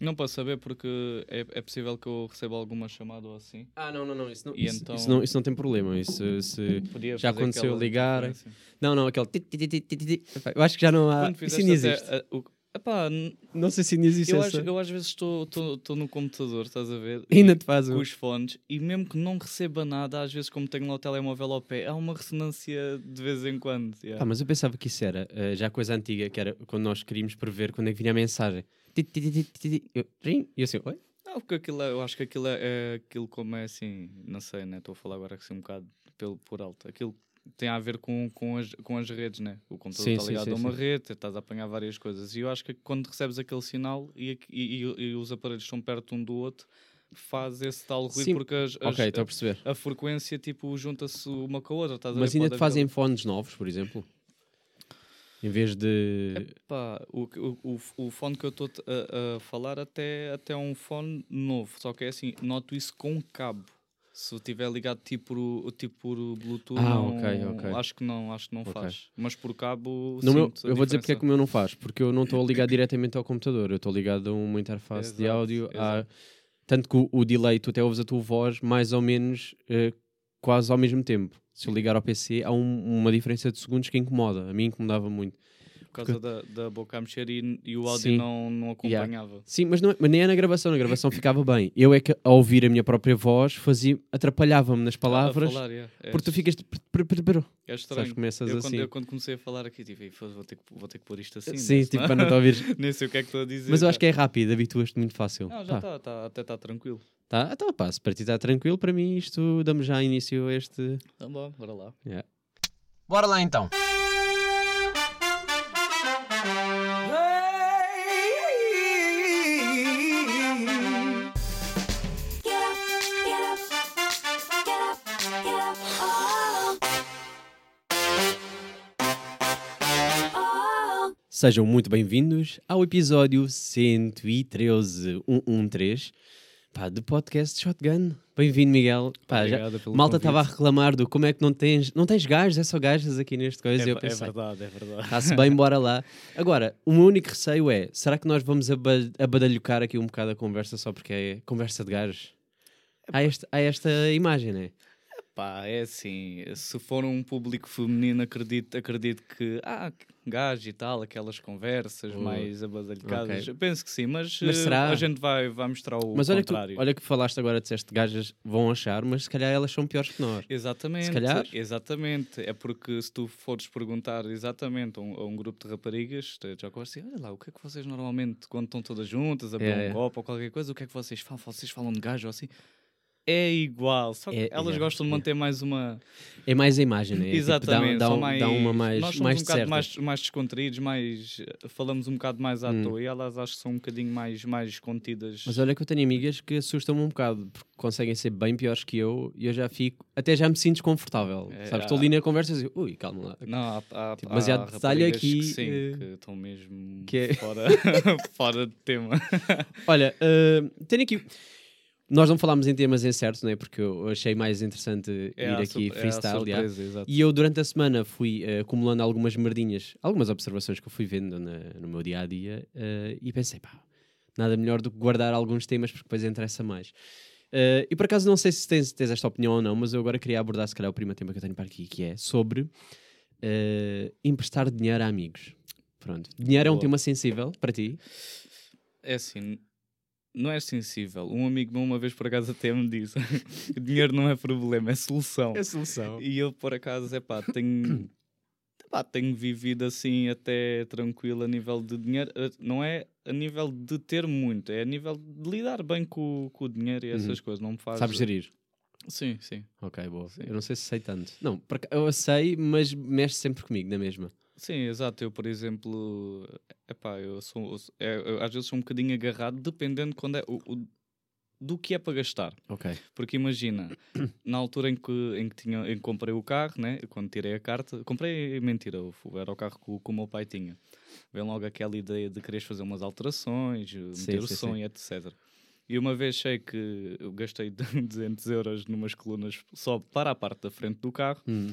Não posso saber porque é, é possível que eu receba alguma chamada ou assim. Ah, não, não, não. Isso não, isso, então- isso não, isso não tem problema. Isso, se... Podia Já aconteceu ligar. Não, não, aquele. Eu acho que já não há. Isso fizeste ainda até existe. a- o- Epá, Não sei se ainda existe eu, acho- eu às vezes estou no computador, estás a ver? Ainda te faz com os fones e mesmo que não receba nada, às vezes, como tenho lá o telemóvel ao pé, há uma ressonância de vez em quando. yeah. Ah, mas eu pensava que isso era eh, já coisa antiga, que era quando nós queríamos prever quando é que vinha a mensagem. E assim, oi? Não, porque aquilo é- eu acho que aquilo é, é aquilo como é assim, não sei, né? Estou a falar agora assim um bocado pelo, por alto. Aquilo tem a ver com, com, as, com as redes, né? O computador Sim, está ligado sim, a uma sim. rede, estás a apanhar várias coisas. E eu acho que quando recebes aquele sinal e, e- e- e os aparelhos estão perto um do outro, faz esse tal ruído Sim, porque as, as- Ok, estou a a, frequência tipo junta-se uma com a outra. A Mas ver? ainda te fazem haver- fones novos, por exemplo? Em vez de. Pá, o, o, o, fone que eu estou a, a falar até, até é um fone novo, só que é assim, noto isso com cabo. Se eu tiver ligado tipo por, tipo por Bluetooth, Ah, não- ok, ok. acho que não, acho que não Ok. faz. Mas por cabo, No meu, eu vou dizer porque é que o meu não faz. Porque eu não estou ligado diretamente ao computador. Eu estou ligado a uma interface de Exato, áudio. à- exato. tanto que o, o delay, tu até ouves a tua voz mais ou menos eh, quase ao mesmo tempo. Se eu ligar ao PC, há um- uma diferença de segundos que incomoda. A mim incomodava muito. Por causa da, da boca a mexer e, e o áudio Sim. não, não Yeah. acompanhava. Sim, mas, não é- mas nem é na gravação. Na gravação ficava bem. Eu é que, ao ouvir a minha própria voz, fazia, atrapalhava-me nas palavras. Falar, yeah. é, Porque tu ficas. é Sabes, estranho. começas Eu quando, assim. eu quando comecei a falar aqui, tipo, "Ei, foda, vou ter, que, vou ter que pôr isto assim. Sim, tipo, para não te ouvir. Nem sei o que é que estou a dizer. Mas eu acho que é rápido, habituas-te muito fácil. Não, já está, tá, até está tranquilo. Tá, então, pá, se para ti está tranquilo, para mim isto damos já início a este. Então, bom, bora lá. Bora lá então. Sejam muito bem-vindos ao episódio 113, 113, pá, do podcast Shotgun. Bem-vindo, Miguel. Pá, já, Obrigado pelo malta estava a reclamar do como é que não tens, não tens gajos, é só gajas aqui neste coisa. É, eu é pensei, verdade, é verdade. está-se bem, bora lá. Agora, o meu único receio é, será que nós vamos aba abadalhocar aqui um bocado a conversa só porque é conversa de gajos? Há esta, há esta imagem, né? Pá, é assim, se for um público feminino, acredito, acredito que, ah, gajo e tal, aquelas conversas Oh, mais abadalhocadas. ok. Penso que sim, mas, Mas eh, será? a gente vai, vai mostrar o Mas olha que, tu, contrário. olha que falaste agora, disseste gajas vão achar, mas se calhar elas são piores que nós. Exatamente, Se calhar. exatamente. É porque se tu fores perguntar exatamente a um, a um grupo de raparigas, já conversei, olha lá, o que é que vocês normalmente, quando estão todas juntas, a beber É, um é. copo ou qualquer coisa, o que é que vocês falam? Vocês falam de gajo ou assim? É igual, só que É, elas é, gostam de é. manter mais uma. É mais a imagem, né? Tipo, Exatamente, dá, dá, são um- mais, dá uma mais, nós somos mais um bocado certa. mais, mais descontraídos, mais eh, falamos um bocado mais à Hum. toa e elas acho que são um bocadinho mais, mais contidas. Mas olha que eu tenho amigas que assustam-me um bocado, porque conseguem ser bem piores que eu e eu já fico, até já me sinto desconfortável. É, Sabes, estou ali na conversa e digo, ui, calma lá. Não, há, há, Tipo, há demasiado detalhe aqui, Que sim, eh, que estão mesmo que é- fora, fora de tema. Olha, uh, tenho aqui. Nós não falámos em temas em certo, né? porque eu achei mais interessante ir a aqui é freestyle. já. surpresa. E eu, durante a semana, fui eh, acumulando algumas merdinhas, algumas observações que eu fui vendo na- no meu dia a dia e pensei, pá, nada melhor do que guardar alguns temas porque depois interessa mais. Eh, e por acaso, não sei se tens, tens esta opinião ou não, mas eu agora queria abordar, se calhar, o primeiro tema que eu tenho para aqui, que é sobre emprestar dinheiro a amigos. Pronto. Dinheiro é um Boa. tema sensível para ti? É assim, não é sensível. Um amigo meu uma vez por acaso até me disse: dinheiro não é problema, é solução. solução. E eu por acaso, é pá, tenho. Pá, tenho vivido assim até tranquilo a nível de dinheiro. Eh, Não é a nível de ter muito, é a nível de lidar bem com, com o dinheiro e essas coisas. Não me faz. Sabes gerir? Sim, sim. Ok, boa. Sim. Eu não sei se sei tanto. Não, eu sei, mas mexe sempre comigo, na mesma. Sim, exato. Eu, por exemplo, epá, eu sou, eu é, eu às vezes sou um bocadinho agarrado, dependendo quando é, o, o- do que é para gastar. Ok. Porque imagina, na altura em que, em que, tinha, em que comprei o carro, né, quando tirei a carta, comprei, mentira, era o carro que, o- que o meu pai tinha. Vem logo aquela ideia de quereres fazer umas alterações, meter o sim, som sim. e etc. E uma vez sei que eu gastei 200 euros numas colunas só para a parte da frente do carro, Hum.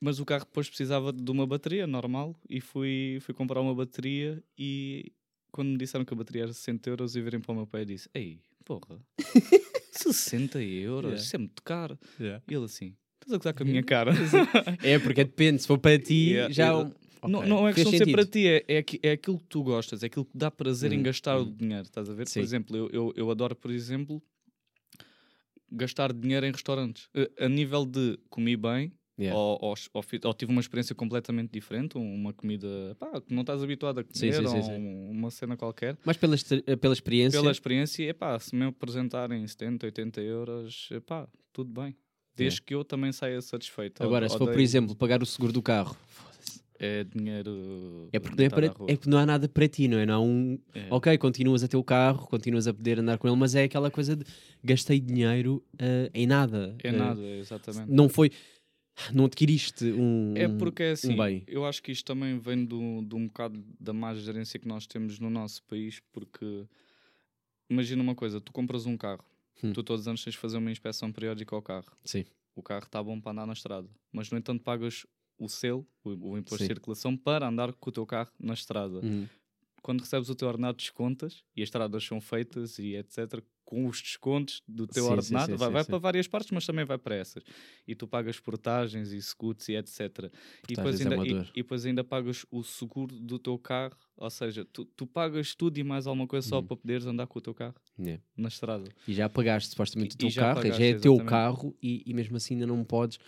Mas o carro depois precisava de uma bateria normal e fui, fui comprar uma bateria e quando me disseram que a bateria era 60 euros e virem para o meu pé e disse: Ei, porra, 60 euros, Yeah. isso é muito caro. Yeah. E ele assim: Estás a gozar com a minha cara? É, porque depende, se for para ti, Yeah, já. yeah. um- Não, Ok, não é questão de ser para ti, é, é, é aquilo que tu gostas, é aquilo que dá prazer em Hum, gastar o hum. dinheiro, estás a ver? Sim. Por exemplo, eu, eu, eu adoro, por exemplo, gastar dinheiro em restaurantes. Eh, A nível de comi bem, Yeah. ou, ou, ou ou tive uma experiência completamente diferente, um, uma comida pá, que não estás habituado a comer, Sim, sim, sim, ou um- uma cena qualquer. Mas pela, estre- pela experiência. Pela experiência, epá, se me apresentarem 70, 80 euros, epá, tudo bem. Desde que eu também saia satisfeito. Agora, se for, por exemplo, pagar o seguro do carro, É dinheiro. é porque, não é, para, é porque não há nada para ti, não é? Não há um. É. Ok, continuas a ter o carro, continuas a poder andar com ele, mas é aquela coisa de gastei dinheiro ah, em nada. É Ah, nada, exatamente. Não foi. Não adquiriste um. É porque é assim, bem. eu acho que isto também vem do, de um bocado da má gerência que nós temos no nosso país, porque imagina uma coisa, tu compras um carro, Hum. tu todos os anos tens de fazer uma inspeção periódica ao carro. Sim. O carro está bom para andar na estrada, mas no entanto pagas o selo, o, o imposto Sim. de circulação, para andar com o teu carro na estrada. Uhum. Quando recebes o teu ordenado, descontas e as estradas são feitas e etc. Com os descontos do teu Sim, ordenado, sim, vai, sim, vai sim. para várias partes, mas também vai para essas. E tu pagas portagens e scuts e etc. E depois, é ainda, e, e depois ainda pagas o seguro do teu carro, ou seja, tu, tu pagas tudo e mais alguma coisa só Uhum. para poderes andar com o teu carro Yeah. na estrada. E já pagaste supostamente o teu carro, pagaste, já é teu exatamente. carro e, e mesmo assim ainda não podes.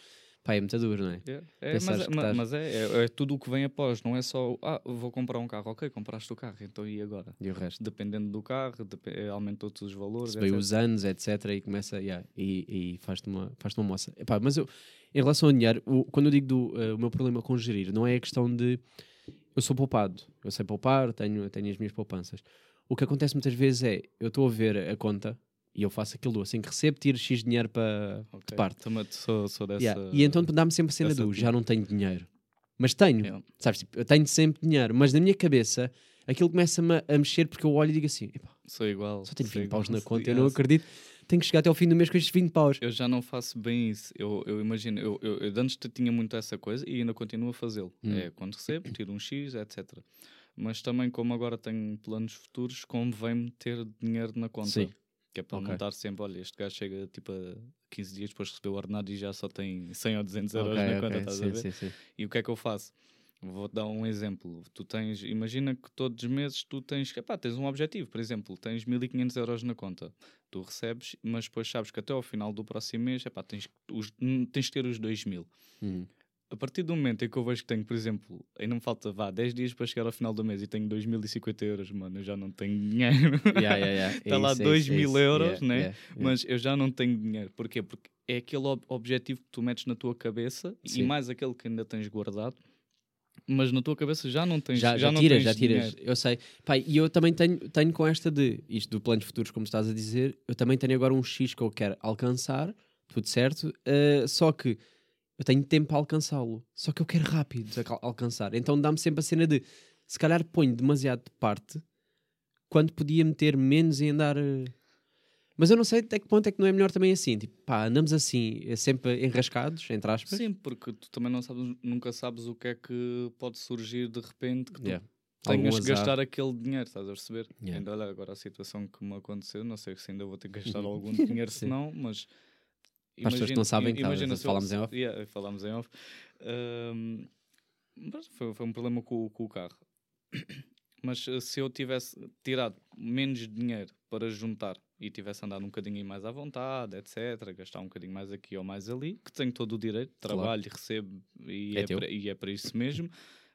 Pá, é muito duro, não é? É, é, mas, que ma- estás- mas é, é, é tudo o que vem após, não é só, ah, vou comprar um carro, ok, compraste o carro, então e agora? E o resto? Dependendo do carro, dep- eh, aumentou-te os valores. Se os anos, etc. E começa. yeah, e e faz-te uma, faz uma moça. Epá, mas eu, em relação ao dinheiro, o- quando eu digo do, eh, o meu problema com gerir, não é a questão de. Eu sou poupado, eu sei poupar, tenho, tenho as minhas poupanças. O que acontece muitas vezes é eu estou a ver a conta e eu faço aquilo assim que recebo, tiro X dinheiro para Ok, de parte. Também sou, sou dessa. Yeah, E então dá-me sempre a cena do já não tenho dinheiro. Mas tenho, Yeah. sabes? Tipo, eu tenho sempre dinheiro, mas na minha cabeça aquilo começa-me a, a mexer porque eu olho e digo assim: "Epá, Sou igual. só tenho sou 20 paus na conta, eu não acredito. Tenho que chegar até ao fim do mês com estes 20 paus. Eu já não faço bem isso. Eu, eu imagino, eu, eu, eu antes tinha muito essa coisa e ainda continuo a fazê-lo. Hum. É quando recebo, tiro um X, etc. Mas também, como agora tenho planos futuros, convém-me ter dinheiro na conta. Sim. Que é para Ok. não estar sempre, olha, este gajo chega tipo a 15 dias depois de receber o ordenado e já só tem 100 ou 200 euros Ok, na ok, conta, estás sim, a ver? sim, sim. E o que é que eu faço? Vou dar um exemplo. Tu tens, imagina que todos os meses tu tens, epá, tens um objetivo, por exemplo, tens 1500 euros na conta. Tu recebes, mas depois sabes que até ao final do próximo mês, epá, tens, os, tens de ter os 2000. Hum. A partir do momento em que eu vejo que tenho, por exemplo, ainda me falta, vá, 10 dias para chegar ao final do mês e tenho 2050 euros, mano, eu já não tenho dinheiro. Yeah, yeah, yeah. É Tá lá isso, é 2 isso, mil isso. euros, Yeah, né? yeah, yeah. Mas eu já não tenho dinheiro. Porquê? Porque é aquele ob- objetivo que tu metes na tua cabeça Sim. e mais aquele que ainda tens guardado. Mas na tua cabeça já não tens já, já, não tiras, já tiras. dinheiro. Eu sei. Pá, e eu também tenho, tenho com esta de isto do planos futuros, como estás a dizer, eu também tenho agora um X que eu quero alcançar, tudo certo, eh, só que eu tenho tempo para alcançá-lo, só que eu quero rápido alcançar. Então dá-me sempre a cena de se calhar ponho demasiado de parte quando podia meter menos e andar. eh, Mas eu não sei até que ponto é que não é melhor também assim. Tipo, pá, andamos assim, eh, sempre enrascados, entre aspas. Sim, porque tu também não sabes, nunca sabes o que é que pode surgir de repente que tu Yeah. tenhas que gastar aquele dinheiro, estás a perceber? Yeah. Ainda olha agora a situação que me aconteceu, não sei se ainda vou ter que gastar algum dinheiro, se não, mas. Para as pessoas que não sabem, tá, imagina falámos em off. Yeah, falámos em off. Mas foi, foi um problema com, o- com o carro. Mas eh, se eu tivesse tirado menos dinheiro para juntar e tivesse andado um bocadinho mais à vontade, etc., gastar um bocadinho mais aqui ou mais ali, que tenho todo o direito, Claro. trabalho e recebo e É é, para, e é para isso mesmo,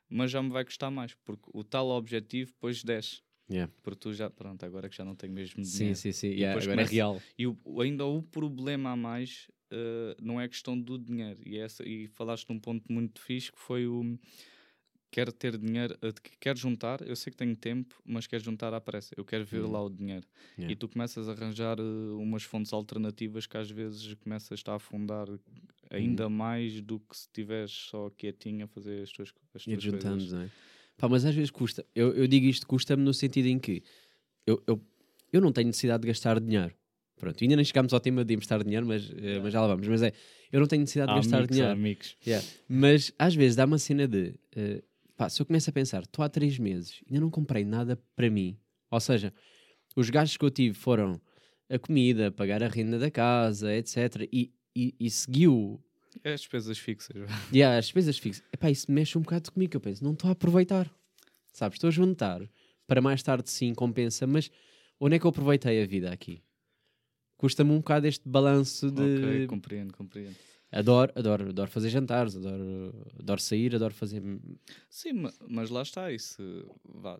mas já me vai custar mais, porque o tal objetivo depois desce. Yeah. Porque tu já, pronto, agora que já não tenho mesmo Sim, dinheiro. sim, sim. E Yeah, agora é começa- real. E o- ainda o problema a mais eh, não é questão do dinheiro. E, essa, e falaste num ponto muito fixe que foi o quero ter dinheiro, eh, que quero juntar, eu sei que tenho tempo, mas quero juntar à pressa. Eu quero ver Hum. lá o dinheiro. Yeah. E tu começas a arranjar eh, umas fontes alternativas que às vezes começas a afundar ainda mais do que se estiveres só quietinho a fazer as tuas, as tuas juntando, coisas. não é? Pá, mas às vezes custa. Eu, eu digo isto, custa-me no sentido em que eu, eu, eu não tenho necessidade de gastar dinheiro. Pronto, ainda nem chegámos ao tema de emprestar dinheiro, mas, eh, mas já lá vamos. Mas é, eu não tenho necessidade de gastar dinheiro. amigos. Yeah. Mas às vezes dá uma cena de. eh, pá, se eu começo a pensar, estou há três meses, ainda não comprei nada para mim. Ou seja, os gastos que eu tive foram a comida, pagar a renda da casa, etc. E, e, e seguiu É as despesas fixas. e há as despesas fixas. Epá, isso mexe um bocado comigo. que Eu penso, não estou a aproveitar. Sabes, estou a juntar para mais tarde sim compensa, mas onde é que eu aproveitei a vida aqui? Custa-me um bocado este balanço de. ok, compreendo, compreendo. Adoro, adoro, adoro fazer jantares, adoro, adoro sair, adoro fazer. Sim, ma- mas lá está isso. Vá.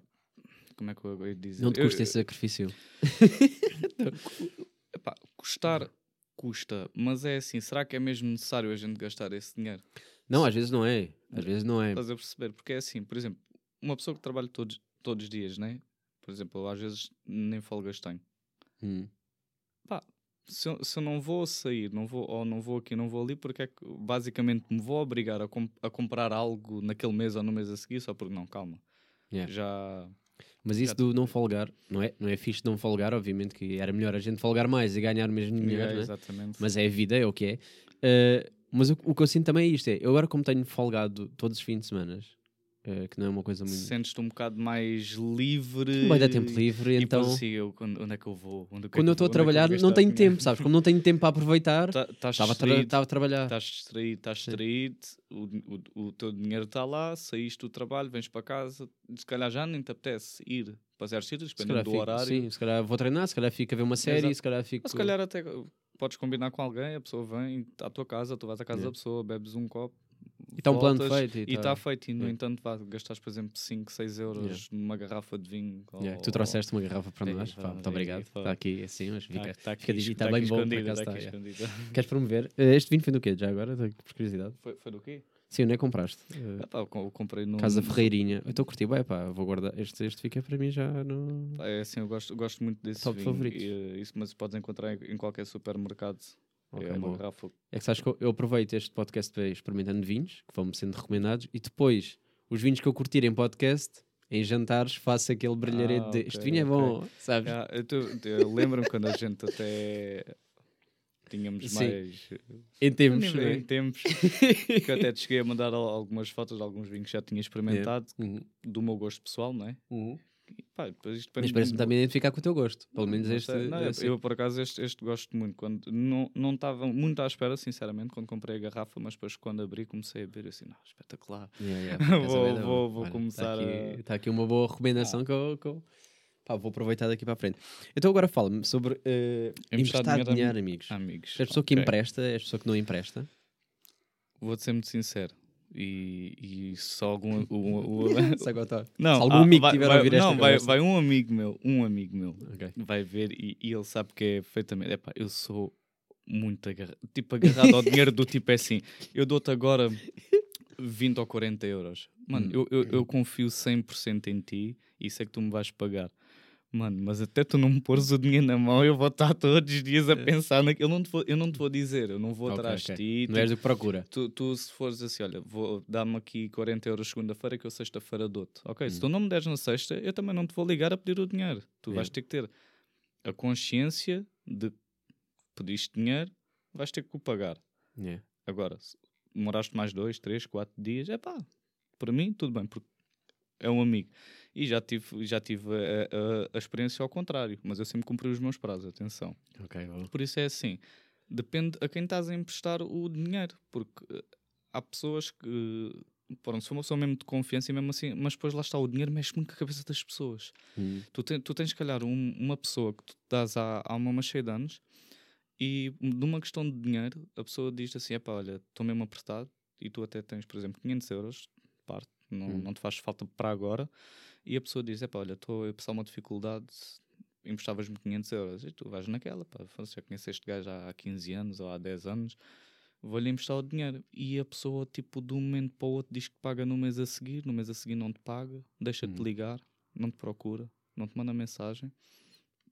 Como é que eu ia dizer? Não te Eu- custa esse sacrifício. Epá, custar custa, mas é assim, será que é mesmo necessário a gente gastar esse dinheiro? Não, às vezes não é. Às vezes não é. Estás a perceber? Porque é assim, por exemplo, uma pessoa que trabalha todos, todos os dias, né? Por exemplo, eu às vezes nem folgas tenho. Hum. Pá, se eu, se eu não vou sair, não vou, ou não vou aqui, não vou ali, porque é que basicamente me vou obrigar a, com- a comprar algo naquele mês ou no mês a seguir, só porque não, calma. Yeah. Já. Mas isso Já do não folgar, não é, não é fixe de não folgar, obviamente que era melhor a gente folgar mais e ganhar mesmo dinheiro, né? exatamente. mas é a vida, é o que é. Uh, mas o, o que eu sinto também é isto: é, eu agora, como tenho folgado todos os fins de semana, uh, que não é uma coisa muito. Sentes-te um bocado mais livre. Vai dar tempo livre, E então. assim, eu, quando- onde é que eu vou? Onde, é Quando eu estou a é trabalhar, vou não tenho tempo, sabes? Como não tenho tempo para aproveitar, Tá- Estás estava distraído, estava a trabalhar. estás distraído, estás distraído, o, o, o teu dinheiro está lá, saíste do trabalho, vens para casa, se calhar já nem te apetece ir para certos sítios, Se dependendo do fico, horário. sim, se calhar vou treinar, se calhar fico a ver uma série, Exato. se calhar fico. Ou se calhar até podes combinar com alguém, a pessoa vem à tua casa, tu vais à casa Yeah. da pessoa, bebes um copo. E está um plano feito. E está feito, e no Yeah. entanto vá, gastaste, por exemplo, 5, 6 euros Yeah. numa garrafa de vinho. Yeah, ou- tu trouxeste uma garrafa para Ei, nós, pá, muito ei, obrigado. Está aqui assim, mas Tá- fica. tá aqui fica es- dito, tá tá bem bom, por acaso tá tá. Queres promover? Eh, Este vinho foi do quê? Já agora, por curiosidade. Foi, foi do quê? Sim, onde é que compraste? Eh, Ah, pá, eu co- eu comprei no. Casa Ferreirinha. Eu estou a curtir, bem, pá, vou guardar. Este, este fica para mim já no. É assim, eu gosto, gosto muito desse Top vinho. favoritos. E, eh, isso, mas podes encontrar em, em qualquer supermercado. É uma boa. garrafa. É que sabes que eu, eu aproveito este podcast para experimentando vinhos, que vão-me sendo recomendados, e depois, os vinhos que eu curtir em podcast, em jantares, faço aquele brilharete Ah, de ok, este vinho é bom, sabes? Ah, eu eu lembro-me quando a gente até tínhamos Sim. mais. Em tempos, nível- é? em tempos. que eu até te cheguei a mandar al- algumas fotos de alguns vinhos que já tinha experimentado, Uhum, do meu gosto pessoal, não é? uhum. Pá, Mas parece-me também identificar com o teu gosto. Pelo menos Não este. sei, não, eu- assim. eu, por acaso, este, este gosto muito. Quando, não não estava muito à espera, sinceramente, quando comprei a garrafa, mas depois, quando abri, comecei a beber assim, não, espetacular. Yeah, yeah, Vou- é vou- boa. vou Olha, começar Está aqui, a- tá aqui uma boa recomendação que, eu, que eu- pá, vou aproveitar daqui para a frente. Então agora fala-me sobre eh, Emprestar dinheiro a dinheiro, mi- amigos. Amigos. És pessoa que ok. empresta, és pessoa que não empresta. Vou-te ser muito sincero. E, e só algum. Se aguentar. não, algum ah, amigo vai, tiver a vai- ouvir esta Não, vai, vai um amigo meu, um amigo meu, Ok. vai ver e, e ele sabe que é perfeitamente. Epá, eu sou muito agarrado. Tipo, agarrado ao dinheiro do tipo é assim. Eu dou-te agora 20 ou 40 euros. Mano, Hum. eu, eu, eu confio 100% em ti e sei que tu me vais pagar. Mano, mas até tu não me pores o dinheiro na mão, eu vou estar todos os dias a pensar naquilo. Eu não te vou, eu não te vou dizer, eu não vou É. Ok, atrás ok. de ti. Não és do que procura. Tu, tu, se fores assim, olha, vou dar-me aqui 40 euros segunda-feira que eu sexta-feira dou-te. Ok, se Hum. tu não me deres na sexta, eu também não te vou ligar a pedir o dinheiro. Tu vais ter que ter a consciência de que pediste dinheiro, vais ter que o pagar. Yeah. Agora, se demoraste mais dois, três, quatro dias, é pá, para mim tudo bem, porque é um amigo. E já tive, já tive a, a- a experiência ao contrário, mas eu sempre cumpri os meus prazos, atenção. Ok, boa. Por isso é assim, depende a quem estás a emprestar o dinheiro, porque eh, há pessoas que, pronto, são uma pessoa mesmo de confiança e mesmo assim, mas depois lá está, o dinheiro mexe muito com a cabeça das pessoas. Hum. Tu, te- tu tens, se calhar, um- uma pessoa que tu dás há, há uma cheia de anos e numa questão de dinheiro, a pessoa diz assim: é pá, olha, estou mesmo apertado e tu até tens, por exemplo, 500 euros parte, não, Hum. não te faz falta para agora. E a pessoa diz: é pá, olha, estou a passar uma dificuldade, emprestavas-me 500 euros e tu vais naquela, pá, "Foda-se, já conheço este gajo há 15 anos ou há 10 anos. Vou-lhe emprestar o dinheiro e a pessoa, tipo, de um momento para o outro, diz que paga no mês a seguir. No mês a seguir não te paga, deixa-te Hum. ligar, não te procura, não te manda mensagem.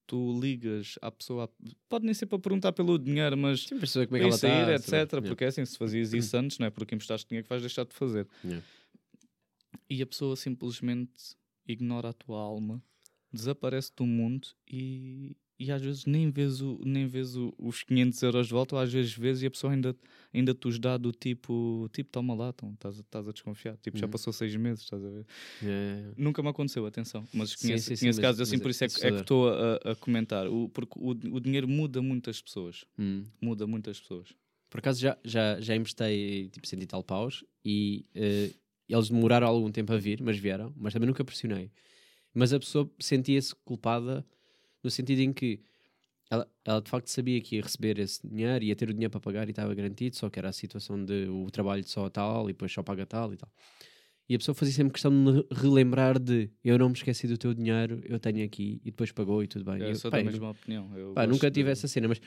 Tu ligas à pessoa, pode nem ser para perguntar pelo dinheiro, mas Sim, como é que ela ir sair, está. etc. Porque é assim, se fazias isso antes, não é porque emprestaste dinheiro que vais deixar de fazer. Yeah. E a pessoa simplesmente ignora a tua alma desaparece do mundo e, e às vezes nem vês, o, nem vês o- os 500 euros de volta, ou às vezes vês e a pessoa ainda, ainda te os dá do tipo, tipo, toma lá, então, estás, a- estás a desconfiar. Tipo, já Uhum. passou seis meses, estás a ver? É, Nunca me aconteceu, atenção. Mas conheço, sim, sim, conheço casos assim, mas por é isso é que é estou a, a comentar. O, porque o, o dinheiro muda muitas pessoas. hum. Muda muitas pessoas. Por acaso já, já, já emprestei tipo cento e tal paus e eh, eles demoraram algum tempo a vir, mas vieram, mas também nunca pressionei. Mas a pessoa sentia-se culpada no sentido em que ela, ela de facto sabia que ia receber esse dinheiro, ia ter o dinheiro para pagar e estava garantido, só que era a situação de o trabalho só tal e depois só paga tal e tal. E a pessoa fazia sempre questão de relembrar de eu não me esqueci do teu dinheiro, eu tenho aqui e depois pagou e tudo bem. Eu Eu, sou pá, da eu mesma opinião. Eu Pá, nunca tive de- essa cena, mas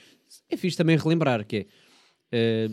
é fixe também relembrar que é eh,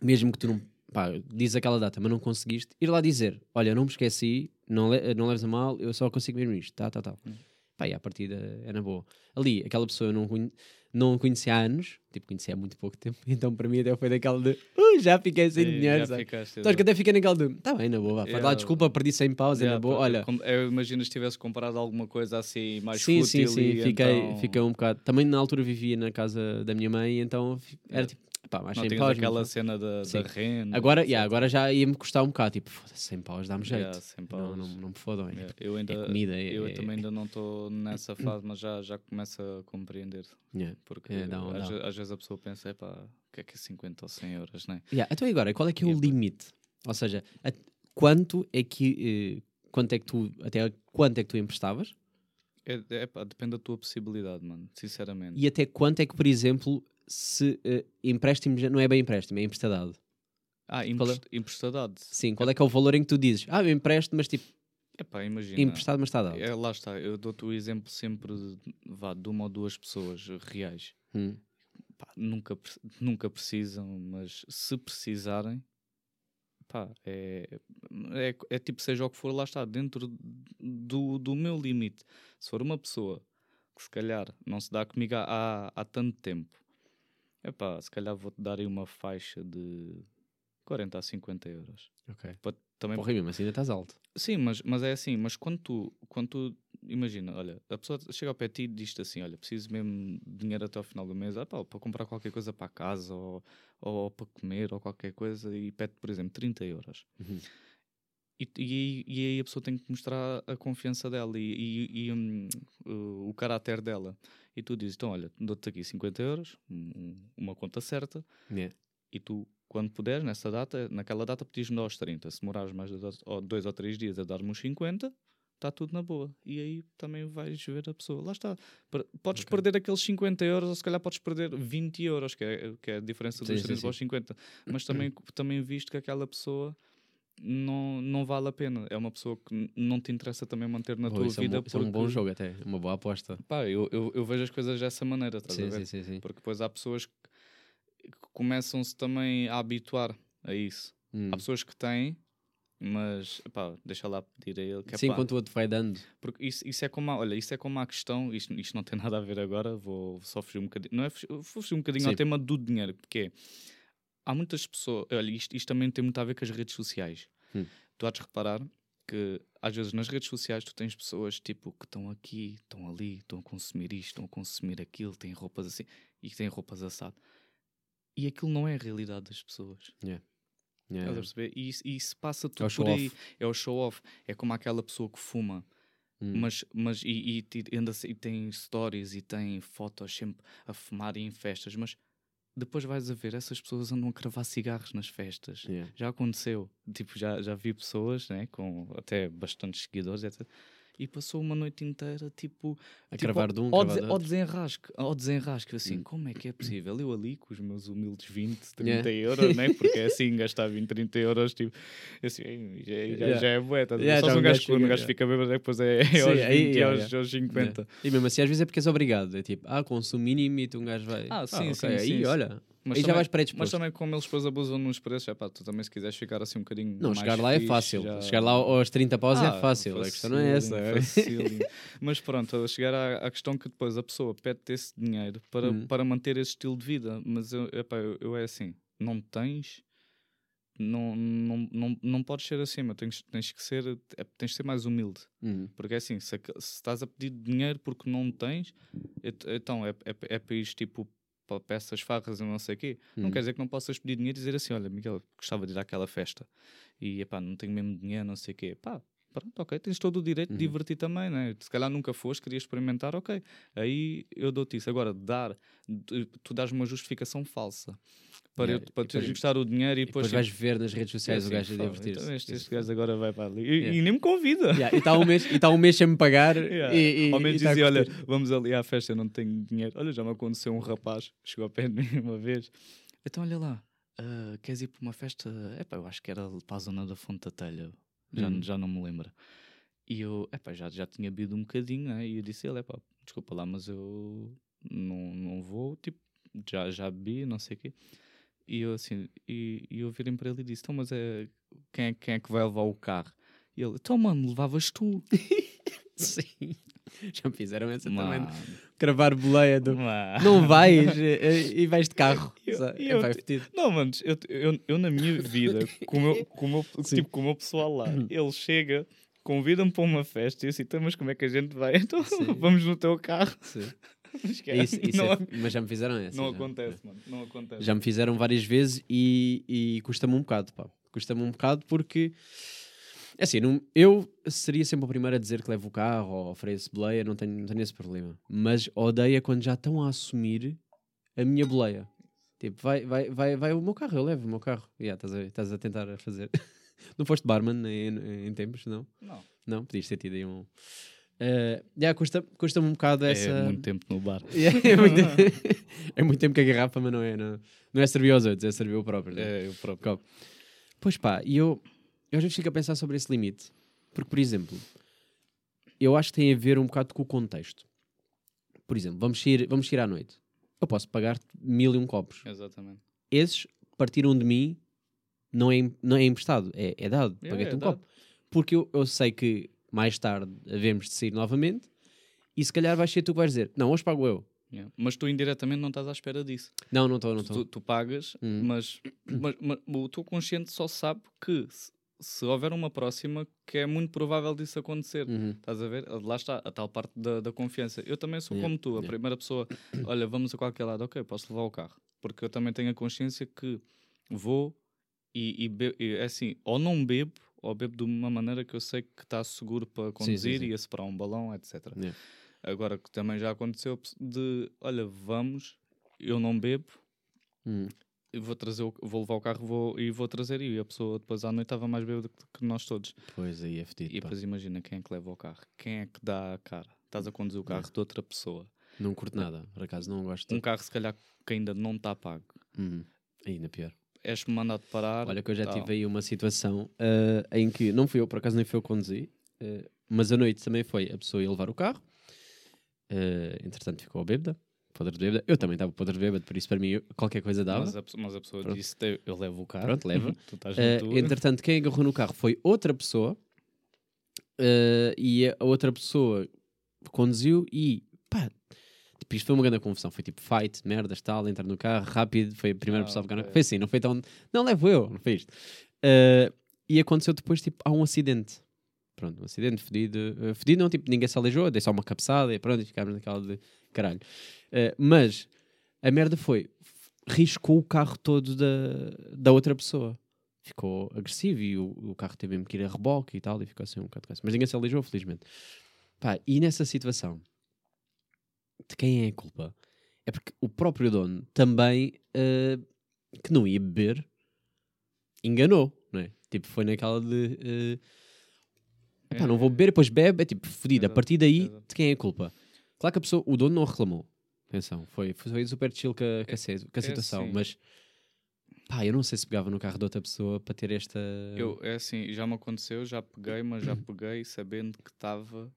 mesmo que tu não pá, diz aquela data, mas não conseguiste, ir lá dizer: Olha, não me esqueci, não, le não leves a mal, eu só consigo mesmo isto, tá, tá, tá. Hum. Pá, e a partida é na boa. Ali, aquela pessoa eu não, conhe não conhecia há anos, tipo, conhecia há muito pouco tempo, então para mim até foi daquela de "Uh, já fiquei sem Sim, dinheiro, sabe? Então que até fiquei naquela de tá bem, na boa, vá, faz lá Yeah. desculpa, perdi 100 paus, é Yeah, na boa, olha. Eu imagino se tivesse comprado alguma coisa assim mais sim, fútil sim, sim, e fiquei, então fiquei um bocado. Também na altura vivia na casa da minha mãe, então era Yeah. tipo, pá, mais não 100 tinhas paus. aquela muito- cena da, da renda. Agora, yeah, agora já ia-me custar um bocado, tipo, foda-se, 100 paus, dá-me jeito. Yeah, 100 não, paus. não, não me fodam. é Yeah, tipo, eu ainda, é comida, é- eu é- também ainda não estou nessa fase, mas já, já começo a compreender. yeah. Porque É, às, às vezes a pessoa pensa, pá, o que é que é 50 ou 100 euros, né? Yeah, Então agora, qual é que é o limite? Ou seja, a- quanto é que. eh, quanto é que tu. Até quanto é que tu emprestavas? É, é depende da tua possibilidade, mano, sinceramente. E até quanto é que, por exemplo, se eh, empréstimo já não é bem empréstimo, é emprestadado? Ah, é? emprest- emprestadade. Sim, qual é que é o valor em que tu dizes? Ah, eu empresto, mas tipo, É pá, imagina. emprestado, mas está dado. É, lá está, eu dou-te o exemplo sempre de, vá, de uma ou duas pessoas reais. Hum. Pá, nunca, nunca precisam, mas se precisarem, pá, é, é, é tipo, seja o que for, lá está, dentro do, do meu limite. Se for uma pessoa que se calhar não se dá comigo há, há, há tanto tempo, é pá, se calhar vou-te dar aí uma faixa de 40 a 50 euros. Ok. Para também Porra, mesmo assim ainda estás alto. Sim, mas, mas é assim, mas quando tu, quando tu imagina, olha, a pessoa chega ao pé de ti e diz-te assim, olha, preciso mesmo de dinheiro até ao final do mês, ah, pá, para comprar qualquer coisa para casa ou, ou, para comer ou qualquer coisa e pede, por exemplo, 30 euros. Uhum. E, e, aí- e aí a pessoa tem que mostrar a confiança dela e, e- hum, o, o caráter dela. E tu dizes, então olha, dou-te aqui 50 euros, um- um- uma conta certa, Yeah. e tu, quando puderes, nessa data, naquela data, pedis-me aos 30. Se demorares mais de dois, ou dois ou três dias a dar-me os 50, está tudo na boa. E aí também vais ver a pessoa. Lá está. Podes Ok. perder aqueles 50 euros, ou se calhar podes perder 20 euros, que é, que é a diferença dos sim, 30 sim. aos 50. Mas também, também visto que aquela pessoa não, não vale a pena. É uma pessoa que não te interessa também manter na Oh, tua isso é um vida. isso é um bom porque- jogo até, uma boa aposta. Pá, eu, eu, eu vejo as coisas dessa maneira, estás a Sim, ver? sim, sim, sim. Porque depois há pessoas que que começam-se também a habituar a isso. Hum. Há pessoas que têm, mas pá, deixa lá pedir a ele que é Sim, pá, enquanto o outro vai dando. porque isso, isso é como a, olha, isso é como a questão, isto, isto não tem nada a ver agora, vou só fugir um bocadinho, não é vou fugir um bocadinho ao Sim. tema do dinheiro, porque é, há muitas pessoas, olha, isto, isto também tem muito a ver com as redes sociais. Hum. Tu há de reparar que às vezes nas redes sociais tu tens pessoas tipo que estão aqui, estão ali, estão a consumir isto, estão a consumir aquilo, têm roupas assim e têm roupas assado. E aquilo não é a realidade das pessoas. Yeah. Estás a perceber? E isso, e isso passa tudo É por aí. É o show-off. É como aquela pessoa que fuma, Hum. mas, mas e, e, ti- anda, e tem stories e tem fotos sempre a fumar e em festas, mas depois vais a ver, essas pessoas andam a cravar cigarros nas festas. Yeah. Já aconteceu. Tipo, já, já vi pessoas, né, com até bastantes seguidores, etc. E passou uma noite inteira, tipo, A tipo, cravar de um, ao, de ao desenrasque, ao desenrasque, assim, Hum. como é que é possível? Eu ali com os meus humildes 20, 30 Yeah. euros, né? Porque é assim, gastar 20, 30 euros, tipo, assim, já, Yeah. já é bué, ver? Yeah, Só se um gajo, quando um chega, gajo fica bêbado, depois é, é Sim, aos 20 aí, aos, aos 50. Yeah. E mesmo assim, às vezes é porque és obrigado. É tipo, ah, consumo mínimo e tu um gajo vai. Ah, sim, ok, sim, Aí, sim, sim. Mas aí já vais Mas predisposto. também como eles depois abusam nos preços, é pá, tu também se quiseres ficar assim um bocadinho Não, mais chegar lá é fixe, fácil. já- Chegar lá aos 30 paus Ah, é fácil. A questão não é essa. facílimo. Mas pronto, a chegar à, à questão que depois a pessoa pede-te esse dinheiro para, Hum. para manter esse estilo de vida. Mas eu, epá, eu, eu é assim: não tens, não, não, não, não podes ser assim. Tens, tens que ser, é, tens de ser mais humilde. Uhum. Porque é assim, se, se estás a pedir dinheiro porque não tens, então é, é, é para ir tipo peças farras e não sei o quê. Não Uhum. quer dizer que não possas pedir dinheiro e dizer assim: olha, Miguel, gostava de ir àquela festa e epá, não tenho mesmo dinheiro, não sei o quê. Pá, pronto, ok, tens todo o direito Uhum. de divertir também, né? Se calhar nunca foste, querias experimentar, ok. Aí eu dou-te isso. Agora, dar, tu dás uma justificação falsa para, Yeah, eu, para tu gastar o dinheiro e E depois depois. vais ver nas redes sociais o assim, gajo a "Fogo, divertir-se. então este, este gajo agora vai para ali. E, Yeah. e nem me convida. Yeah, e está um mês, e tá um mês sem me pagar. Yeah. E, e, Ao menos tá a dizia, olha, vamos ali à festa, eu não tenho dinheiro. Olha, já me aconteceu um rapaz, chegou ao pé de mim uma vez. Então, olha lá, ah, queres ir para uma festa? Epá, eu acho que era para a zona da Fonte da Telha. Já, Hum. já não me lembro. E eu, epá, já, já tinha bebido um bocadinho, né? E eu disse, ele, epá, desculpa lá, mas eu não, não vou, tipo, já, já bebi, não sei o quê. E eu assim, e, e eu virei para ele e disse, então, mas é, quem, é, quem é que vai levar o carro? E ele, então, mano, levavas tu. Sim. Já me fizeram essa também. Cravar boleia do. Mano. Não vais eh, eh, e vais de carro. Eu- eu é é fedido. Não, mano, eu, eu, eu na minha vida, com o meu, com o meu, tipo, com o meu pessoal lá, ele chega, convida-me para uma festa e eu assim, então, mas como é que a gente vai? Então, Sim. vamos no teu carro. Sim. Esquece. Isso- isso não, é- mas já me fizeram essa. não já. acontece, mano, não acontece. Já me fizeram várias vezes e, e custa-me um bocado, pá. Custa-me um bocado porque, é assim, não- eu seria sempre o primeiro a dizer que levo o carro ou ofereço boleia, não tenho, não tenho esse problema. Mas odeia quando já estão a assumir a minha boleia. Tipo, vai, vai, vai, vai o meu carro, eu levo o meu carro. Yeah, estás, a, estás a tentar fazer. não foste barman em, em tempos, não? Não. Não, podias ter tido aí um. Uh, yeah, custa, custa-me um bocado essa. É muito tempo no bar. Yeah, é, muito... é muito tempo que a garrafa, mas não é, não, não é servir aos outros, é servir o próprio. né? É, eu próprio. Copo. Pois pá, e eu, eu às vezes fico a pensar sobre esse limite. Porque, por exemplo, eu acho que tem a ver um bocado com o contexto. Por exemplo, vamos sair, vamos sair à noite. Eu posso pagar mil e um copos. Exatamente. Esses partiram de mim, não é, não é emprestado, é, é dado. É, Paguei-te é um dado. copo. Porque eu, eu sei que mais tarde havemos de sair novamente e se calhar vais ser tu que vais dizer: Não, hoje pago eu. Yeah. Mas tu indiretamente não estás à espera disso. Não, não estou, não tu, estou. tu pagas, Hum. mas, mas, mas o teu consciente só sabe que se, houver uma próxima, que é muito provável disso acontecer. Uhum. Estás a ver? Lá está, a tal parte da, da confiança. Eu também sou Yeah, como tu, a yeah. primeira pessoa, olha, vamos a qualquer lado, ok, posso levar o carro. Porque eu também tenho a consciência que vou e, e, be- e é assim, ou não bebo, ou bebo de uma maneira que eu sei que está seguro para conduzir sim. e a separar um balão, etc. Yeah. Agora que também já aconteceu de, olha, vamos, eu não bebo, Uhum. Eu vou trazer o- vou levar o carro vou, e vou trazer e a pessoa depois à noite estava mais bêbada que, nós todos. Pois aí é fedido. E pá. depois imagina quem é que leva o carro, quem é que dá a cara. Estás a conduzir o carro de outra pessoa. Não curto nada, por acaso não gosto. Um carro se calhar que ainda não está pago. Uhum. Ainda pior. És mandado parar. Olha que eu já tal. tive aí uma situação ah, em que não fui eu, por acaso nem fui eu que conduzi, ah, mas a noite também foi a pessoa ia levar o carro, ah, entretanto ficou bêbada, podre de bêbada. Eu também estava podre de bêbado, por isso para mim eu- qualquer coisa dava. Mas a, mas a pessoa Pronto. disse: Eu levo o carro. Pronto, leva. tua. entretanto, quem agarrou no carro foi outra pessoa ah, e a outra pessoa conduziu e pá, tipo, isto foi uma grande confusão. Foi tipo fight, merdas, tal, entrar no carro rápido. Foi a primeira Ah, pessoa a pegar no. Foi assim, não foi tão. Não, levo eu, não foi isto. Ah, e aconteceu depois, tipo, há um acidente. Pronto, um acidente fedido. ah, fedido não, tipo, ninguém se aleijou, dei só uma cabeçada e pronto, e ficámos naquela de caralho. Ah, mas a merda foi, riscou o carro todo da, da outra pessoa. Ficou agressivo e o, o carro teve mesmo que ir a reboque e tal, e ficou assim um bocado. Mas ninguém se aleijou, felizmente. Pá, e nessa situação, de quem é a culpa? É porque o próprio dono também, ah, que não ia beber, enganou, não é? Tipo, foi naquela de. ah, Epá, não vou beber, depois bebe, é tipo fodido. A partir daí, de quem é a culpa? Claro que a pessoa, o dono não reclamou. Atenção, foi, foi super chill com a, com a, a é situação, assim. mas pá, eu não sei se pegava no carro de outra pessoa para ter esta. Eu, é assim, já me aconteceu, já peguei, mas já peguei sabendo que estava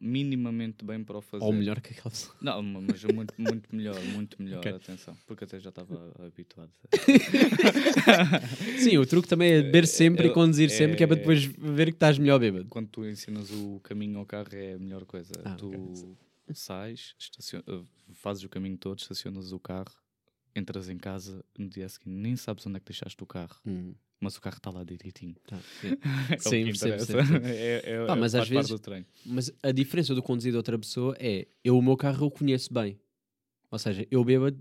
minimamente bem para o fazer. Ou melhor que aquela pessoa. Não, ma- mas muito, muito melhor, muito melhor, Ok. atenção, porque até já estava habituado. Sim, o truque também é beber sempre e eu- conduzir sempre, que é para é- depois ver que estás melhor bêbado. Quando tu ensinas o caminho ao carro é a melhor coisa. Ah, tu ok. sais, uh, fazes o caminho todo, estacionas o carro entras em casa, no dia seguinte nem sabes onde é que deixaste o carro, Hum, mas o carro está lá direitinho. tá, sim. É Sim, percebo, interessa. percebo, É, é, Pá, mas às vezes-. Mas a diferença do conduzir de outra pessoa é eu o meu carro eu conheço bem. Ou seja, eu bêbado,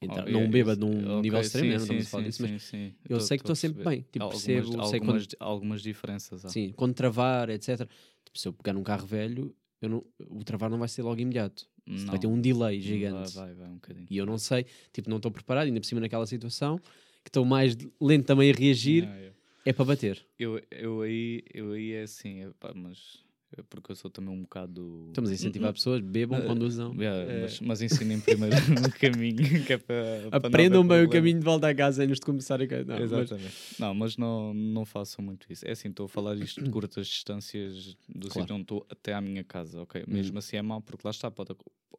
então, Oh, não é bêbado isso. num Ok, nível extremo, não estamos a falar disso, mas sim, eu Tô- sei que estou sempre bem. Tipo, Algumas- percebo, sei quando, algumas, algumas diferenças. há. sim, quando travar, etc. Tipo, se eu pegar num carro velho, eu não, o travar não vai ser logo imediato. Vai ter um delay vai, gigante. vai, vai um bocadinho. E eu não sei, tipo, não estou preparado, ainda por cima naquela situação, que estou mais lento também a reagir, Yeah, yeah. é para bater. Eu, eu, aí, eu aí é assim, epá, mas é porque eu sou também um bocado. Estamos a incentivar pessoas, bebam, Eh, conduzam. Yeah, Eh, mas, mas ensinem primeiro o caminho, que é para. não Aprendam bem o caminho de volta a casa antes de começar a. Não, mas- Exatamente. Não, mas não, não façam muito isso. É assim, estou a falar isto de curtas distâncias do Claro. sítio onde estou até à minha casa, ok? Mesmo assim é mau, porque lá está, pode,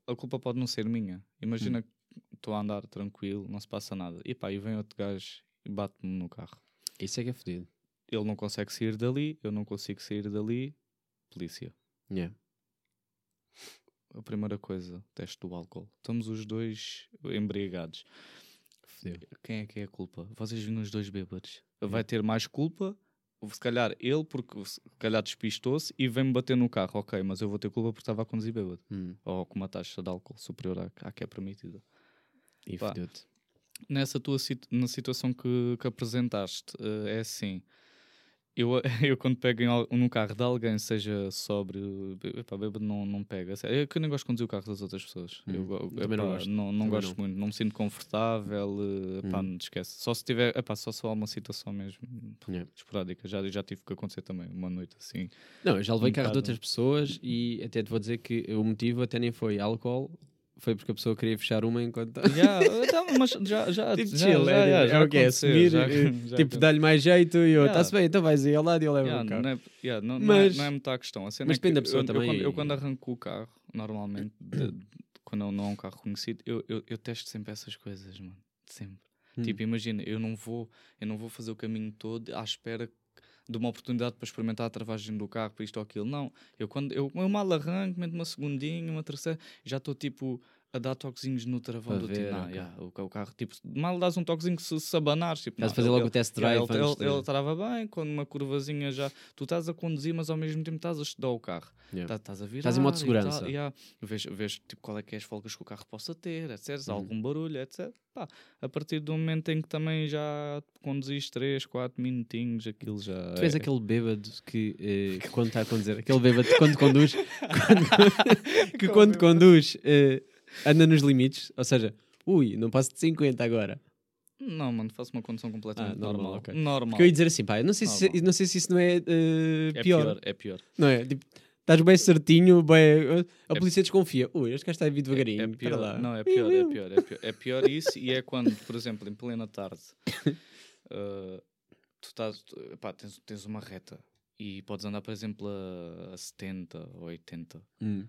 a culpa pode não ser minha. Imagina que estou a andar tranquilo, não se passa nada. E pá, e vem outro gajo e bate-me no carro. Isso é que é fodido. Ele não consegue sair dali, eu não consigo sair dali, polícia. Yeah. A primeira coisa, teste do álcool. Estamos os dois embriagados. Fodeu. Quem é que é a culpa? Vocês vinham os dois bêbados. Vai ter mais culpa, se calhar ele, porque se calhar despistou-se e vem-me bater no carro. Ok, mas eu vou ter culpa porque estava a conduzir bêbado. Hum, Ou com uma taxa de álcool superior à, à que é permitida. E Pá. Nessa tua na situação que, que apresentaste, eh, é assim. Eu, eu quando pego em num carro de alguém, seja epá, bêbado não, não pega. É que eu nem gosto de conduzir o carro das outras pessoas. Hum, Eu, go- também não epá, gosto. Não, não gosto muito, não me sinto confortável. eh, epá, Hum. não esquece. Só se tiver, epá, só se for uma situação mesmo Yeah. esporádica. Já, já tive que acontecer também, uma noite assim. Não, eu já levei Um carro de outras pessoas e até te vou dizer que o motivo até nem foi álcool, foi porque a pessoa queria fechar uma enquanto. Já, então, mas já, já, tipo, já, chill, já, é, já, é já o que é, assumir, já- eh, já tipo, aconteceu. dá-lhe mais jeito e eu, está-se bem, então vais aí ao lado e eu levo Yeah, o carro. não, é, yeah, não, Mas- não, é, não é muito a questão. A cena mas é depende da pessoa eu, também Eu quando, eu e- quando arranco o carro, normalmente, de- quando eu não é um carro conhecido, eu, eu, eu testo sempre essas coisas, mano. Sempre. Hum. Tipo, imagina, eu não vou, eu não vou fazer o caminho todo à espera de uma oportunidade para experimentar a travagem do carro, para isto ou aquilo. Não, eu quando eu, eu mal arranco, meto uma segundinha, uma terceira, já estou tipo a dar toquezinhos no travão Para do ver, tipo, não, ok. yeah, o, o carro, tipo, mal dás um toquezinho se, se abanares, tipo, Estás a fazer ele- logo ele- o test drive ele, ele, de- ele trava bem, quando uma curvazinha já. Tu estás a conduzir, mas ao mesmo tempo estás a estudar o carro. Yeah. Tá- Estás a virar. Estás em modo de segurança. yeah. Vês, vês tipo, qual é que é as folgas que o carro possa ter, etc. Uhum. algum barulho, etc. Pá, a partir do momento em que também já conduziste 3, 4 minutinhos, aquilo já. Tu és é- aquele bêbado que, eh, que quando está a conduzir, aquele bêbado que quando conduz, quando- que quando conduz eh, anda nos limites, ou seja, ui, não passo de 50 agora. Não, mano, faço uma condução completamente Ah, normal, normal. ok. Normal. Porque eu ia dizer assim, pá, eu não sei, se, não sei se isso não é, eh, É pior, pior, é pior. não é? Tipo, estás bem certinho, bem, a polícia desconfia. Ui, este gajo está a vir devagarinho, É, é pior, lá. não, é pior, é pior, é pior. É pior isso e é quando, por exemplo, em plena tarde, uh, tu estás, epá, tens, tens uma reta e podes andar, por exemplo, a, a 70 ou 80, Hum,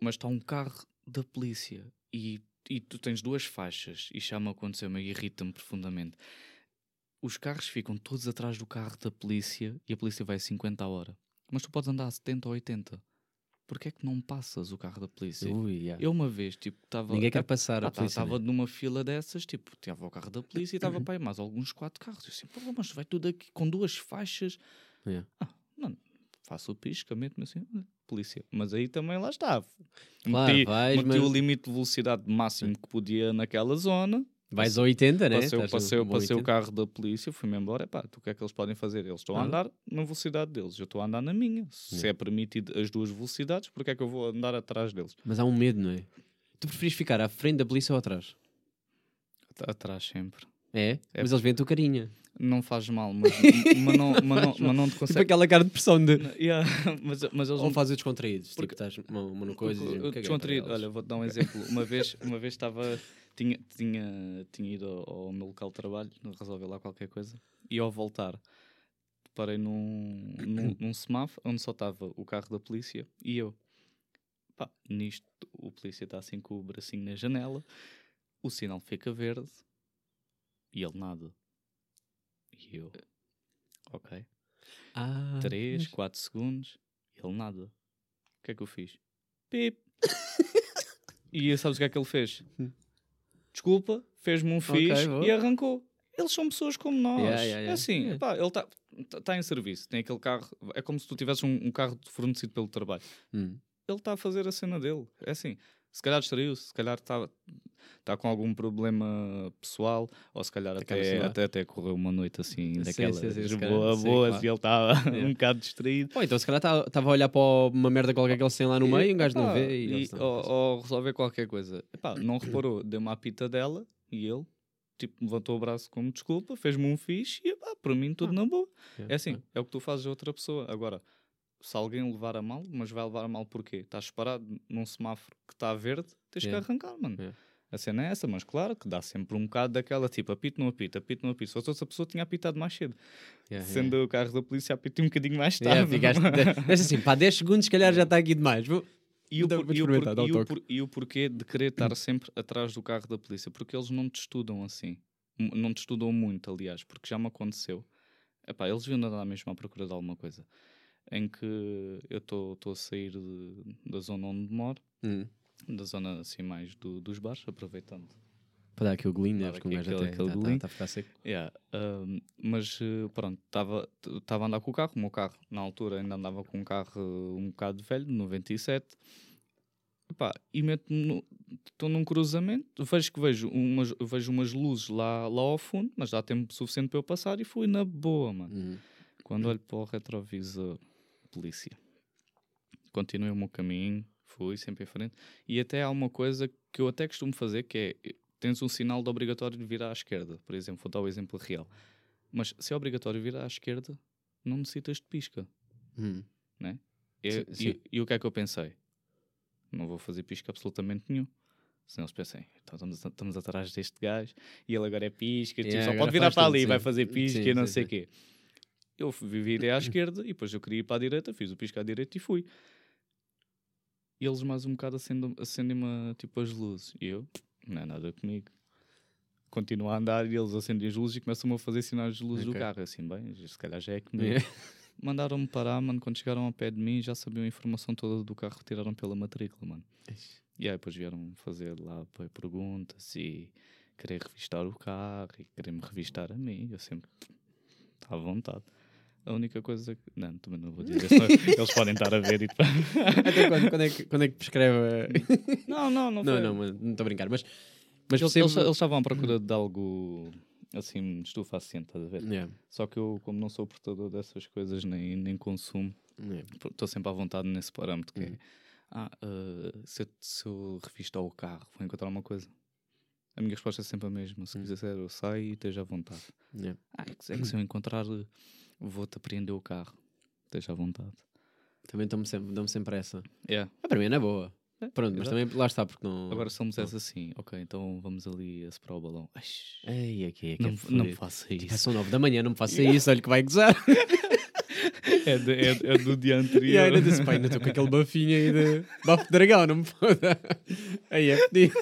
mas está um carro da polícia e, e tu tens duas faixas e chama aconteceu-me e irrita-me profundamente. Os carros ficam todos atrás do carro da polícia e a polícia vai a 50 a hora. Mas tu podes andar a 70 ou 80. Porquê é que não passas o carro da polícia? Ui, yeah. Eu uma vez, tipo, estava. Ninguém quer passar a Ah, polícia. Estava né? numa fila dessas, tipo, tinha o carro da polícia e estava para aí mais alguns quatro carros. Eu assim, pô, mas vai tudo aqui com duas faixas. Yeah. Ah, não, faço o pisca, meto-me assim, ah, polícia. Mas aí também lá está. Claro, meti, vais, meti mas- o limite de velocidade máximo que podia naquela zona. Vais a 80, né? Passei, Estás passei, passei o 80. carro da polícia, fui-me embora. Epá, tu, o que é que eles podem fazer? Eles estão a Ah. andar na velocidade deles, eu estou a andar na minha. Se Yeah. é permitido as duas velocidades, porque é que eu vou andar atrás deles? Mas há um medo, não é? Tu preferes ficar à frente da polícia ou atrás? At- Atrás sempre. É? É. Mas eles veem a tua carinha. Não faz mal, mas, mas, não, mas, não, mas não te Tipo consegue. aquela cara de pressão de... Yeah, mas, mas eles Ou não fazem descontraídos. Porque- Tipo, estás uma, uma coisa Eu- dizem, eu "Caguei descontraído. para eles." Olha, vou-te dar um exemplo. Uma vez, uma vez estava, tinha, tinha, tinha ido ao, ao meu local de trabalho, resolver lá qualquer coisa, e ao voltar parei num, num, num semáforo onde só estava o carro da polícia e eu. Pá, nisto o polícia está assim com o bracinho na janela, o sinal fica verde e ele nada. E eu, ok. Ah, 3, mas- 4 segundos, ele nada. O que é que eu fiz? Pip! e sabes o que é que ele fez? Hum. desculpa, fez-me um fixe boa. e arrancou. Eles são pessoas como nós. Yeah, yeah, yeah. É assim, pá, ele está tá em serviço, tem aquele carro, é como se tu tivesses um, um carro fornecido pelo trabalho. Hum. Ele está a fazer a cena dele. É assim, se calhar distraiu-se, se calhar está tá com algum problema pessoal, ou se calhar Acaba-se até, lá. até, até correu uma noite assim, Sim, daquelas sim, boa, sim, boas, claro. e ele estava Yeah. um bocado distraído. Pô, então se calhar estava a olhar para uma merda qualquer que eles têm lá no meio, um gajo não epá, vê e, e- não- ou, ou resolver qualquer coisa. Epá, não reparou, deu uma apita dela e ele tipo, levantou o braço como desculpa, fez-me um fixe e epá, para mim tudo na boa. Yeah, É assim, yeah. é o que tu fazes a outra pessoa. Agora, se alguém levar a mal, mas vai levar a mal porquê? Estás parado num semáforo que está verde, tens Yeah. que arrancar, mano. Yeah. A cena é essa, mas claro que dá sempre um bocado daquela tipo, apito, não apito, apito, não apito. Se fosse outra pessoa, tinha apitado mais cedo. Yeah, Sendo o carro da polícia, apito um bocadinho mais yeah. tarde. Yeah, ficaste, deixa assim, pá, 10 segundos, se calhar já está aqui demais. Vou... E o, por- e o por- e o por- e o porquê de querer estar sempre atrás do carro da polícia? Porque eles não te estudam assim. Não te estudam muito, aliás, porque já me aconteceu. Epá, eles viam andar mesmo à procura de alguma coisa. Em que eu estou a sair de- da zona onde moro, Hum. da zona assim mais do- dos bares, aproveitando. Para dar aqui o golinho, né? Porque um gajo até aquele está golinho. a ficar seco. Yeah, um, mas eh, pronto, estava a andar com o carro. O meu carro, na altura, ainda andava com um carro eh, um bocado velho, de 97. Epá, e meto-me estou num cruzamento, vejo que vejo umas, vejo umas luzes lá, lá ao fundo, mas dá tempo suficiente para eu passar e fui na boa, mano. Hum. Quando olho para o retrovisor, polícia. Continuei o meu caminho, fui sempre em frente. E até há uma coisa que eu até costumo fazer, que é, tens um sinal de obrigatório de virar à esquerda. Por exemplo, vou dar o exemplo real. Mas se é obrigatório virar à esquerda, não necessitas de pisca. Hum. E, Sim, e- sim. e o que é que eu pensei? Não vou fazer pisca absolutamente nenhum. Senão eles pensem, então estamos, estamos atrás deste gajo e ele agora é pisca, tipo, Yeah, só agora pode virar para ali, sim. vai fazer pisca e não sei o quê. Eu virei à esquerda e depois eu queria ir para a direita, fiz o pisca à direita e fui. E eles mais um bocado acendem- acendem-me tipo as luzes. E eu, não é nada comigo. Continuo a andar e eles acendem as luzes e começam-me a fazer sinais de luzes do Ok. carro. Assim, bem, se calhar já é comigo. Yeah. Mandaram-me parar, mano. Quando chegaram ao pé de mim, já sabiam a informação toda do carro, retiraram pela matrícula, mano. E aí depois vieram fazer lá perguntas e querer revistar o carro e querer-me revistar a mim. Eu sempre, à vontade. A única coisa que. Não, também não vou dizer, senão eles podem estar a ver e. Até quando, quando, é que, quando é que prescreve? a- Não, não, não. Não, foi. não, mano, não estou a brincar. Mas, mas Eles, percebo- eles, eles estavam à procura de algo assim, estupefaciente, estás a ver? Yeah, Só que eu, como não sou portador dessas coisas nem, nem consumo, yeah. estou sempre à vontade nesse parâmetro que Uhum. é, ah, ah, se, eu, se eu revistar o carro, vou encontrar uma coisa. A minha resposta é sempre a mesma. Se Hum. quiser, eu saio e esteja à vontade. Yeah. Ah, é que, é que se eu encontrar, vou-te apreender o carro. Esteja à vontade. Também dão-me sempre, dão sempre essa. Yeah. Ah, para mim não é boa. Pronto, mas exato. também lá está, porque não. Agora, se me dissesse assim, ok, então vamos ali a separar o balão. Ai, Ei, aqui, aqui não, é não fodido. me faça Tipo, isso. São nove da manhã, não me faça isso, olha que vai gozar. É, de- é- é do dia anterior. E ainda disse, pá, ainda estou com aquele bafinho aí de bafo de dragão, não me foda. Aí é pedido.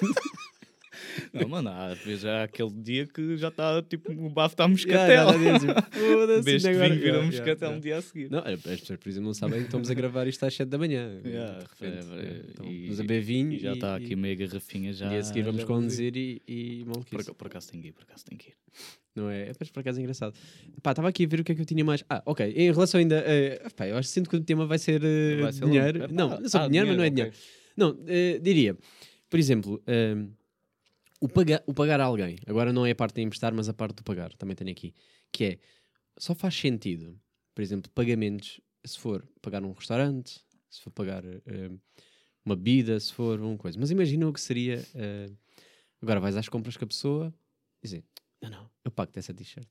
Não, mano, há, há aquele dia que já está, tipo, o bafo está a Yeah, moscatel. já Foda-se, agora- vim, vira um yeah, moscatel no dia a seguir. Não, as pessoas, por exemplo, não sabem que estamos a gravar isto às 7 da manhã. Yeah, de repente. é, é, então, e- vamos a beber vinho E já está aqui meia garrafinha já. E a seguir vamos já conduzir e, e Por, maluquice. aca- por acaso tem que ir, por acaso tem que ir. Não é? Mas por acaso é engraçado. Pá, estava aqui a ver o que é que eu tinha mais. Ah, ok. Em relação ainda. eh, pá, eu acho que sinto que o tema vai ser, eh, Vai ser dinheiro. longo. Não, Epá, não é sobre ah, dinheiro, mas não é dinheiro, dinheiro. Não, eh, diria, por exemplo, ehm, o, paga, o pagar a alguém. Agora não é a parte de emprestar, mas a parte do pagar. Também tenho aqui. Que é, só faz sentido, por exemplo, pagamentos, se for pagar um restaurante, se for pagar eh, uma bebida, se for uma coisa. Mas imagina o que seria. eh, agora vais às compras com a pessoa e dizer: Não, não, eu pago-te essa t-shirt.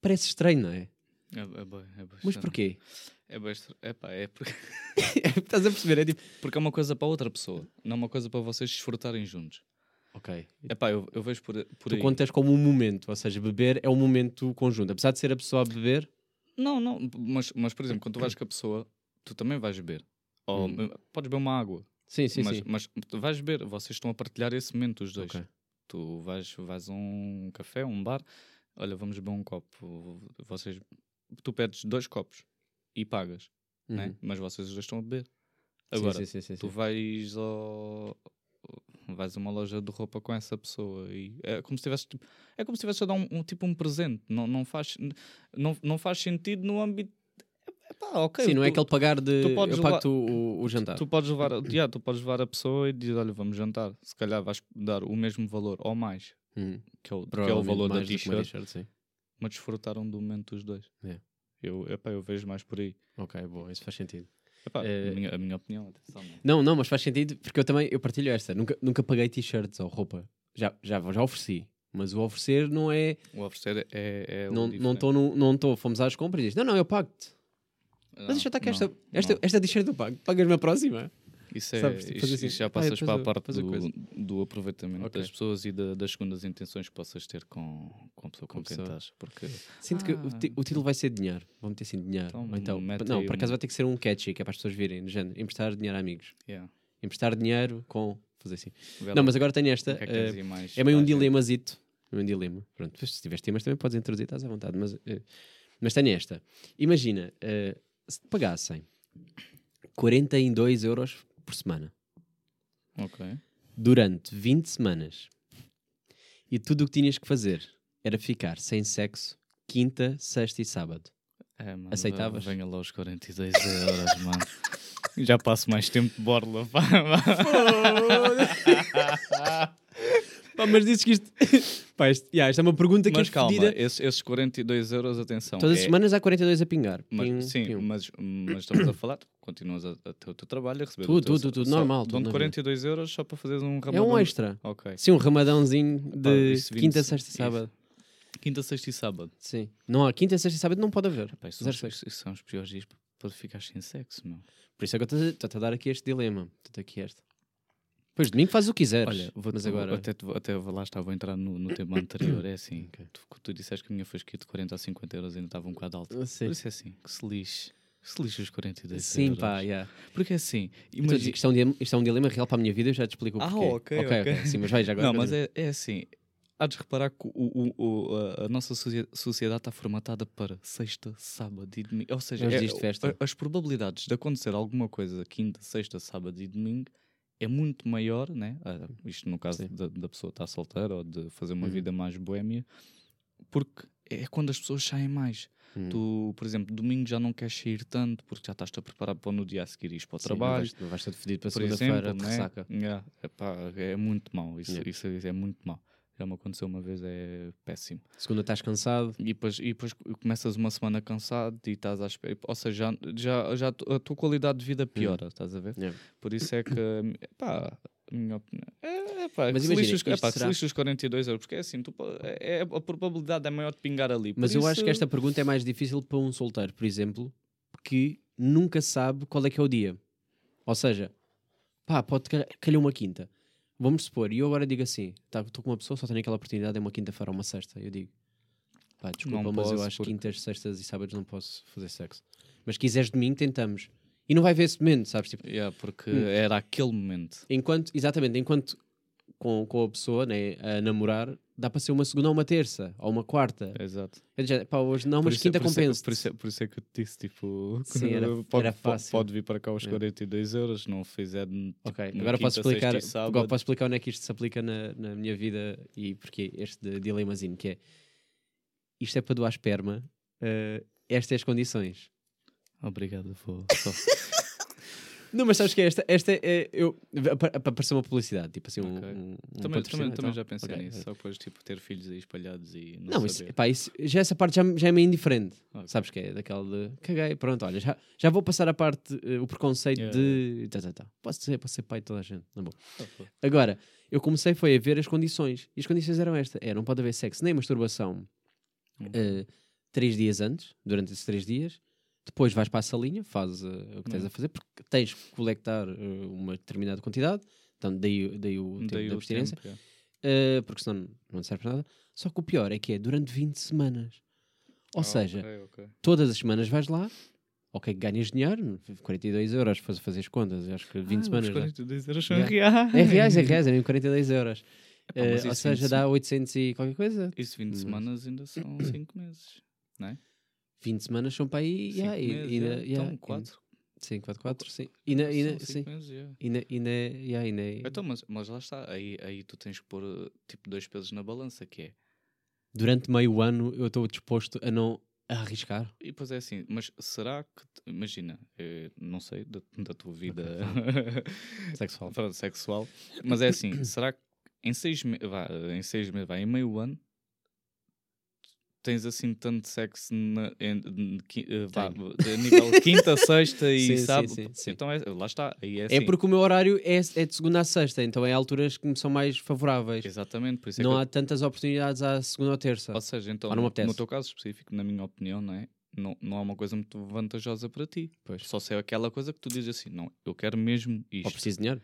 Parece estranho, não é? É, é, bem, é bem Mas porquê? É, bem estranho. Epá, é porque, Estás a perceber? É tipo. porque é uma coisa para outra pessoa, não é uma coisa para vocês desfrutarem juntos. Ok. Epá, eu, eu vejo por, por Tu aí. contas como um momento, ou seja, beber é um momento conjunto. Apesar de ser a pessoa a beber, Não, não, mas, mas por exemplo, quando tu vais com a pessoa, tu também vais beber. Ou Hum. podes beber uma água, sim, sim, mas, sim. mas tu vais beber, vocês estão a partilhar esse momento, os dois. Ok. Tu vais, vais a um café, um bar, olha, vamos beber um copo. Vocês, tu pedes dois copos e pagas, né? Uhum. mas vocês os dois estão a beber. Sim, Agora, sim, sim, sim, tu vais ao. Vais a uma loja de roupa com essa pessoa e é como se tivesse é como se tivesse a dar um, um- tipo um presente. Não, não, faz, não, não faz sentido no âmbito. Epá, ok, Sim, não é tu- aquele pagar de. tu podes eu levar- o, o jantar. Tu podes levar, yeah, tu podes levar a pessoa e dizer, olha, vamos jantar. Se calhar vais dar o mesmo valor ou mais, Hum, que é o, que é o valor da t-shirt, mas desfrutaram do momento dos dois. É. Eu, epá, eu vejo mais por aí. Ok, boa, isso faz sentido. Epá, É. a, minha, a minha opinião, atenção. não. Não, não, mas faz sentido porque eu também eu partilho esta. Nunca, nunca paguei t-shirts ou roupa. Já, já, já ofereci. Mas o oferecer não é. O oferecer é. é Não não estou. Não, não tô, fomos às compras e diz: Não, não, eu pago-te. Mas deixa estar aqui esta, esta, esta t-shirt eu pago. Pagas-me a próxima. Isso, é, Sabes, tipo, isso, assim, isso já "Ah, passas depois para a parte do, coisa." do aproveitamento Ok. das pessoas e da- das segundas intenções que possas ter com, com a pessoa com, Com quem pessoa. estás. Porque Sinto que o, Ah. o título vai ser dinheiro. Vou meter assim dinheiro. Então, Ou então, não, por um- acaso vai ter que ser um catchy, que é para as pessoas virem. Do género, emprestar dinheiro a amigos. yeah, Emprestar dinheiro com. Fazer assim. vê Não, mas agora tenho esta. que é, que eh, É meio um dilemazito. É um dilema. Pronto, se tiveres temas também podes introduzir, estás à vontade. Mas, eh, mas tenho esta. Imagina, eh, se te pagassem 42 euros por semana Ok. durante 20 semanas e tudo o que tinhas que fazer era ficar sem sexo quinta, sexta e sábado. É, mano, Aceitavas? Venha lá os 42 euros, mano. Já passo mais tempo de borla. pá. Pá, mas dizes que isto. Pá, isto, yeah, esta é uma pergunta que mas é calma, fodida. esses, esses 42 euros, atenção. Todas as é- semanas há 42 a pingar. Mas, Pim, sim, pim. mas, mas estamos a falar, continuas a, a ter o teu trabalho, a receber Tudo, o teu, tudo, tudo, só- normal, tudo Dão-te na vida. 42 euros só para fazeres um É ramadão. um extra. Ok. Sim, um ramadãozinho de vinte- quinta, sexta e sábado. Quinta, sexta e sábado. Sim. Não há quinta, sexta e sábado, não pode haver. Pá, isso, são, isso são os piores dias para, ficar sem sexo, meu. Por isso é que eu estou- a dar aqui este dilema. Estou aqui esta. Pois domingo fazes o que quiseres. Olha, vou mas agora. até, até lá estava a entrar no, no tema anterior. É assim, Ok. tu, tu disseste que a minha fasquia de 40 a 50 euros ainda estava um bocado alta. Ah, Sim, Por isso é assim, que se lixe. Que se lixe os 42 Sim euros. pá, yeah. Porque é assim, dizer imagina... isto é, um dilema, isto é um dilema real para a minha vida, eu já te explico o Ah, porquê. ok, ok. Sim, mas já agora. Não, mas é, é assim. Há de reparar que o, o- o- a, nossa socie- sociedade está formatada para sexta, sábado e domingo. Ou seja, É as probabilidades de acontecer alguma coisa quinta, sexta, sábado e domingo é muito maior, né? Ah, isto no caso da, da pessoa estar solteira ou de fazer uma Uhum. vida mais boémia, porque é quando as pessoas saem mais. Hum. Tu, por exemplo, domingo já não queres sair tanto porque já estás-te a preparar para no dia a seguir ires para o Sim, trabalho Não vais, fedido para segunda-feira né? ressaca. Yeah, epá, é muito mau. Isso, Yeah. isso é muito mau. Já me aconteceu uma vez, é péssimo. Segunda estás cansado. E depois, e depois começas uma semana cansado e estás à espera. Ou seja, já, já, já a tua qualidade de vida piora, estás a ver? Yeah. Por isso é que, pá, a minha opinião. É, é pá, Mas se imagina, é, pá, que se será- os 42 euros, porque é assim, tu, é, é- a probabilidade é maior de pingar ali. Mas eu acho que isso- esta pergunta é mais difícil para um solteiro, por exemplo, que nunca sabe qual é que é o dia. Ou seja, pá, pode calhar uma quinta. Vamos supor, e eu agora digo assim: tá, estou com uma pessoa, só tenho aquela oportunidade, é uma quinta-feira ou uma sexta. Eu digo, pá, desculpa, Não mas eu acho que porque- quintas, sextas e sábados não posso fazer sexo. Mas se quiseres domingo, tentamos. E não vai ver esse momento, sabes? Tipo, Yeah, porque Hum. era aquele momento. enquanto, exatamente, enquanto com, com a pessoa né, a namorar, dá para ser uma segunda ou uma terça, ou uma quarta. Exato. Eu já, pá, hoje não, Por mas isso- quinta é- compensa. Por isso, é- por isso é que eu te disse, tipo, Sim, era- pode, era fácil. pode vir para cá os É. 42 euros, não fizer tipo, Ok, agora quinta, posso explicar, agora posso explicar onde é que isto se aplica na, na minha vida e porque este dilemazinho que é isto é para doar esperma, eh, estas é as condições. Obrigado, vou só. Não, mas sabes que é esta, esta é, eu, apa- apa- apareceu uma publicidade, tipo assim, um, Ok. um- um também, também, também já pensei ok. nisso, só depois tipo ter filhos aí espalhados e não, Não, isso, pá, isso, já essa parte já, já é meio indiferente. Ok. Sabes que é daquela de caguei, pronto, olha, já, já vou passar a parte, eh, o preconceito Yeah, de. Tá, tá, tá. Posso ser, posso ser pai de toda a gente, boa. Ah, pô. Agora, eu comecei foi a ver as condições. E as condições eram estas: é, não pode haver sexo nem masturbação eh, três dias antes, durante esses três dias. Depois vais para a salinha, fazes eh, o que tens Hum. a fazer, porque tens que colectar eh, uma determinada quantidade. Então, daí, daí o tempo Daí da abstinência, tempo, yeah. eh, porque senão não serve para nada. Só que o pior é que é durante 20 semanas. Ou Ah, seja, ok, ok. todas as semanas vais lá, ok, ganhas dinheiro, 42 euros, faz fazer as contas, acho que 20 Ah, semanas. Os dá. 42 euros são reais. É reais, é reais, é mesmo 42 euros. Epá, Eh, ou seja, dá 800 e qualquer coisa. Isso 20 Mas- semanas ainda são 5 meses. 20 semanas são para aí. Cinco yeah, e- meses, e ainda- yeah. yeah, Então, e- 4. Sim, 4, 4, sim. E na, e na, sim. meses, yeah. E na, e na, yeah, e na- Então, mas, mas lá está, aí, aí tu tens que pôr tipo dois pesos na balança, que é. durante meio ano eu estou disposto a não arriscar. E depois é assim, mas será que, imagina, eh, não sei da, da tua vida Sexual. sexual, mas é assim, será que em seis meses, em seis meses, em meio ano, tens assim tanto sexo na, em, eh, vá, de nível quinta, sexta e Sim, sábado? sim, sim. Então é, lá está, aí é assim. É porque o meu horário é, é de segunda a sexta, então é alturas que me são mais favoráveis. Exatamente, por isso é Não que eu- há tantas oportunidades à segunda ou terça. Ou seja, então, Ou no, no teu caso específico, na minha opinião, não é? Não, não é uma coisa muito vantajosa para ti. Pois. Só se é aquela coisa que tu dizes assim, não, eu quero mesmo isto. Ou preciso de dinheiro?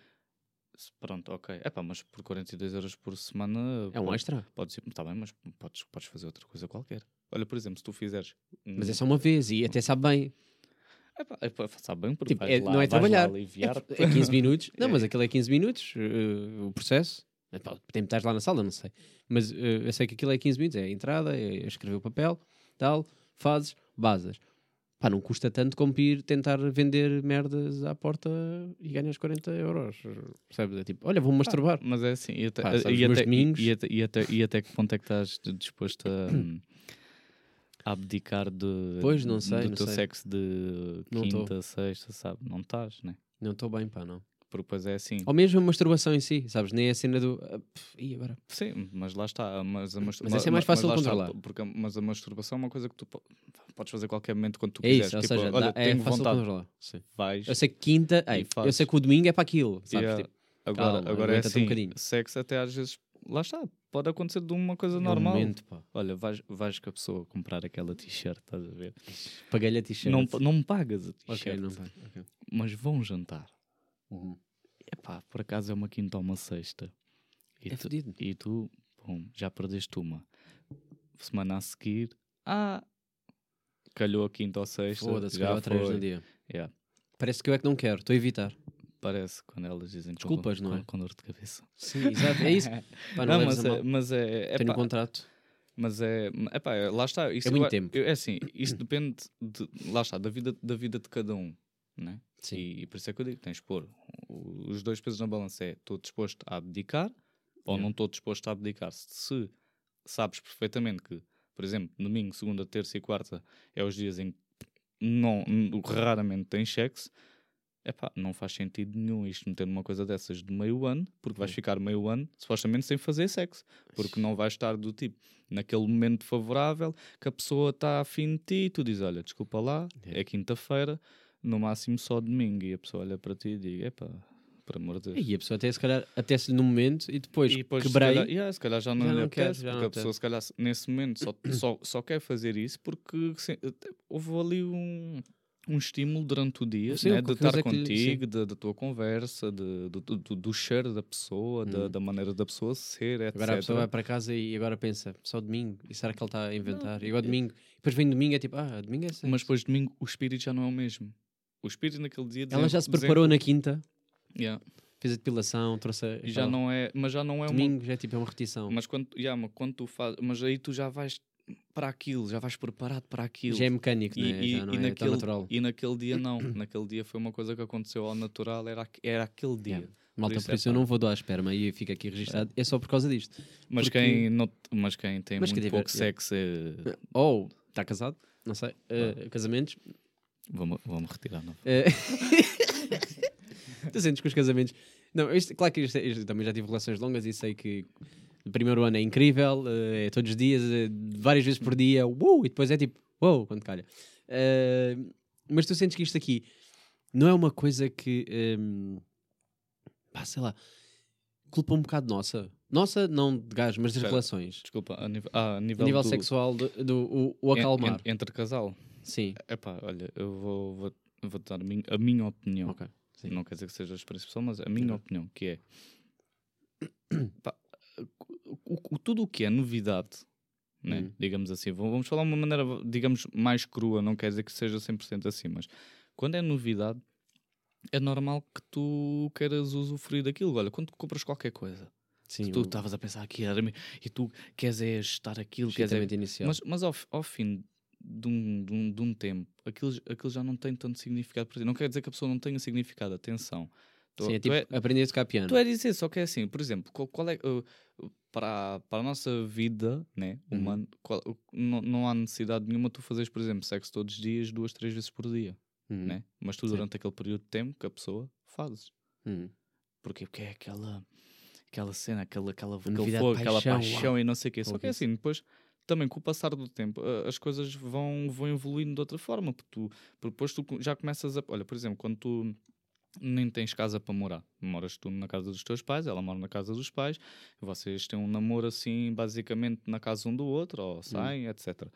Pronto, ok. É pá, mas por 42 euros por semana. É um pode- extra. Podes, tá bem, mas podes, podes fazer outra coisa qualquer. Olha, por exemplo, se tu fizeres. Um, Mas é só uma vez e até sabe bem. é pá, é pá, sabe bem, porque Tipo, é- lá, não é trabalhar. aliviar-te. É 15 minutos. Não, É. mas aquilo é 15 minutos, eh, o processo. É pá, Tem estás lá na sala, não sei. Mas eh, eu sei que aquilo é 15 minutos, é a entrada, é escrever o papel, tal, fazes, basas. Pá, não custa tanto como ir tentar vender merdas à porta e ganhas 40 euros. Percebes? É tipo, olha, vou-me masturbar. Mas é assim, e até, Pá, sabes, e, até, domingos- e, até, e, até, e até que ponto é que estás disposto a, abdicar de, Pois, não sei, do não teu sei. sexo de quinta, sexta, sabe? Não estás, né? Não estou bem, pá, não. Porque depois é assim. Ou mesmo a masturbação em si, sabes? Nem a cena do. ah, pff, e agora? Sim, mas lá está. Mas, a mastur- Mas essa é mais fácil de está, controlar. porque, a- mas a masturbação é uma coisa que tu po- podes fazer a qualquer momento quando tu É quiseres. isso, ou Tipo, seja, olha, dá- é fácil de vontade, controlar. Sim. vais. Eu sei que quinta, ei, eu sei que o domingo é para aquilo, sabes? Yeah. Tipo, agora calma, agora é um assim, bocadinho. sexo até às vezes, lá está, pode acontecer de uma coisa é um normal. momento, pá. Olha, vais, vais com a pessoa comprar aquela t-shirt, estás a ver? Paguei-lhe a t-shirt. Não, não me pagas a t-shirt, não vai. ok. mas vão jantar. Uhum. Epá, por acaso é uma quinta ou uma sexta. E É tu, fodido. e tu pum, já perdeste uma. Semana a seguir, ah, calhou a quinta ou sexta. Foda-se, já calhou três no dia. Yeah. Parece que eu é que não quero, estou a evitar. Parece quando elas dizem com- Desculpas, não com, é? com dor de cabeça. Sim, exato, é isso. Pá, não, Não, leves mas é, mas é, Tenho um epá, contrato. mas é, epá, é, lá está. Isso É muito eu- tempo. eu- é assim, isso depende, de, lá está, da vida, da vida de cada um, né? Sim. E, e por isso é que eu digo, tens de pôr os dois pesos na balança é, estou disposto a abdicar ou Yeah. não estou disposto a abdicar. Se sabes perfeitamente que, por exemplo, domingo, segunda, terça e quarta é os dias em que não, raramente tens sexo, epá, não faz sentido nenhum isto meter numa coisa dessas de meio ano, porque vais ficar meio ano supostamente sem fazer sexo, porque não vais estar do tipo naquele momento favorável que a pessoa está afim de ti e tu dizes: Olha, desculpa lá, é quinta-feira, no máximo só domingo, e a pessoa olha para ti e diz: Epá, por amor de Deus. E a pessoa até se calhar apetece-lhe no momento e depois, E depois, se quebrei. calhar, yeah, se calhar já não já lhe não apetece, não porque a pessoa, se calhar, se- nesse momento só, só, só quer fazer isso porque se- houve ali um, um estímulo durante o dia Sim, né, de estar que lhe- contigo, da da tua conversa, de, do, do, do- cheiro da pessoa, da, Hum. da maneira da pessoa ser, etc. Agora a pessoa vai para casa e agora pensa, só domingo, e será que ele está a inventar? E agora domingo, e depois vem domingo é tipo, ah, domingo é sexo. Mas depois domingo o espírito já não é o mesmo. O espírito naquele dia Ela já se preparou na quinta, Yeah. fez a depilação, trouxe a. Já não é, mas já não é uma Domingo já é tipo é uma repetição. Mas quando, yeah, mas quando tu fazes, mas aí tu já vais para aquilo, já vais preparado para aquilo. já é mecânico, e, né? e, já não e é tão naquele, natural. e naquele dia não. naquele dia foi uma coisa que aconteceu ao natural, era, era aquele dia. Yeah. Malta, isso por é isso eu não vou doar esperma e fica aqui registado. É só por causa disto. Mas, Porque- quem não, mas quem tem Mas muito pouco tiver- sexo, é... Ou está casado, não sei. eh, casamentos. Vou-me retirar. Não. Eh, Tu sentes com os casamentos. Não, isto, claro que isto, é- isto também já tive relações longas e sei que o primeiro ano é incrível, eh, é todos os dias, eh, várias vezes por dia, uou, e depois é tipo, uou, quando calha. Eh, mas tu sentes que isto aqui não é uma coisa que, ehm, pá, sei lá, culpa um bocado nossa. Nossa, não de gajos, mas das Espera. relações. Desculpa, a nível, ah, a nível, A nível do- sexual, do, do- o, o en- acalmar. en- entre casal. Sim, Epá, olha, eu vou, vou, vou dar a minha, a minha opinião. Não quer dizer que seja a experiência pessoal, mas a minha opinião, que é pá, o, o- tudo o que é novidade, né? Uhum. digamos assim, vamos falar de uma maneira, digamos, mais crua, não quer dizer que seja 100% assim, mas quando é novidade, é normal que tu queiras usufruir daquilo. Olha, quando tu compras qualquer coisa, Sim, tu estavas a pensar aqui e tu queres é estar aquilo, queres é inicial. mas, mas ao, ao fim de um, de um, de um tempo, aquilo, aquilo já não tem tanto significado para ti. Não quer dizer que a pessoa não tenha significado, atenção. Tu, Sim, é tipo é- aprender a tocar piano. Tu é dizer, só que é assim, por exemplo, qual, qual é uh, para, a- para a nossa vida né, Uhum. humana, qual- uh, não, não há necessidade nenhuma tu fazeres, por exemplo, sexo todos os dias, duas, três vezes por dia, Uhum, né? Mas tu Sim. durante aquele período de tempo que a pessoa fazes. uhum. Porquê? Porque é aquela, aquela cena, aquela, aquela, aquele fogo, aquela paixão, paixão uau. e não sei o quê. Só que é assim, depois também com o passar do tempo as coisas vão, vão evoluindo de outra forma. Porque, tu, porque depois tu já começas a. Olha, por exemplo, quando tu nem tens casa para morar, moras tu na casa dos teus pais, ela mora na casa dos pais, vocês têm um namoro assim, basicamente na casa um do outro, ou saem, etc.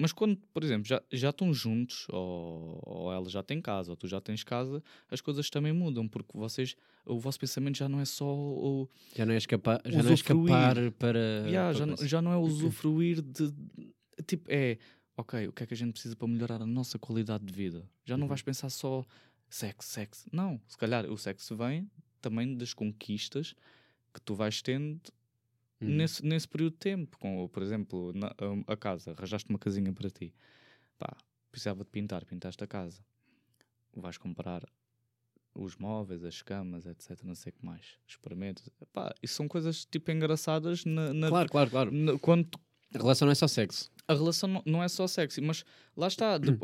Mas quando, por exemplo, já, já estão juntos, ou, ou ela já tem casa, ou tu já tens casa, as coisas também mudam, porque vocês, o vosso pensamento já não é só o, Já não é escapar, já não é escapar para. Yeah, para já, não- já não é usufruir de. Tipo, é. Ok, o que é que a gente precisa para melhorar a nossa qualidade de vida? Já não Uhum. vais pensar só sexo, sexo. Não, se calhar o sexo vem também das conquistas que tu vais tendo Uhum. nesse, nesse período de tempo. Com, por exemplo, na- a, a casa, arranjaste uma casinha para ti. Pá, precisava de pintar, pintaste a casa. Vais comprar os móveis, as camas, etc. Não sei o que mais. Experimentas. Pá, isso são coisas tipo engraçadas na, na- Claro, claro, claro. na- quando tu- A relação não é só sexo. a relação não, não é só sexy, mas lá está. de-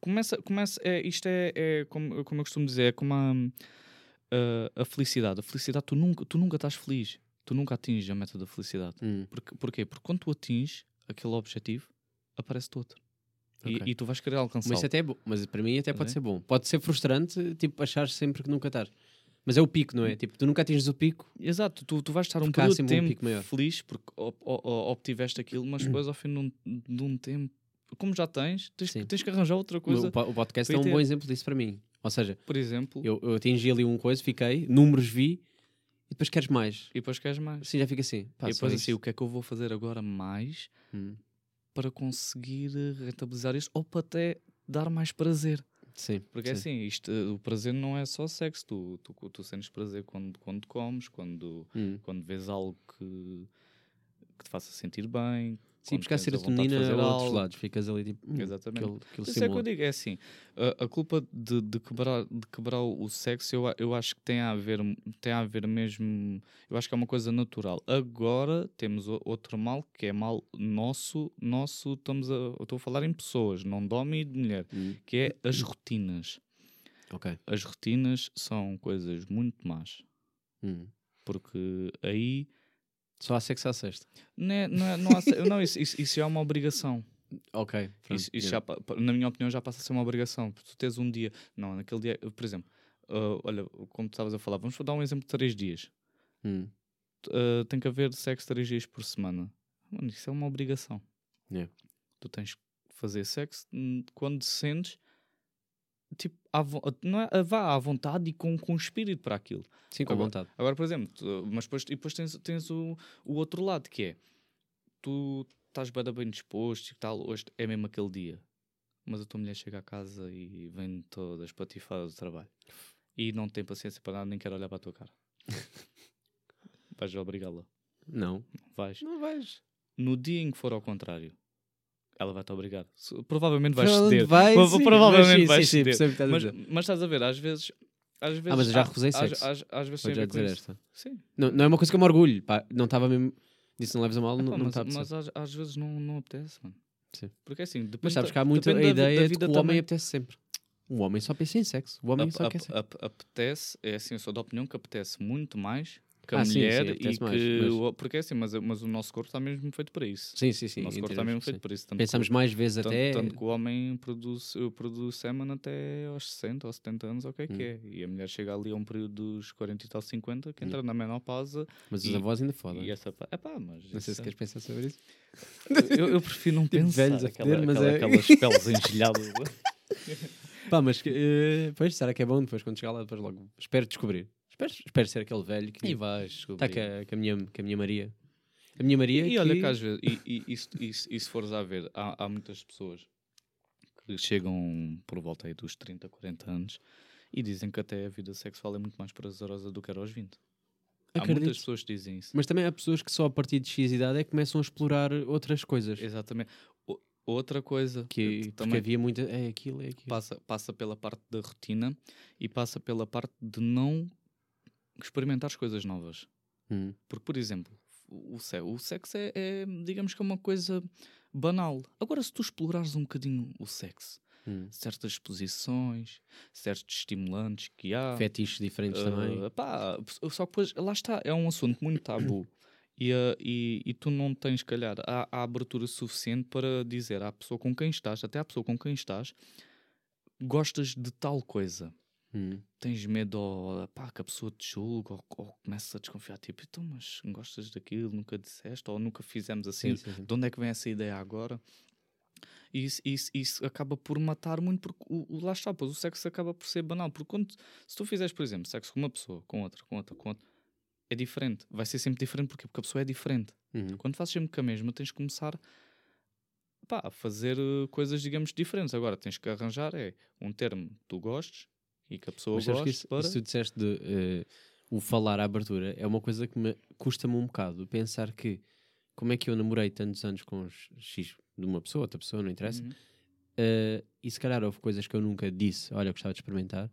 começa, começa, é, isto é, é como, como eu costumo dizer, é como a, a, a felicidade. A felicidade, tu nunca, tu nunca estás feliz. Tu nunca atinges a meta da felicidade. Hum, Porque, porquê? Porque quando tu atinges aquele objetivo, aparece-te outro. E, Ok. e tu vais querer alcançar. Mas isso até é bom. Mas para mim até pode ver? ser bom. Pode ser frustrante, tipo, achar sempre que nunca estás. Mas é o pico, não é? Tipo, tu nunca atinges o pico. Exato, tu, tu vais estar um de sempre um tempo pico maior. feliz porque ob- o- o- obtiveste aquilo, mas depois ao fim de um, de um tempo, como já tens, tens, que- tens que arranjar outra O, coisa. po- o podcast é um ter. bom exemplo disso para mim. Ou seja, Por exemplo, eu, eu atingi ali um coisa, fiquei, números vi, e depois queres mais. e depois queres mais. Assim já fica assim. Pá, e depois assim, o que é que eu vou fazer agora mais Hum, para conseguir rentabilizar isto ou para até dar mais prazer? Sim. Porque é sim. assim, isto, eh, o prazer não é só sexo, tu, tu, tu sentes prazer quando, quando comes, quando, Hum. quando vês algo que, que te faça sentir bem. Sim, tens a serotonina fazer a outros lados. Ficas ali tipo. hum, Exatamente. Aquilo, aquilo Isso é que eu digo, é assim, a, a culpa de, de quebrar, de quebrar o sexo eu, eu acho que tem a ver, tem a ver mesmo, eu acho que é uma coisa natural. Agora temos outro mal que é mal nosso, nosso, estamos a, eu estou a falar em pessoas, não de homem e de mulher, Hum, que é as rotinas. Ok. As rotinas são coisas muito más, Hum. porque aí Só há sexo à sexta. não, é, não, é- não, há não isso, isso, isso já é uma obrigação. Ok. pronto, Isso, isso yeah. já, na minha opinião, já passa a ser uma obrigação. Tu tens um dia, não, naquele dia, por exemplo, ah, olha, como tu estavas a falar, vamos dar um exemplo de três dias. Hum. Ah, tem que haver sexo três dias por semana. Mano, isso é uma obrigação. Yeah. Tu tens que fazer sexo hum, quando sentes, tipo, à não é, vá à vontade e com, com espírito para aquilo. Sim, com Agora- vontade. Agora, por exemplo, tu- mas depois, e depois tens, tens o, o outro lado que é tu estás bem, bem disposto e tal, hoje é mesmo aquele dia, mas a tua mulher chega a casa e vem toda espatifada do trabalho e não tem paciência para nada, nem quer olhar para a tua cara. Vais obrigá-la. Não. Vais. Não vais. No dia em que for ao contrário, ela vai-te obrigar. Se- Provavelmente vais ceder. vai, Pro- sim, provavelmente sim, vais sim, sim, ceder. estás a Mas, mas estás a ver, às vezes. Às vezes mas eu já recusei às- sexo. Às, às vezes Pode tem já a dizer esta. Sim. Não, não é uma coisa que eu me orgulho. Pá, não estava mesmo. Disse não leves a mal, Ah, não mas, a mas às, às vezes não, não apetece, mano. Sim. Porque assim, depende Mas sabes que há muito a da ideia de que o homem também. apetece sempre. O homem só pensa em sexo. O homem só ap- quer sexo. ap- apetece, é assim, eu sou da opinião que apetece muito mais que a Ah, sim, sim, mulher e que. mais, mas- Porque é assim, mas, mas o nosso corpo está mesmo feito para isso. Sim, sim, sim. o nosso corpo está mesmo sim. feito para isso. Pensamos que, mais vezes tanto, até. tanto que o homem produz, produz semen até aos 60 ou 70 anos, ou o que é que Hum. é. E a mulher chega ali a um período dos 40 e tal, 50, que Hum. entra na menopausa. Mas os e- avós ainda fodem. E essa. É pá, mas. Não sei se é- queres pensar sobre isso. eu, eu prefiro não Tipo pensar. velhos a aquela, mas aquela- é- Aquelas peles engelhadas. Pá, mas eh, pois, será que é bom depois quando chegar lá, depois logo. Espero descobrir. Espero, espero ser aquele velho que e vais está com, a- com a minha, com a minha Maria. A minha Maria. E, e olha que- às vezes, e, e, e, se- e e se fores a ver, há, há muitas pessoas que chegam por volta aí dos 30, 40 anos e dizem que até a vida sexual é muito mais prazerosa do que era aos 20. Há Acredito. muitas pessoas que dizem isso. Mas também há pessoas que só a partir de X idade é que começam a explorar outras coisas. Exatamente. O- outra coisa Que, que porque também havia muita. É aquilo, é aquilo. passa, passa pela parte da rotina e passa pela parte de não experimentar as coisas novas. Hum, Porque, por exemplo, o, se- o sexo é, é, digamos que é uma coisa banal. Agora, se tu explorares um bocadinho o sexo, hum. certas posições, certos estimulantes que há. Fetiches diferentes também. ah, pá, só que depois, lá está, é um assunto muito tabu. E, ah, e, e tu não tens, calhar, a, a abertura suficiente para dizer à pessoa com quem estás, até à pessoa com quem estás, gostas de tal coisa. Hum. Tens medo ou, pá, que a pessoa te julgue ou, ou começas a desconfiar, tipo, então, mas gostas daquilo, nunca disseste ou nunca fizemos assim, Sim, sim, sim. de onde é que vem essa ideia agora? E isso, isso, isso acaba por matar muito, porque o, o- lá está, pois o sexo acaba por ser banal. Porque quando, se tu fizeres, por exemplo, sexo com uma pessoa, com outra, com outra, com outra, é diferente. Vai ser sempre diferente, porquê? Porque a pessoa é diferente. Uhum. Quando fazes sempre com a mesma, tens que começar pá, a fazer eh, coisas, digamos, diferentes. Agora, tens que arranjar é um termo que tu gostes e que a pessoa Mas goste isso, para... isso tu disseste de eh, o falar à abertura é uma coisa que me custa-me um bocado pensar que como é que eu namorei tantos anos com os X de uma pessoa, outra pessoa, não interessa, Uhum. eh, e se calhar houve coisas que eu nunca disse, olha, eu gostava de experimentar,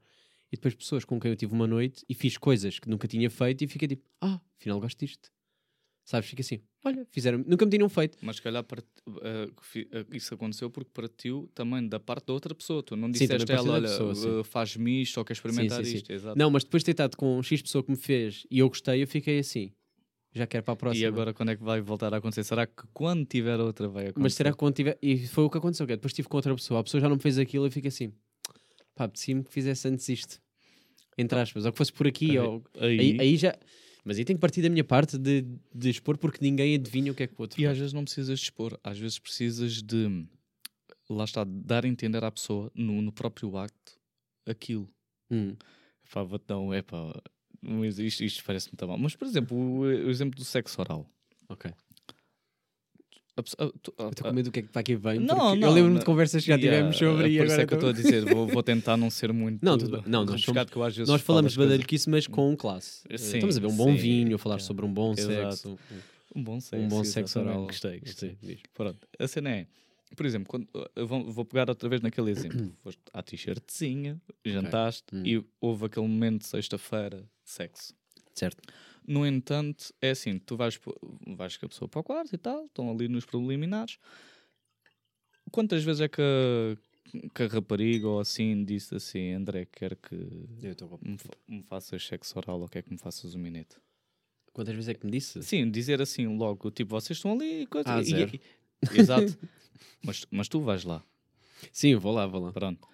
e depois pessoas com quem eu tive uma noite e fiz coisas que nunca tinha feito e fiquei tipo, ah, afinal gosto disto. Sabes, fica assim, olha, fizeram, nunca me tinham feito. Mas se calhar fi- eh, isso aconteceu porque partiu também da parte da outra pessoa. Tu não Sim, disseste a ela, olha, pessoa, sim. eh, faz-me isto ou quer experimentar sim, sim. isto. Exato. Não, mas depois de ter estado com X pessoa que me fez e eu gostei, eu fiquei assim, já quero para a próxima. E agora quando é que vai voltar a acontecer? Será que quando tiver outra vai acontecer? Mas será que quando tiver. E foi o que aconteceu, que é, depois estive com outra pessoa, a pessoa já não me fez aquilo e fica assim, pá, apetecia-me que fizesse antes isto. Entre aspas, ou que fosse por aqui, Aí- ou. Aí, aí já. Mas aí tem que partir da minha parte de, de expor porque ninguém adivinha o que é que o outro E às faz. vezes não precisas de expor, às vezes precisas de, lá está, dar a entender à pessoa no, no próprio acto aquilo. Hum, Pá, então, é pá, isto, isto parece muito mal. Mas, por exemplo, o, o exemplo do sexo oral. ok. Pessoa- tu- Eu estou com medo do que é que para aqui vem. Não, não, eu lembro-me de conversas que já Yeah, tivemos sobre é e isso agora é que eu estou a dizer, vou, vou tentar não ser muito Não, tudo bem. Não, nós somos- que eu às vezes Nós falamos de badalhoquice, mas com classe. Eh, Sim, Estamos a ver um bom sim, vinho, a falar yeah. sobre um bom Exato. sexo. Um bom sexo. Um bom sexo oral. Gostei, gostei. Pronto, a cena é, por exemplo, quando, eu vou, vou pegar outra vez naquele exemplo. Foste à t-shirtzinha, jantaste Hum. e houve aquele momento de sexta-feira, sexo. Certo. No entanto, é assim, tu vais, vais com a pessoa para o quarto e tal, estão ali nos preliminares. Quantas vezes é que a, que a rapariga ou assim disse assim, André, quer que me, fa- me faças sexo oral ou quer que me faças um minete? Quantas vezes é que me disse? Sim, dizer assim logo, tipo, vocês estão ali e coisa. Ah, e- zero. e- exato. mas, mas tu vais lá, Sim, vou lá, vou lá. pronto.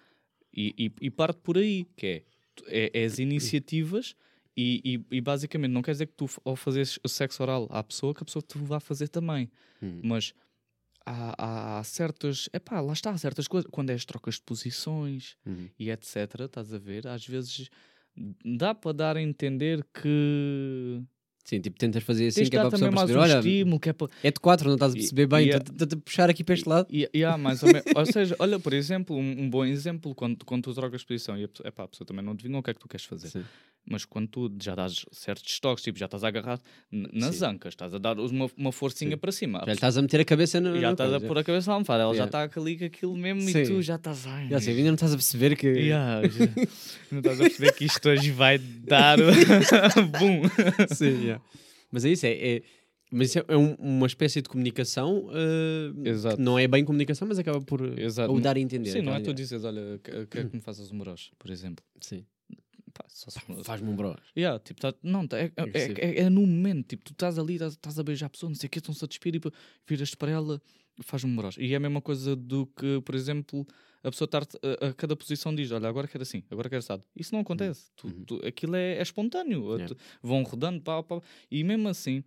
E, e, e parte por aí, que é, é, é as iniciativas e, e, e basicamente não quer dizer que tu, ao fazeres sexo oral à pessoa, que a pessoa te vá fazer também. Hum. Mas há, há, há certas, epá, lá está, há certas coisas, quando é as trocas de posições Uhum. e etc, estás a ver, às vezes dá para dar a entender que Sim, tipo, tentas fazer assim tens que é para a pessoa perceber, olha, estímulo, que é para... é de 4, não estás a perceber bem, e a- estou-te a puxar aqui para este lado. E, e há mais ou menos, ou seja, olha, por exemplo, um, bom exemplo, quando, quando tu trocas de posição e a, pessoa- epá, a pessoa também não adivinha o que é que tu queres fazer, Sim. mas quando tu já dás certos toques, tipo, já estás agarrado nas Sim. ancas, estás a dar uma, uma forcinha Sim. para cima, Já estás a meter a cabeça no. já estás a pôr a cabeça na almofada, ela já Yeah. está ali com aquilo mesmo Sim. e tu já estás, ai, Já sei, ainda não estás a perceber que. Yeah, já- não estás a perceber que isto hoje vai dar bum. Sim, yeah. Mas é isso, é. é- mas isso é é um- uma espécie de comunicação eh, Exato. que não é bem comunicação, mas acaba por Exato. ou dar a entender. Sim, não é aquela tu dizes, olha, que- quer que me faças um broche, por exemplo. Sim. Pá, só se- Faz-me um bro. Yeah, tipo, tá, não, tá, é, é, é- é no momento, tipo, tu estás ali, estás, a beijar a pessoa, não sei o que, estão-se a despir e pá, viras-te para ela e faz um broche. E é a mesma coisa do que, por exemplo, a pessoa estar a, a cada posição diz, olha, agora quero assim, agora quero assado. Isso não acontece. Tu- Uhum. tu- aquilo é, é espontâneo. Yeah. Tu- vão rodando, pá, pá, e mesmo assim,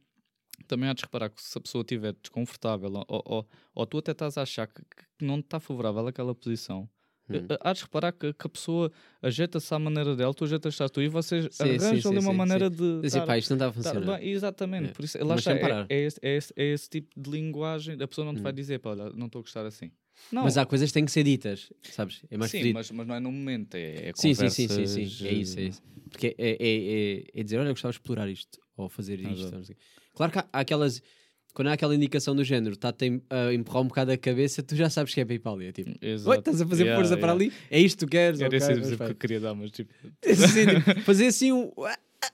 também há de reparar que se a pessoa estiver desconfortável ou, ou, ou, ou tu até estás a achar que, que não está favorável àquela posição, Hum. eh, há de reparar que, que a pessoa ajeita-se à maneira dela, tu ajeitas-te à tua e vocês Sim, sim, arranjam ali sim, uma sim, maneira de. Dizer, pá, isto não está a funcionar. Exatamente, É. por isso, lá Mas está, é, é esse, é, esse, é esse tipo de linguagem. A pessoa não te vai Hum. dizer, pá, olha, não estou a gostar assim. Não, Mas há coisas que têm que ser ditas, sabes? É mais sim, mas, mas não é no momento, é, é Sim, sim, sim, sim, sim. É isso, é isso. Porque é, é, é, é dizer, olha, eu gostava de explorar isto, ou fazer isto. Quê. Claro que há, há aquelas. Quando há aquela indicação do género, está-te a em- a empurrar um bocado a cabeça, tu já sabes que é para para ali. É tipo, Exato. Oi, estás a fazer Yeah, força para yeah. ali? É isto que tu queres? Era Ok, esse exemplo que eu queria dar, mas tipo. Sim, tipo, fazer assim um.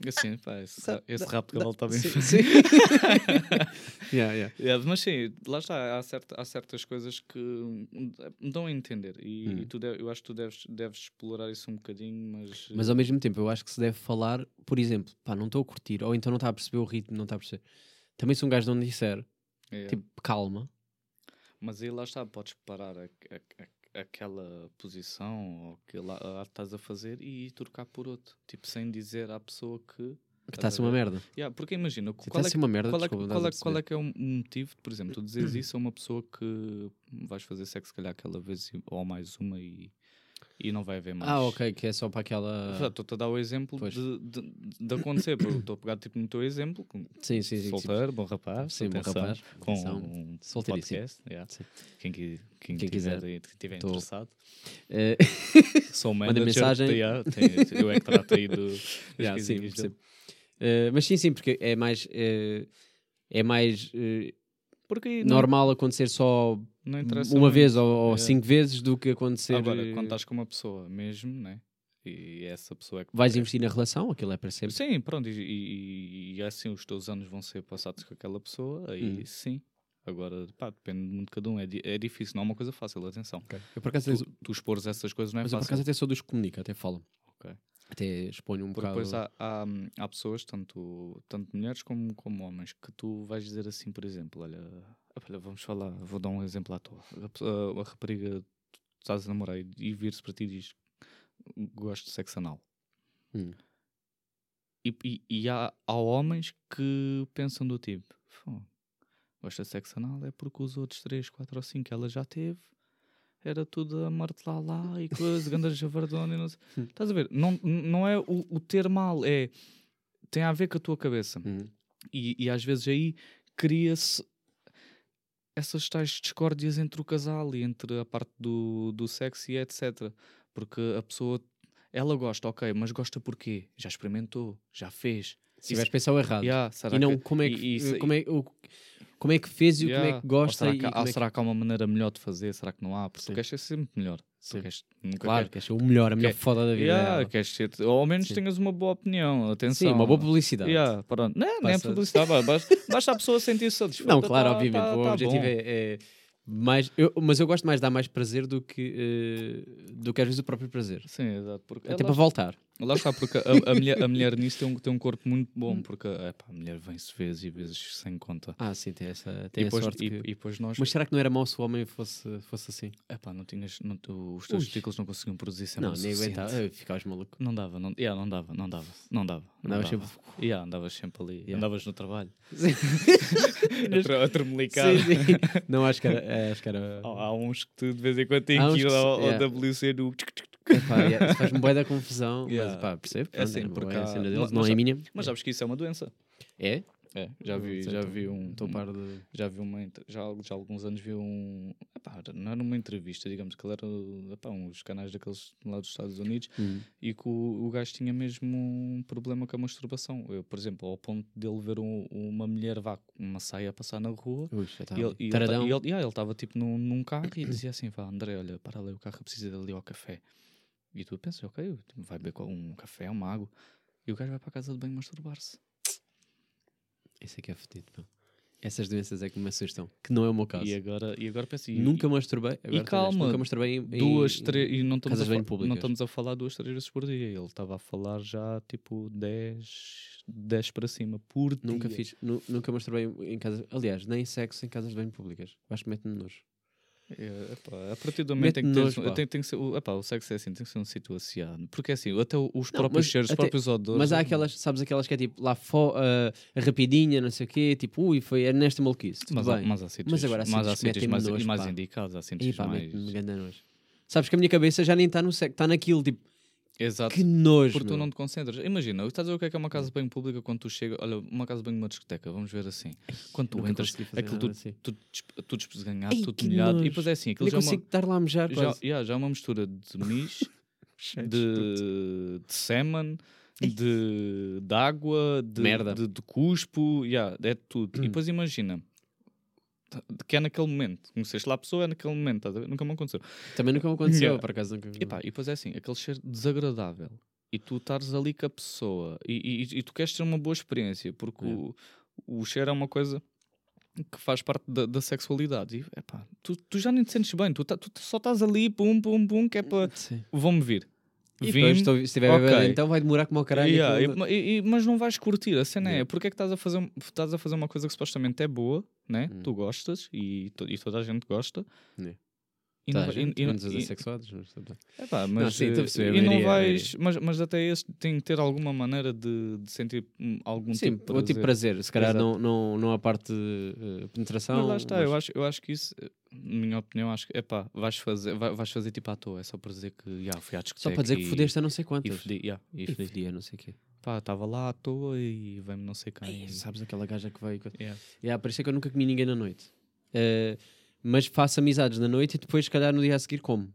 Assim, pá, esse, Sabe, esse rap de cavalo está bem Sim, sim. yeah, yeah. É, mas sim, lá está, há, certa- há certas coisas que me dão a entender e, Hum. e tu deve- eu acho que tu deves, deves explorar isso um bocadinho, mas, Mas ao mesmo tempo, eu acho que se deve falar, por exemplo, pá, não estou a curtir, ou então não está a perceber o ritmo, não está a perceber. Também se um gajo não disser, é. tipo, calma, mas aí lá está, podes parar a- a- a- aquela posição ou aquele a- a que estás a fazer e trocar por outro, tipo, sem dizer à pessoa que. que está a ser uma merda. Yeah, porque imagina, Se qual é, ser uma merda, qual, é, desculpa, qual, é, estás a qual é que é o motivo, por exemplo, tu dizes isso a uma pessoa que vais fazer sexo, se calhar, aquela vez ou mais uma e, e não vai haver mais. Ah, ok, que é só para aquela. Já Estou-te a dar o exemplo de, de, de acontecer. porque Estou a pegar tipo, no teu exemplo, Sim, sim, sim. solteiro, bom rapaz, Sim, bom rapaz, com atenção, um podcast. yeah. Quem, quem, Quem quiser. tiver Tô. interessado, Eh, sou Manda manager. mensagem. yeah, tem- eu é que trato aí do, yeah, sim. Eh, mas sim, sim, porque é mais. eh, é mais Porque não, normal acontecer só uma muito. vez ou, ou Yeah. cinco vezes do que acontecer. Agora, eh, quando estás com uma pessoa mesmo, né? E essa pessoa é que. vais é- investir na relação, aquilo é para sempre. Sim, pronto, e, e, e assim os teus anos vão ser passados com aquela pessoa, aí Hum. sim. Agora, pá, depende muito de cada um. É, é difícil, não é uma coisa fácil, atenção. Eu por acaso, Tu, tu expores essas coisas não é mas eu por fácil. acaso até sou dos que comunica, até falam. Ok. Até exponho um Porque bocado. depois há, há, há pessoas, tanto, tanto mulheres como, como homens, que tu vais dizer assim, por exemplo, olha, olha, vamos falar, vou dar um exemplo à toa. A, a- a rapariga, tu estás a namorar e, vir-se para ti e diz gosto de sexo anal. Hum. E, e, e há, há homens que pensam do tipo, "Fô, gosta de sexo anal é porque os outros 3, 4 ou 5 que ela já teve era tudo a martelar lá e coisa, ganda javardona e não sei. Estás a ver? Não, não é o, o ter mal, é tem a ver com a tua cabeça. Hum. E, e às vezes aí cria-se essas tais discórdias entre o casal e entre a parte do, do sexo e etc. Porque a pessoa, ela gosta, ok, mas gosta porquê? Já experimentou, já fez. Se tiveres pensado errado. Yeah, será E não que- como é que, e- e como é, o, como é que fez e o como é Yeah. que Ou gosta será e que, há- como é que- será que há uma maneira melhor de fazer? Será que não há? Porque Sim. tu queres ser sempre melhor. Sim. Queres, nunca Claro, queres- queres ser o melhor, a melhor Quer- foda da vida. Yeah, dela. queres ser, ou ao menos Sim. tenhas uma boa opinião. Atenção. Sim, uma boa publicidade. Yeah, pronto. Não, não é Passa- publicidade, ba- basta, basta a pessoa sentir-se satisfeita. Não, claro, tá- obviamente. tá- o tá objetivo bom. é, é mais. eu- mas eu gosto mais de dar mais prazer do que, eh, do que às vezes o próprio prazer. Sim, exato. Porque Até para voltar. Lá está, porque a, a mulher, a mulher nisso tem um, tem um corpo muito bom, porque epá, a mulher vem-se vezes e vezes sem conta. Ah, sim, tem essa E tem a depois, sorte e, que- e depois nós. Mas será que não era mau se o homem fosse, fosse assim? Epá, não tinhas, não, os teus Ui. testículos não conseguiam produzir sempre não, o nem aguentava. Ficavas maluco. Não dava, não, yeah, não dava, não dava, não dava. Não Andavas dava. sempre- Yeah, andavas sempre ali, Yeah. andavas no trabalho. Sim. a, sim. Não, acho que era. é, acho que era... Há, há uns que tu de vez em quando têm uns que ir ao, ao. WC do. Epá, yeah, isso faz-me bué da confusão. Yeah. Mas pá, percebo. É pronto, assim, é, porque é a há- cena mas- deles, não mas é há- minha. Mas sabes que isso é uma doença. É? É, já vi, Não já tô- vi um. Estou par de. Já vi uma. Já, há- já há alguns anos vi um. Epá, não era uma entrevista, digamos que ele era epá, uns canais daqueles lá dos Estados Unidos Hum. e que o, o gajo tinha mesmo um problema com a masturbação. Eu, por exemplo, ao ponto dele ver um- uma mulher vá com uma saia a passar na rua. Ui, está. E ele- e ele e ele- yeah, ele estava tipo num, num carro e dizia assim: vá, André, olha, para ali, o carro precisa de ali ao café. E tu pensas, ok, vai beber um café, uma água. E o gajo vai para a casa de banho masturbar-se. Isso é que é fedido, pá. Essas doenças é que me assustam. Que não é o meu caso. E agora, e agora pensa, e- Nunca masturbei. Tem calma, Nunca masturbei em, em- duas, três, e não estamos, casas a públicas. não estamos a falar duas, três vezes por dia. Ele estava a falar já tipo 10, 10 para cima por Nunca dia. fiz. nu- nunca masturbei em- em casas. Aliás, nem sexo em casas de banho públicas. Acho que mete-me nojo. É, epá, a partir do momento em que tens, tem, tem que ser, o, epá, o sexo é assim, tem que ser um sítio associado. Porque assim, até os Não, próprios mas cheiros, os próprios odores. Mas há aquelas, sabes, aquelas que é tipo lá fo, ah, rapidinha, não sei o quê, tipo, ui, foi é nesta maluquice. Mas, há, mas há sítios, agora há mas há sítios sítios mais, nojo, mais indicados, há sítios pá, mais. Sabes que a minha cabeça já nem está no sexo, está naquilo, tipo, Exato. que nojo. Porque tu não te concentras. Imagina, estás a ver o que é que é uma casa de banho pública quando tu chega. Olha, uma casa de banho numa discoteca, vamos ver assim. Quando tu nunca entras, fazer aquilo tudo, assim. tudo despeganhado, Ei, tudo molhado. E depois é assim, aquilo Nem já é, uma, consigo estar lá a mejar já, quase. yeah, já é uma mistura de mis, de, de semen, de, de água, de, Merda. de, de cuspo, yeah, é tudo. E depois imagina, que é naquele momento. Conheceste lá a pessoa, é naquele momento, estás? Nunca me aconteceu. Também nunca me aconteceu, Yeah. por acaso nunca. E pá, e depois é assim, aquele cheiro desagradável. E tu estares ali com a pessoa e, e- e tu queres ter uma boa experiência, porque Yeah. o, o cheiro é uma coisa que faz parte da, da sexualidade. E epá, tu, tu já nem te sentes bem, tu, tá- tu só estás ali, pum, pum, pum, que é para. Vão-me vir. E Vim, depois, estou- se estiver ok. bebendo, então vai demorar como ao caralho. Yeah, e- e- mas não vais curtir, a cena é Yeah. porque é que estás a, fazer, estás a fazer uma coisa que supostamente é boa, né? Hum. Tu gostas e, to- e toda a gente gosta. Yeah. E Tá, não, e- e- os e- assexuados. mas mas, sim, a eh, a e não a vais, mas, mas até esse tem que ter alguma maneira de, de sentir hum, algum Sim, tipo de tipo de prazer. Se calhar Exato. não, não, não a parte de eh, penetração. Mas lá está, mas- eu, acho, eu acho que isso, na minha opinião, acho que epá, vais fazer, vai- vais fazer tipo à toa, é só para dizer que já fui à discoteca. Só para dizer que e- fodeste a não sei E quantas. fodi, yeah, e E fodi. fodia, não sei o quê. Pá, estava lá à toa e vem-me não sei quem. Sabes aquela gaja que veio. Yeah. Yeah, por isso é que eu nunca comi ninguém na noite. Eh, mas faço amizades na noite e depois, se calhar, no dia a seguir como.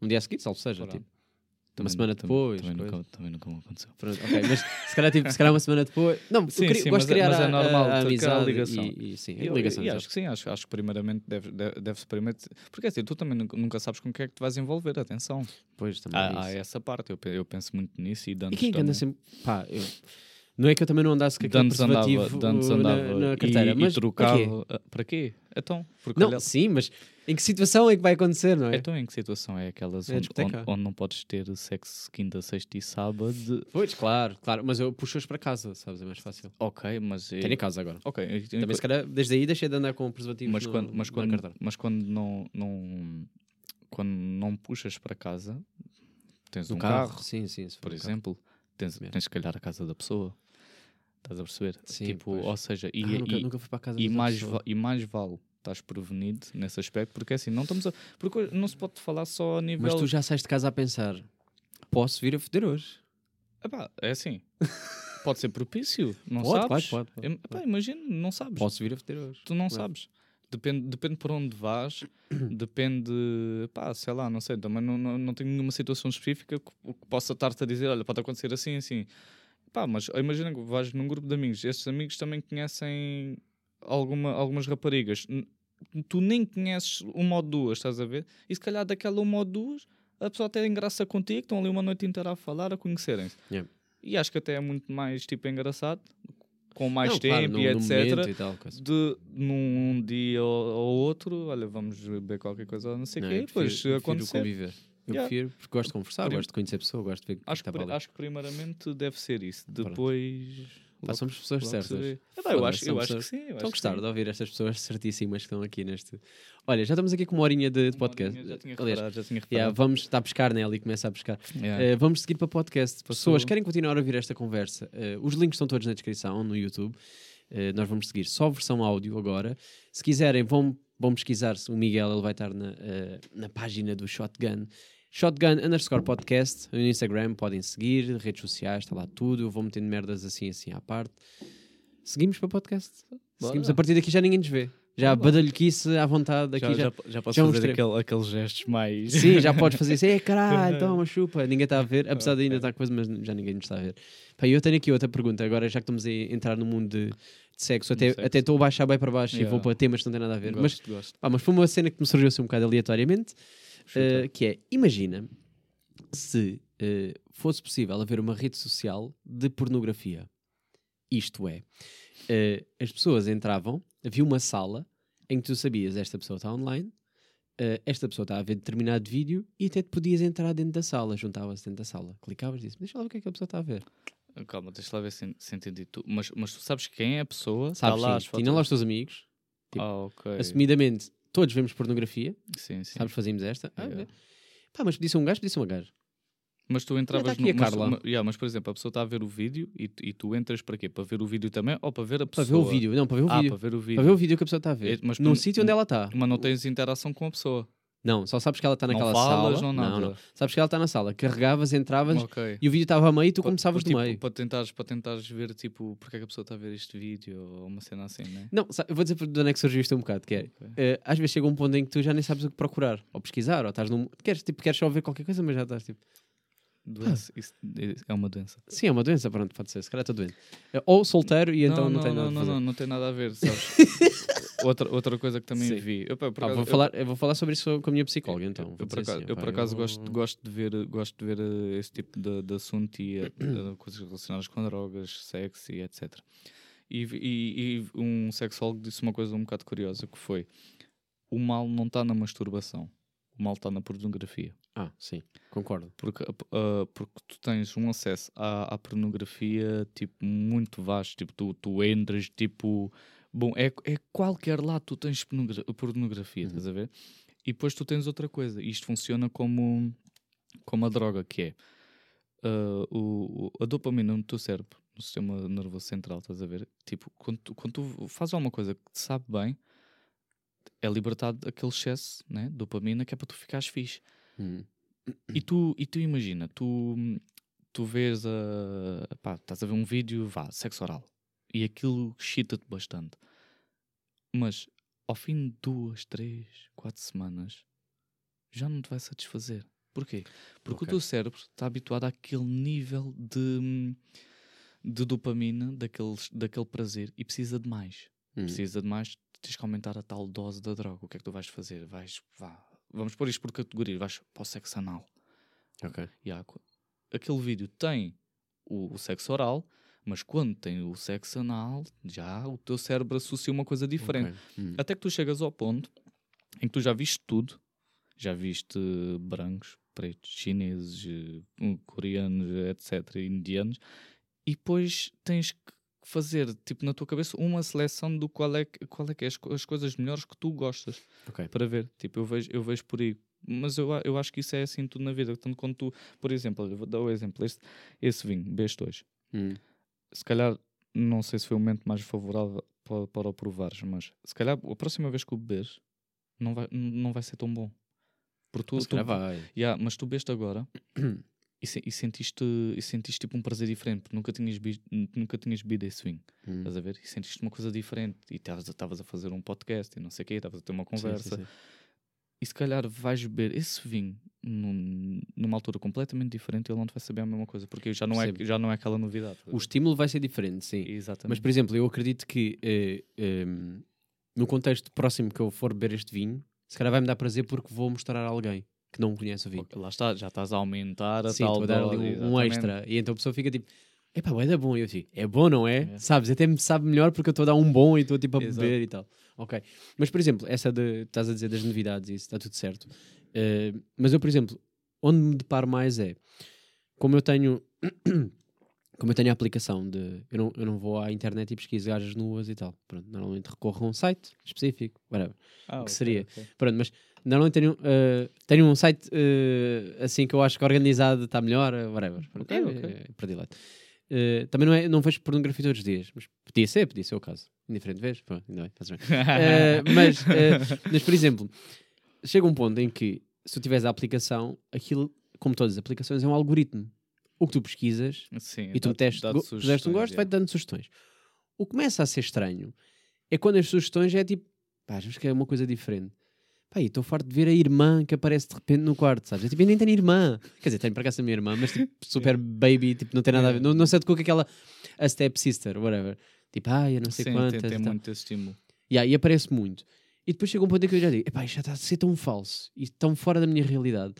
No dia a seguir, salvo seja. Tipo, Também- semana também- depois, Também, coisa. nunca, também nunca aconteceu. pronto, ok, mas se calhar, tipo, se calhar uma semana depois. Não, Sim, queria- sim, gosto mas de é- criar mas é a, normal a, a amizade ligação. E, e sim, E a ligação. e exato. acho que sim, acho, acho que primeiramente deve, deve, deve-se primeiro. Porque assim, tu também nunca, sabes com quem é que te vais envolver, atenção. Pois, também é Há, há isso. essa parte, eu, eu penso muito nisso e E dantes quem é que anda também. sempre. Pá, eu. Não é que eu também não andasse com aquele andava, preservativo uh, andava na, na e- carteira. e, mas para trocava. quê? ah, Para quê? Então, Não, olha- sim, mas em que situação é que vai acontecer, não é? então em que situação é aquelas É onde, onde, onde não podes ter sexo quinta, sexta e sábado? Pois, claro, claro. Mas eu puxo-os para casa, sabes? É mais fácil. Ok, mas. é- Tenho em casa agora. Ok, e- Também, se calhar, desde aí deixei de andar com preservativos mas no- quando, mas quando, mas quando não, não quando não puxas para casa tens No um carro, carro, sim, sim. por carro. exemplo tens, Yeah. tens se calhar a casa da pessoa estás a perceber Sim, tipo pois. ou seja e, Ah, nunca, e, nunca fui para casa e mais va- e mais vale estás prevenido nesse aspecto porque assim não estamos a porque não se pode falar só a nível Mas tu já saís de casa a pensar: posso vir a foder hoje? Epá, é assim pode ser propício não Pode, sabes pode, pode, pode. Epá, imagina não sabes Posso vir a foder hoje. tu não Claro. sabes. Depende, depende por onde vais, depende, pá, sei lá, não sei, também não, não, não tenho nenhuma situação específica que, que possa estar-te a dizer, olha, pode acontecer assim, assim. Pá, mas imagina que vais num grupo de amigos, esses amigos também conhecem alguma, algumas raparigas, tu nem conheces uma ou duas, estás a ver? E se calhar daquela uma ou duas, a pessoa até engraça contigo, estão ali uma noite inteira a falar, a conhecerem-se. Yeah. E acho que até é muito mais, tipo, engraçado, com mais Não, tempo claro, e etc e tal, de num dia ou, ou outro, olha, vamos beber qualquer coisa, não sei o quê, eu e depois acontecer. conviver. Eu Yeah. prefiro, porque gosto de conversar, Prim- gosto de conhecer a pessoa, gosto de ver que Acho que, está ali. acho que primeiramente deve ser isso. Depois. Pá, somos pessoas certas. Ah, pá, eu acho, eu são acho que pessoas- sim. Estou a que gostar de ouvir estas pessoas certíssimas que estão aqui neste. Olha, já estamos aqui com uma horinha de, de podcast. horinha, Já tinha Aliás, reparado, já tinha yeah, reparado. vamos, está a pescar, né? Ali começa a pescar. Yeah. Uh, vamos seguir para podcast. Passou. Pessoas querem continuar a ouvir esta conversa. uh, os links estão todos na descrição no YouTube. Uh, nós vamos seguir só versão áudio agora. Se quiserem, vão, vão pesquisar se o Miguel ele vai estar na, na página do Shotgun. Shotgun underscore podcast no Instagram, podem seguir, redes sociais, está lá tudo. Eu vou metendo merdas assim, assim à parte. Seguimos para podcast. Bora. Seguimos a partir daqui já ninguém nos vê. Já badalhoquice à vontade. Aqui já, já, já, já posso já fazer mostrei. aquele, aqueles gestos mais. Sim, já podes fazer isso. É caralho, toma, chupa. Ninguém está a ver, apesar de ainda estar coisa, mas já ninguém nos está a ver. Pá, eu tenho aqui outra pergunta. Agora, já que estamos a entrar no mundo de, de sexo, até sexo. até estou a baixar bem para baixo e Yeah. vou para temas que não têm nada a ver. Mas, Gosto, gosto. pá, mas foi uma cena que me surgiu assim um bocado aleatoriamente, Eh, que é, imagina se eh, fosse possível haver uma rede social de pornografia. Isto é, eh, as pessoas entravam, havia uma sala em que tu sabias esta pessoa está online, esta pessoa está a ver determinado vídeo e até te podias entrar dentro da sala, juntavas-te dentro da sala, clicavas e disse, deixa lá ver o que é que a pessoa está a ver. Calma, deixa lá ver se, se entendi tu. Mas, mas tu sabes quem é a pessoa? Sabes, Está lá sim, tinha lá os teus amigos, tipo, Ah, ok. assumidamente, todos vemos pornografia, Sim, sim. sabes, fazíamos esta. Ah, Yeah. Pá, mas podia ser um gajo, podia ser uma gaja. Mas tu entravas a no- Carla. Mas, yeah, mas, por exemplo, a pessoa está a ver o vídeo e, tu- e tu entras para quê? Para ver o vídeo também ou para ver a Para pessoa? ver o vídeo, não, para ver o Ah, vídeo. para ver o vídeo. Para ver o vídeo que a pessoa está a ver. É, mas Num sítio onde ela está. Mas não tens interação com a pessoa. Não, só sabes que ela está naquela não falas, sala. não nada. não, não. Sabes que ela está na sala. Carregavas, entravas Ok. e o vídeo estava a meio e tu começavas tipo, do meio. Para tentares, para tentares ver, tipo, porque é que a pessoa está a ver este vídeo ou uma cena assim, né? Não, eu vou dizer de onde é que surgiu isto um bocado, que é, Ok. eh, às vezes chega um ponto em que tu já nem sabes o que procurar, ou pesquisar, ou estás num... Queres, tipo, queres só ver qualquer coisa, mas já estás tipo... Doença. Isso é uma doença. Sim, é uma doença, pronto, pode ser, se calhar estou doente. Eh, Ou solteiro e então não, não, tem não, nada a não, fazer. não, não tem nada a ver, sabes? Outra, outra coisa que também Sim. vi. Eu, pá, acaso- vou, eu- falar, eu vou falar sobre isso com a minha psicóloga, então. Eu, por acaso, assim, eu, pá, por acaso eu- gosto, gosto de ver, gosto de ver eh, esse tipo de, de assunto e eh, coisas relacionadas com drogas, sexo e etc. E, e- e um sexólogo disse uma coisa um bocado curiosa que foi o mal não está na masturbação, o mal está na pornografia. Ah, sim, concordo. Porque, ah, porque tu tens um acesso à, à pornografia tipo muito vasto, tipo tu, tu entras tipo bom, é, é qualquer lado tu tens pornogra- pornografia, estás a ver? E depois tu tens outra coisa, isto funciona como, como a droga que é ah, o, a dopamina no teu cérebro, no sistema nervoso central, estás a ver? Tipo, quando tu, quando tu fazes alguma coisa que te sabe bem, é libertado aquele excesso, né? de dopamina, que é para tu ficares fixe. Hum. E tu, e tu imagina, tu, tu vês a. pá, estás a ver um vídeo, vá, sexo oral. E aquilo excita-te bastante. Mas ao fim de duas, três, quatro semanas, já não te vai satisfazer. Porquê? Porque Ok. o teu cérebro está habituado àquele nível de, de dopamina, daquele, daquele prazer, e precisa de mais. Hum. Precisa de mais, tens que aumentar a tal dose da droga. O que é que tu vais fazer? Vais, vá, vamos pôr isto por categoria, vais para o sexo anal. Ok. Ya, qu- aquele vídeo tem o, o sexo oral, mas quando tem o sexo anal, já o teu cérebro associa uma coisa diferente. ok. Hum. Até que tu chegas ao ponto em que tu já viste tudo, já viste brancos, pretos, chineses, eh, coreanos, etc., indianos, e depois tens que fazer, tipo, na tua cabeça, uma seleção do qual é que, qual é, que é as, as coisas melhores que tu gostas Ok. para ver. Tipo, eu vejo, eu vejo por aí. Mas eu, eu acho que isso é assim tudo na vida. Tanto quando tu, por exemplo, eu vou dar o exemplo, este, esse vinho, hoje. Hum. Se calhar, não sei se foi o momento mais favorável para, para o provares, mas se calhar a próxima vez que o beberes, não vai, não vai ser tão bom. Porque tu, Se tu, vai. Ya, mas tu beste agora e, se- e sentiste, e sentiste tipo um prazer diferente, porque nunca tinhas, nunca tinhas bebido esse vinho. Hum. Estás a ver? E sentiste uma coisa diferente. E estavas a- fazer um podcast e não sei o quê, estavas a ter uma Sim, sim, conversa. sim. E se calhar vais beber esse vinho num- numa altura completamente diferente ele não te vai saber a mesma coisa, porque já não, é, já não é aquela novidade. O estímulo vai ser diferente, sim. Exatamente. Mas, por exemplo, eu acredito que eh, em, no contexto próximo que eu for beber este vinho, se calhar vai me dar prazer porque vou mostrar a alguém que não conhece o vinho. Ok, Lá está, já estás a aumentar a Sim, tal a dar ali um, um extra. E então a pessoa fica tipo, epá, é bom. Eu digo, é bom, não é? É. Sabes? Até me sabe melhor porque eu estou a dar um bom e estou tipo a Exato. beber e tal. Ok. Mas, por exemplo, essa de, estás a dizer das novidades e isso, está tudo certo. Eh, mas eu, por exemplo, onde me deparo mais é, como eu tenho... Como eu tenho a aplicação de. Eu não, eu não vou à internet e pesquiso gajas nuas e tal. Pronto, normalmente recorro a um site específico, whatever. Ah, que ok, seria. ok. Pronto, mas normalmente tenho, eh, tenho um site eh, assim que eu acho que organizado está melhor, whatever. Pronto, Ok, é, ok. é predileto. Eh, também não, é, não vejo pornografia todos os dias, mas podia ser, podia ser o caso. Indiferente vez, pronto, ainda bem, faz bem. Eh, mas, eh, mas, por exemplo, chega um ponto em que se tu tiveres a aplicação, aquilo, como todas as aplicações, é um algoritmo. O que tu pesquisas Sim, e tu go- puseste um gosto, é. vai-te dando sugestões. O que começa a ser estranho é quando as sugestões é tipo, pá, acho que é uma coisa diferente. E estou farto de ver a irmã que aparece de repente no quarto, sabes? Eu, tipo, eu nem tenho irmã. Quer dizer, tenho para cá a minha irmã, mas tipo, super baby, tipo, não tem nada a ver. Não, não sei de com aquela a step sister, whatever. Tipo, ai, eu não sei Sim, quantas. tem, tem muito esse estímulo. Yeah, e aparece muito. E depois chega um ponto em que eu já digo, epá, isto já está a ser tão falso e tão fora da minha realidade.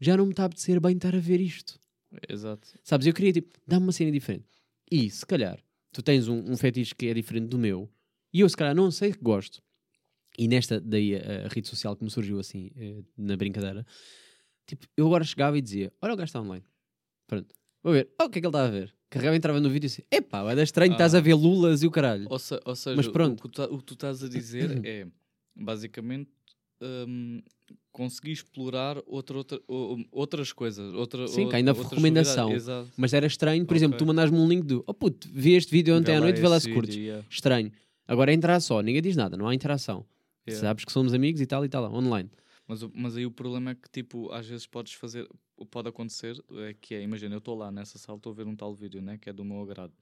Já não me está a apetecer bem estar a ver isto. Exato. Sabes, eu queria, tipo, dar-me uma cena diferente. E, se calhar, tu tens um, um fetiche que é diferente do meu, e eu, se calhar, não sei que gosto. E nesta, daí, a, a rede social que me surgiu assim, eh, na brincadeira, tipo, eu agora chegava e dizia, olha o gajo está online. Pronto. Vou ver. Oh, o que é que ele está a ver? Carregava, entrava no vídeo e disse, epá, é estranho, estás Ah. a ver lulas e o caralho. Ou, se- ou seja, Mas pronto. O, que tu, tá- o que tu estás a dizer é basicamente hum, conseguir explorar outra, outra, outras coisas. Outra, Sim, ainda outras recomendação. Mas era estranho, por Ok. exemplo, tu mandas-me um link do, oh puto, vi este vídeo ontem Vê à noite, vê lá se curtes. yeah. Estranho. Agora é entrar só, ninguém diz nada, não há interação. Yeah. Sabes que somos amigos e tal e tal, online. Mas, mas aí o problema é que, tipo, às vezes podes fazer, pode acontecer é que é, imagina, eu estou lá nessa sala, estou a ver um tal vídeo, né, que é do meu agrado,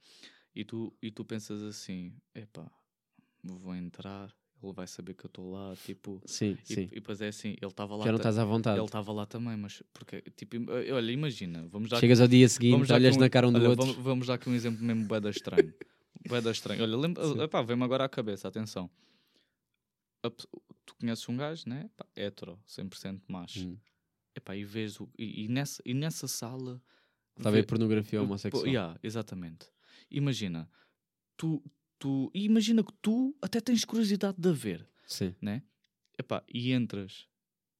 e tu, e tu pensas assim, epá, vou entrar, ele vai saber que eu estou lá, tipo, Sim, e, sim. e depois é assim, ele estava lá, Já não estás à vontade. ele estava lá também, mas, porque, tipo, im- olha, imagina, vamos dar Chegas ao dia seguinte, olhas aqui um- na cara um do olha, outro. Vamos, vamos dar aqui um exemplo mesmo bué da estranho. bué da estranho. Olha, lembra, epá, vem-me agora à cabeça, atenção. A tu conheces um gajo, né? Pá, hetero, 100% macho. Hum. Epá, e vês o, e, e nessa, e nessa sala. Está a ver pornografia homossexual. yeah, exatamente. Imagina, tu, tu, e imagina que tu até tens curiosidade de a ver, Sim. né? Epá, e entras,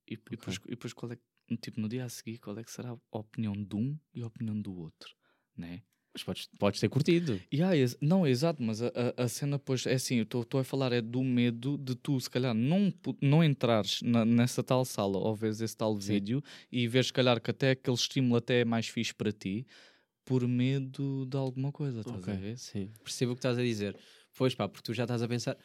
e, e, depois, e depois qual é, tipo, no dia a seguir, qual é que será a opinião de um e a opinião do outro, né? Mas podes, podes ter curtido. Yeah, ex- não, exato, mas a, a, a cena, pois, é assim, eu estou a falar é do medo de tu, se calhar, não, não entrares na- nessa tal sala ou vês esse tal Sim. vídeo e vês, se calhar, que até aquele estímulo até é mais fixe para ti por medo de alguma coisa, estás a Ok, ver? Sim. Percebo o que estás a dizer. Pois pá, porque tu já estás a pensar.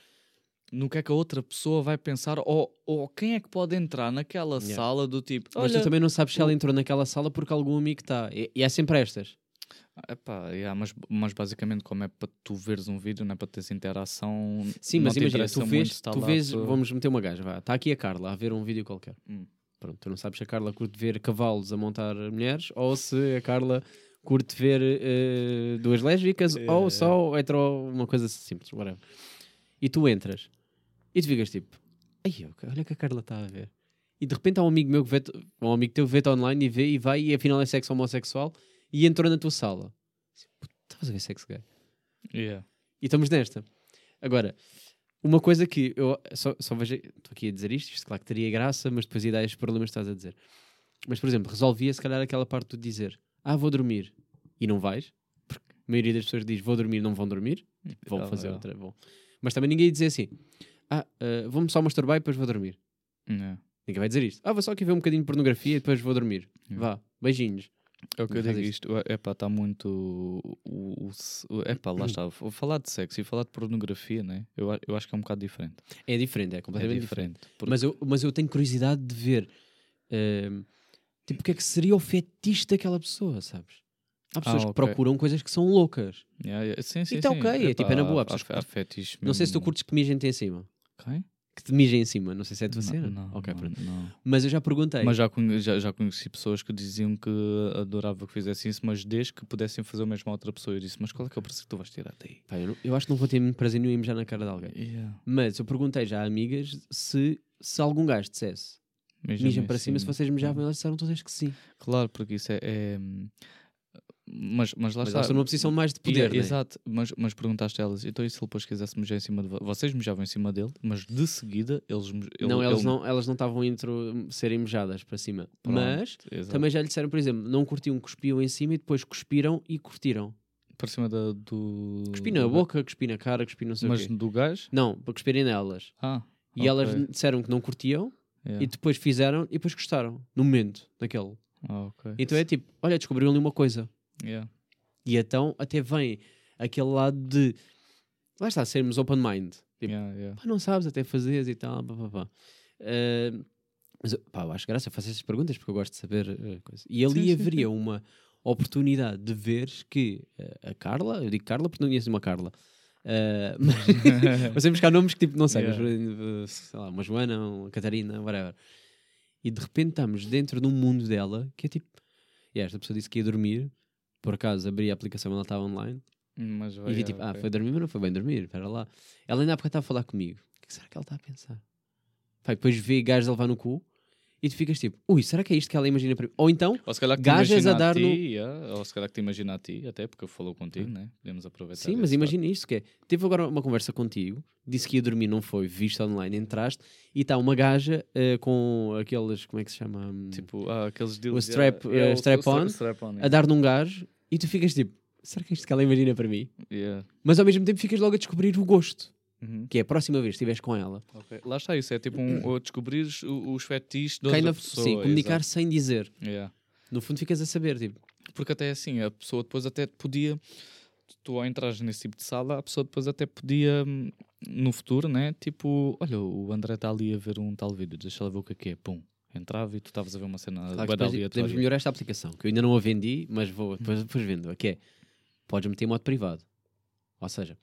No que é que a outra pessoa vai pensar ou, ou quem é que pode entrar naquela Yeah. sala do tipo, Mas tu também não sabes se ela entrou naquela sala porque algum amigo está. E, e é sempre estas. Ah, epá, yeah, mas, mas basicamente como é para tu veres um vídeo, não é para teres interação... Sim, mas imagina, tu vês, tu vês pessoa. vamos meter uma gaja, vá. Está aqui a Carla a ver um vídeo qualquer. Hum. Pronto, tu não sabes se a Carla curte ver cavalos a montar mulheres ou se a Carla curte ver eh, duas lésbicas É. ou só hetero, uma coisa simples, whatever. E tu entras e tu ficas tipo, Ai, olha que a Carla está a ver. E de repente há um amigo meu que vê um amigo teu vê-te online e vê e vai e afinal é sexo homossexual e entrou na tua sala. Estavas a ver sexo gay? Yeah. E estamos nesta. Agora, uma coisa que eu só, só vejo. Estou aqui a dizer isto, isto claro que teria graça, mas depois ideias, problemas que estás a dizer. Mas, por exemplo, resolvia se calhar aquela parte de dizer: Ah, vou dormir. E não vais, porque a maioria das pessoas diz: Vou dormir, não vão dormir. Vão Yeah, fazer yeah. outra. Vão. Mas também ninguém ia dizer assim: Ah, ah, vou-me só masturbar e depois vou dormir. Yeah. Ninguém vai dizer isto. Ah, vou só aqui ver um bocadinho de pornografia e depois vou dormir. Yeah. Vá, beijinhos. É o que eu Faz digo isto. isto. É pá, está muito. O- epá, lá está. Falar de sexo e falar de pornografia, né? Eu, eu acho que é um bocado diferente. É diferente, é É completamente diferente. diferente. Porque- Mas eu, mas eu tenho curiosidade de ver ehm, tipo, o que é que seria o fetiche daquela pessoa, sabes? Há pessoas que Ah, ok. procuram coisas que são loucas. Yeah, yeah. Sim, sim, E tá sim. ok, é Epá, tipo, é na boa, há há- que há curtem. fetiches Não sei se tu curtes que mijem-te em cima. Quem? Que te mijem em cima, não sei se é tua cena. Não, ok, não, pronto. não. Mas eu já perguntei. Mas já, conhe- já, já conheci pessoas que diziam que adorava que fizessem isso, mas desde que pudessem fazer o mesmo a outra pessoa. Eu disse, mas qual é que é o prazer que tu vais tirar daí? Pá, eu, não- eu acho que não vou ter muito prazer nenhum em mijar na cara de alguém. Yeah. Mas eu perguntei já a amigas se, se algum gajo dissesse Mijam para cima, se vocês mijavam, elas disseram todas que sim. Claro, porque isso é. é, hum, Mas, mas lá Mas está. elas estão numa posição mais de poder, Yeah, né? Exato, mas, mas perguntaste a elas, então e se ele depois quisesse mijar em cima de vo- vocês mijavam em cima dele, mas de seguida eles ele- não, elas ele- não, elas não estavam entre serem mejadas para cima. Pronto, Mas exato. também já lhe disseram, por exemplo, não curtiam, cuspiam em cima e depois cuspiram e curtiram. para cima da, do. Cuspi na boca, cuspi na cara, cuspi não sei Mas o quê. do gajo? Não, para cuspirem nelas. Ah. E elas ok, disseram que não curtiam yeah. e depois fizeram e depois gostaram. No momento, naquele. Ah. Então é tipo, olha, descobriu ali uma coisa. Yeah. E então até vem aquele lado de lá está, sermos open mind. Tipo, Yeah, yeah. não sabes até fazeres e tal, pá, pá, pá. Ah, mas pá, eu acho graça, eu faço essas perguntas porque eu gosto de saber ah, coisas. E ali Sim, sim, haveria uma oportunidade de veres que ah, a Carla, eu digo Carla porque não conheço uma Carla, ah, mas sempre buscar nomes que tipo, não sei, Yeah. mas, uh, sei lá, uma Joana, uma Catarina, whatever. E de repente estamos dentro de um mundo dela que é tipo, e esta pessoa disse que ia dormir, por acaso abri a aplicação ela estava online Mas vai, e vi tipo, ah, foi dormir, mas não foi bem dormir, espera lá. Ela ainda há pouco estava a falar comigo. O que será que ela está a pensar? E depois vê gajos a levar no cu e tu ficas tipo, ui, será que é isto que ela imagina para mim? Ou então, Ou se calhar que gajas a dar ti, no- yeah, Ou se calhar que te imagina a ti, até porque falou contigo, né? Podemos aproveitar. sim, mas imagina isto que é. Teve agora uma conversa contigo, disse que ia dormir, não foi, viste online, entraste e está uma gaja eh, com aqueles, como é que se chama? Hum. Tipo, ah, aqueles deals. strap- yeah, eh, o- o strap-on, strap-on, a yeah. dar num gajo e tu ficas tipo, será que é isto que ela imagina para mim? Yeah. Mas ao mesmo tempo ficas logo a descobrir o gosto, Uhum. que é a próxima vez que estiveres com ela. Ok. Lá está isso, é tipo um, ou descobrires o- os fetiches de Kind outra of, pessoa. sim, comunicar exato. sem dizer. Yeah. No fundo ficas a saber, tipo, Porque até assim, a pessoa depois até podia, tu ao entrares nesse tipo de sala, a pessoa depois até podia, hum, no futuro, né? Tipo, olha, o André está ali a ver um tal vídeo, deixa ela ver o que é que é, pum. Entrava e tu estavas a ver uma cena Claro depois podemos melhorar esta aplicação, que eu ainda não a vendi, mas vou depois, depois vendo. Que é, podes meter em modo privado. Ou seja,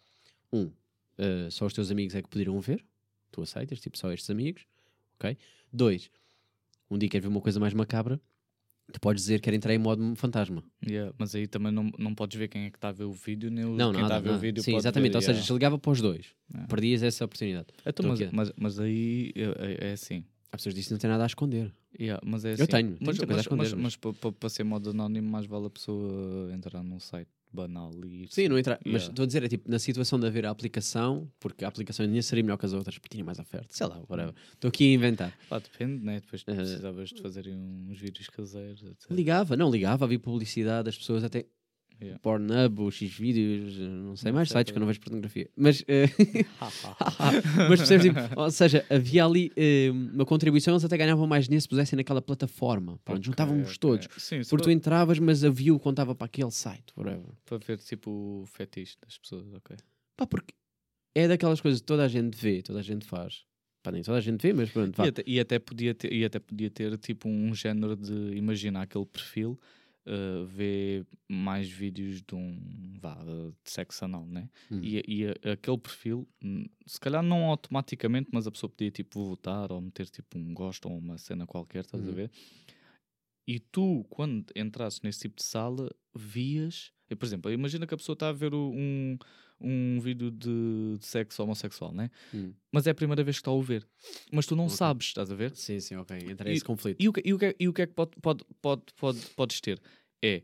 um, eh, só os teus amigos é que poderiam ver, tu aceitas, tipo, só estes amigos, ok? Dois, um dia queres ver uma coisa mais macabra, tu podes dizer que entrar em modo fantasma. Yeah, mas aí também não, não podes ver quem é que está a ver o vídeo, nem o- Não, quem está a ver o vídeo Sim, exatamente. ver, Ou seja, yeah. se ligava para os dois, Yeah. perdias essa oportunidade. Então, Estou mas, mas, mas aí é, é- é assim. Há pessoas que dizem que não tem nada a esconder. Yeah, mas é Eu assim. tenho, tenho mas, mas, esconder, mas, mas- mas pa- pa- para ser modo anónimo, mais vale a pessoa entrar num site banal e Sim, não entra. Mas Yeah. estou a dizer, é tipo, na situação de haver a aplicação, porque a aplicação ainda seria melhor que as outras, porque tinha mais oferta. Sei lá, whatever. Estou aqui a inventar. Pá, depende, né? Depois precisavas de fazerem uns vídeos caseiros, etc. Ligava, não ligava, havia publicidade, das pessoas até. Yeah. Pornhub, ou X-Vídeos, não sei Não mais sei sites que eu não vejo pornografia. Mas, eh, mas percebes, tipo, ou seja, havia ali eh, uma contribuição, eles até ganhavam mais dinheiro se pusessem naquela plataforma. Pronto, Ok, juntávamos todos. Sim, se Porque tu entravas, mas a view contava para aquele site, whatever. para ver tipo o fetiche das pessoas, ok. Pá, porque é daquelas coisas que toda a gente vê, toda a gente faz. Pá, nem toda a gente vê, mas pronto. E até, e até podia ter, e até podia ter tipo um género de imaginar aquele perfil, uh, vê mais vídeos de um vá, de sexo anal, né? Hum. E, e a- aquele perfil, hum, se calhar não automaticamente, mas a pessoa podia tipo votar ou meter tipo um gosto ou uma cena qualquer, estás a Uhum. ver? E tu, quando entrasses nesse tipo de sala, vias. Por exemplo, imagina que a pessoa está a ver um, um vídeo de, de sexo homossexual, né? Hum. Mas é a primeira vez que está a o ver. Mas tu não Ok. sabes, estás a ver? Sim, sim, ok. Entra esse conflito. E o que, e o que, é- e o que é que pode, pode, pode, pode, podes ter? É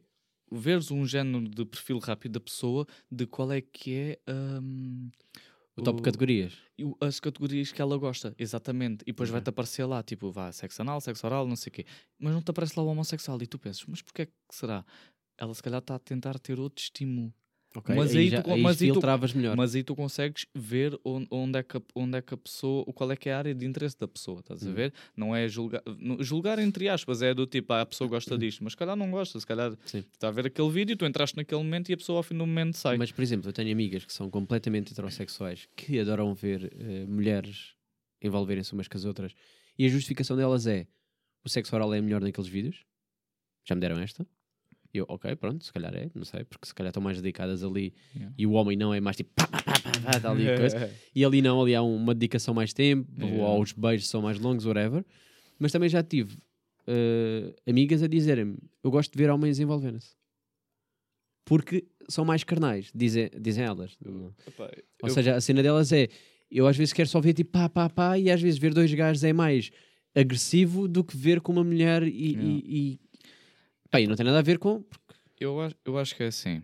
veres um género de perfil rápido da pessoa de qual é que é hum, o top de categorias. o- as categorias que ela gosta, exatamente. E depois Ok. vai-te aparecer lá, tipo, vá, sexo anal, sexo oral, não sei o quê. Mas não te aparece lá o homossexual e tu pensas, mas porquê é que será? Ela se calhar está a tentar ter outro estímulo. Ok, Mas aí, aí já, tu- aí mas aí tu-. Mas aí tu consegues ver onde, onde, é que a, onde é que a pessoa, qual é que é a área de interesse da pessoa, estás a Hum. ver? Não é julgar, julgar entre aspas, é do tipo, ah, a pessoa gosta disto, mas se calhar não gosta, se calhar Sim. está a ver aquele vídeo, tu entraste naquele momento e a pessoa ao fim do momento sai. Mas, por exemplo, eu tenho amigas que são completamente heterossexuais que adoram ver eh, mulheres envolverem-se umas com as outras e a justificação delas é o sexo oral é melhor naqueles vídeos. Já me deram esta? E eu, ok, pronto, se calhar é, não sei, porque se calhar estão mais dedicadas ali Yeah. e o homem não é mais tipo pá, pá, pá, pá, pá, tá ali coisa. E ali não, ali há uma dedicação mais tempo, Yeah. ou os beijos são mais longos, whatever. Mas também já tive eh, amigas a dizerem-me: eu gosto de ver homens envolverem-se. Porque são mais carnais, dizem, dizem elas. Ou eu- seja, a cena delas é: eu às vezes quero só ver tipo pá, pá, pá, e às vezes ver dois gajos é mais agressivo do que ver com uma mulher e. Yeah. e, e... Pá, e não tem nada a ver com. eu, acho, eu acho que é assim.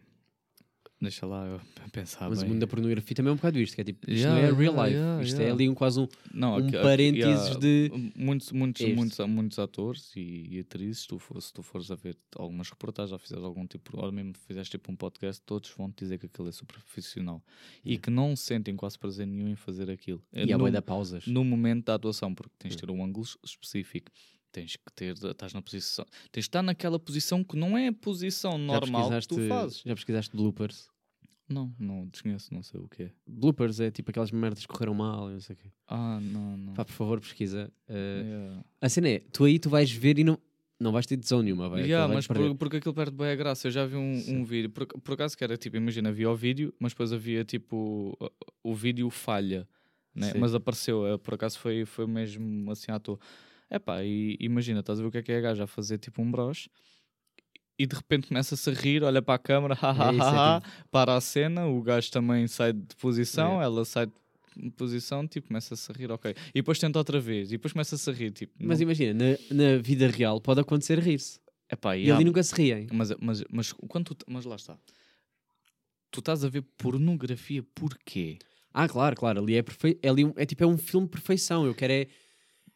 Deixa lá eu pensar mas o bem. mundo da pornografia também é um bocado isto: que é tipo, isto Yeah, não é real life, yeah, isto yeah. é ali um, quase um. Não, um parênteses de- muitos, muitos, este. muitos, muitos atores e, e atrizes, tu, for- se tu fores a ver algumas reportagens, ou fizeres algum tipo, ou mesmo fizeste tipo um podcast, todos vão te dizer que aquilo é super profissional e que não sentem quase prazer nenhum em fazer aquilo. É E há no, bué da pausas. no momento da atuação, porque tens de ter um ângulo específico. Tens que ter, estás na posição, tens de estar naquela posição que não é a posição normal que tu fazes. Já pesquisaste bloopers? Não, não, desconheço, não sei o que é. Bloopers é tipo aquelas merdas que correram mal, e não sei o quê. Ah, não, não. Pá, por favor, pesquisa. Uh, Yeah. A cena é, tu aí tu vais ver e não, não vais ter tesão nenhuma, vai. Yeah, mas por, porque aquilo perde bem a graça. Eu já vi um, um vídeo, por, por acaso que era tipo, imagina, havia o vídeo, mas depois havia tipo, o, vídeo falha, né? Mas apareceu, eh, por acaso foi, foi mesmo assim à toa. Epá, e imagina, estás a ver o que é que é a gaja a fazer tipo um broche e de repente começa-se a rir, olha para a câmara, É isso, é para a cena, o gajo também sai de posição, Yeah. ela sai de posição, tipo, começa-se a rir, ok. E depois tenta outra vez, e depois começa-se a rir, tipo, Mas não- imagina, na, na vida real pode acontecer rir-se. epá, E yeah, ali nunca se riem. mas, mas, mas, quando tu, mas lá está. Tu estás a ver pornografia porquê? Ah, claro, claro. Ali é, perfe... é, ali é tipo é um filme de perfeição. Eu quero é.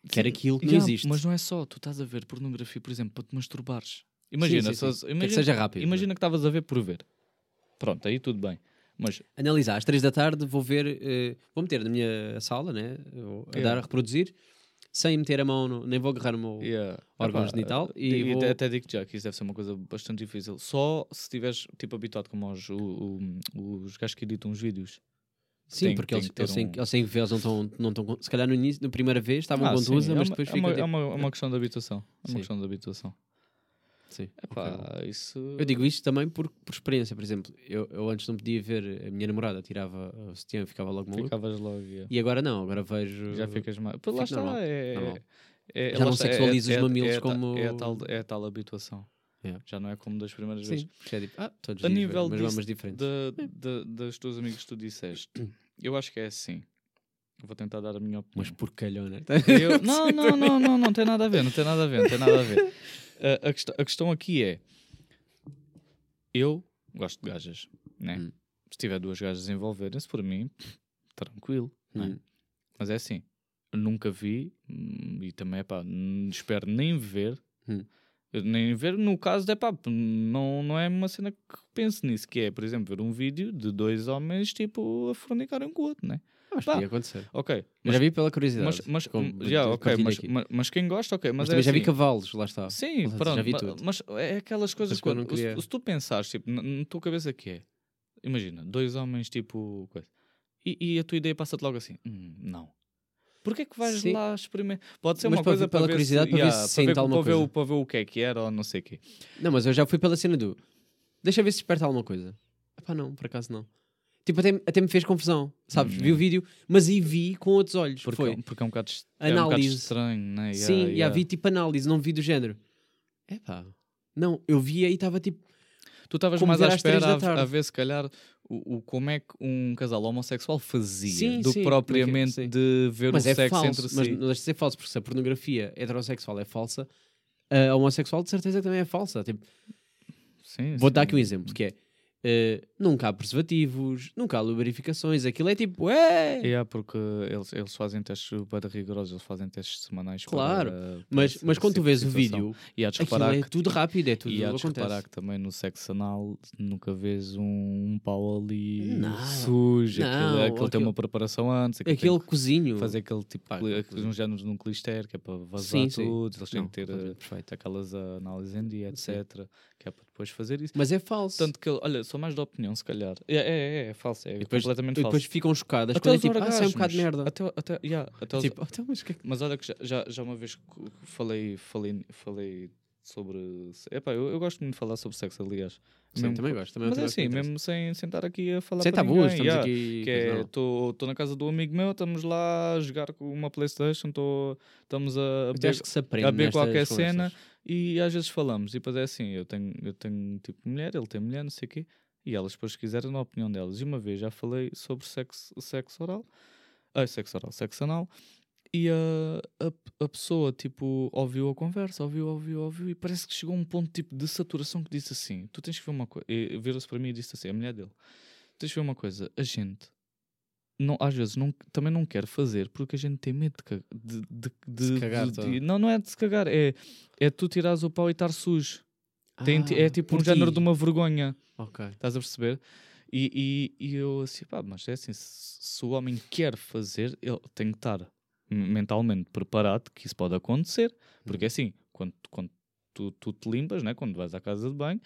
Quero aquilo que não existe. Mas não é só, tu estás a ver pornografia, por exemplo, para te masturbares. Imagina, sim, sim. se- Quer imagina, que seja rápido. imagina que estavas a ver por ver. Pronto, aí tudo bem. Mas Analisar, às três da tarde vou ver. eh, vou meter na minha sala, né? A Yeah. dar a reproduzir, sem meter a mão, no, nem vou agarrar o meu. yeah, órgão epá, genital e e vou- até digo já que isso deve ser uma coisa bastante difícil. Só se estiveres tipo, habituado como os, o- o- os gajos que editam os vídeos. Sim, Tem- porque tem eles, eles, um- eles têm que ver, eles não estão. Não estão se calhar no início, na primeira vez, estavam Ah, com tusa, é mas uma- depois é fica. uma, tipo, é, uma, é uma questão de habituação. É uma Sim. questão de habituação. sim, Epá, ok. isso... Eu digo isto também por, por experiência, por exemplo. Eu, eu antes não podia ver a minha namorada, tirava o sutiã, ficava logo maluco. Ficavas logo. yeah. E agora não, agora vejo. Já ficas mais. Pô, Lá está, normal, é, normal. É, Já lá não é- é- os mamilos é como- É a tal, é a tal habituação. É. Já não é como das primeiras vezes. Sim, que é tipo, ah, todos A nível mas disso, mamas diferentes. Da, da- das tuas amigas que tu disseste, eu acho que é assim. Vou tentar dar a minha opinião. Mas porcalhona. Eu- não, não, não, não, não tem nada a ver, não tem nada a ver, não tem nada a ver. A, a, quest- a questão aqui é: eu gosto de gajas, né? Hum. Se tiver duas gajas envolverem-se, por mim, tranquilo, não é? Hum. Mas é assim, nunca vi hum, e também é pá, espero nem ver. Hum. Nem ver, no caso, é pá, não, não é uma cena que pense nisso, que é, por exemplo, ver um vídeo de dois homens, tipo, a fornicarem um com o outro, né? Mas Pá. podia acontecer. Ok, Mas já vi pela curiosidade. mas, mas, como- já, ok, partilho mas, mas, mas quem gosta, ok, Mas mas, é já vi assim, cavalos, lá está. Sim, seja, pronto, já vi tudo. mas é aquelas coisas que eu quando, queria- se, se tu pensares, tipo, na, na tua cabeça que é, imagina, dois homens, tipo, coisa, e, e a tua ideia passa-te logo assim, "Hum, não. Porquê que vais Sim. lá experimentar? Pode ser Mas uma para coisa pela para ver curiosidade, se, para ver yeah, se para ver, sente alguma para, ver para ver o que é que era ou não sei o quê. Não, mas eu já fui pela cena do. Deixa ver se desperta alguma coisa. Epá, não, por acaso não. Tipo, até, até me fez confusão, sabes? Hum, Vi o vídeo, mas aí vi com outros olhos. Porque, Foi. porque é um bocado, est- é um bocado Análise. estranho, né? Sim, Yeah, e yeah. vi tipo análise, não vi do género. Epá. Não, eu via e estava tipo. Tu estavas mais à espera a, a ver se calhar o, o- como é que um casal homossexual fazia Sim, do que propriamente sim. de ver mas o é sexo falso. entre Mas si. não deixa de ser falso, porque se a pornografia heterossexual é falsa, a homossexual de certeza também é falsa. Tipo, Sim, vou sim. dar aqui um exemplo, que é. Eh, nunca há preservativos, nunca há lubrificações, aquilo é tipo, é! É, porque eles, eles fazem testes bem rigorosos, eles fazem testes semanais. Claro, para- para Mas, esse- mas quando tu vês tipo o de vídeo, e de aquilo é que, tudo rápido, é tudo e há de reparar que também no sexo anal nunca vês um, um pau ali Não, sujo, não, aquilo, aquilo tem aquilo- uma preparação antes, aquilo tem Aquele que cozinho. fazer aquele tipo, Pá, de- uns géneros num clister, que é para vazar Sim, sim. tudo, eles têm Não, que ter eh, perfeito. aquelas análises em dia, etc, que é para depois fazer isso. Mas é falso. Tanto que, olha, sou mais da opinião, se calhar. É, é, é, é falso, é e depois, completamente e falso. depois ficam chocadas Até quando é os tipo, ah, sai um bocado de merda. Até, até, yeah, até os- Tipo, então, mas o que é que- Mas olha que já, já, já uma vez falei, falei, falei sobre. Epá, eu, eu gosto muito de falar sobre sexo, aliás. Sim, Mesmo também gosto. Também é Mas é assim, mesmo sem, estar aqui a falar Sem para tabus, ninguém, estamos yeah. aqui. Coisa é, estou na casa do amigo meu, estamos lá a jogar com uma Playstation, tô, estamos a, a aprende a nestas qualquer conversas. cena e às vezes falamos. E depois é assim, eu tenho, eu tenho tipo mulher, ele tem mulher, não sei o quê. E elas depois quiserem na opinião delas. E uma vez já falei sobre sexo, sexo oral. Ah, sexo oral, sexo anal. E a, a, a pessoa, tipo, ouviu a conversa, ouviu, ouviu, ouviu, e parece que chegou a um ponto, tipo, de saturação que disse assim, tu tens que ver uma coisa, virou-se para mim e disse assim, a mulher dele, tens que ver uma coisa, a gente, não, às vezes, não, também não quer fazer porque a gente tem medo de, de, de, de- Se cagar Não, não é de se cagar, é, é tu tirares o pau e estar sujo. Tem, Ah, é tipo um por género ti. de uma vergonha. Ok. Estás a perceber? E, e, e eu assim, pá, mas é assim, se, se o homem quer fazer, ele tem que estar mentalmente preparado que isso pode acontecer. Porque é assim, quando, quando tu, tu te limpas, né, quando vais à casa de banho,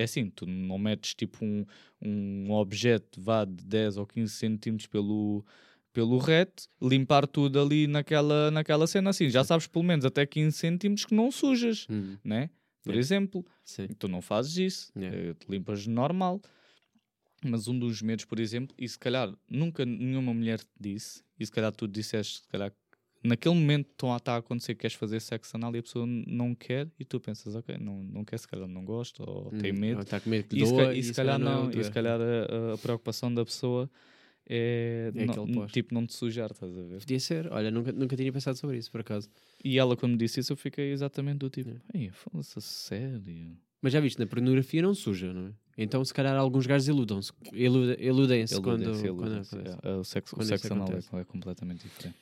é assim, tu não metes tipo um, um objeto vá de 10 ou 15 centímetros pelo, pelo reto, limpar tudo ali naquela, naquela cena assim. Já sabes pelo menos até 15 centímetros que não sujas, Hum, né? Por Yeah. exemplo, sim. tu não fazes isso, Yeah. eh, te limpas normal. Mas um dos medos, por exemplo, e se calhar nunca nenhuma mulher te disse, e se calhar tu disseste, se calhar naquele momento estão a, está a acontecer que queres fazer sexo anal e a pessoa não quer, e tu pensas, ok, não, não quer, se calhar não gosta, ou tem Hum, medo. ou Está com medo que E se, doa, ca- e se calhar é não, o teu e se calhar a, a preocupação da pessoa é, É não- tipo não te sujar, estás a ver? Podia ser. Olha, nunca, nunca tinha pensado sobre isso, por acaso. E ela, quando disse isso, eu fiquei exatamente do tipo, ei, fala-se a sério. Mas já viste, na pornografia não suja, não é? Então, se calhar, alguns gajos iludam-se. Ilude- Iludem-se quando, Iludem-se, quando acontece. é. O sexo, o Quando sexo isso anal é, é completamente diferente.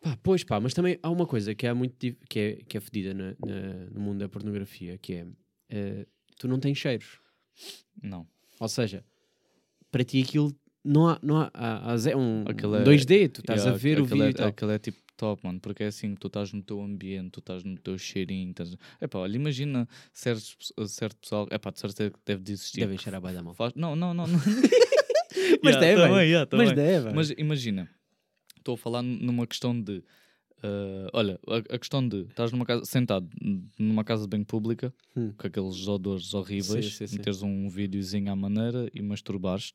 Pá, pois pá, mas também há uma coisa que, há muito, que, é, que é fedida na- na- no mundo da pornografia, que é, eh, tu não tens cheiros. Não. Ou seja, para ti aquilo não há, não há, há, há um, Aquilo um é- 2D, tu estás Yeah, a ver o aquele vídeo é, e tal. Aquele é tipo top, mano, porque é assim, tu estás no teu ambiente, tu estás no teu cheirinho. Estás... Epá, olha, imagina certos, certo pessoal, epá, de certeza que deve existir. Devem cheirar bem da mão. Faz... Não, não, não. não. Mas Yeah, devem, também, yeah, Mas também. deve. Mas imagina, estou a falar numa questão de. ah, olha, a, a questão de estás numa casa, sentado numa casa banho pública Hum. com aqueles odores horríveis, Sim, sim, sim. meteres um videozinho à maneira e masturbares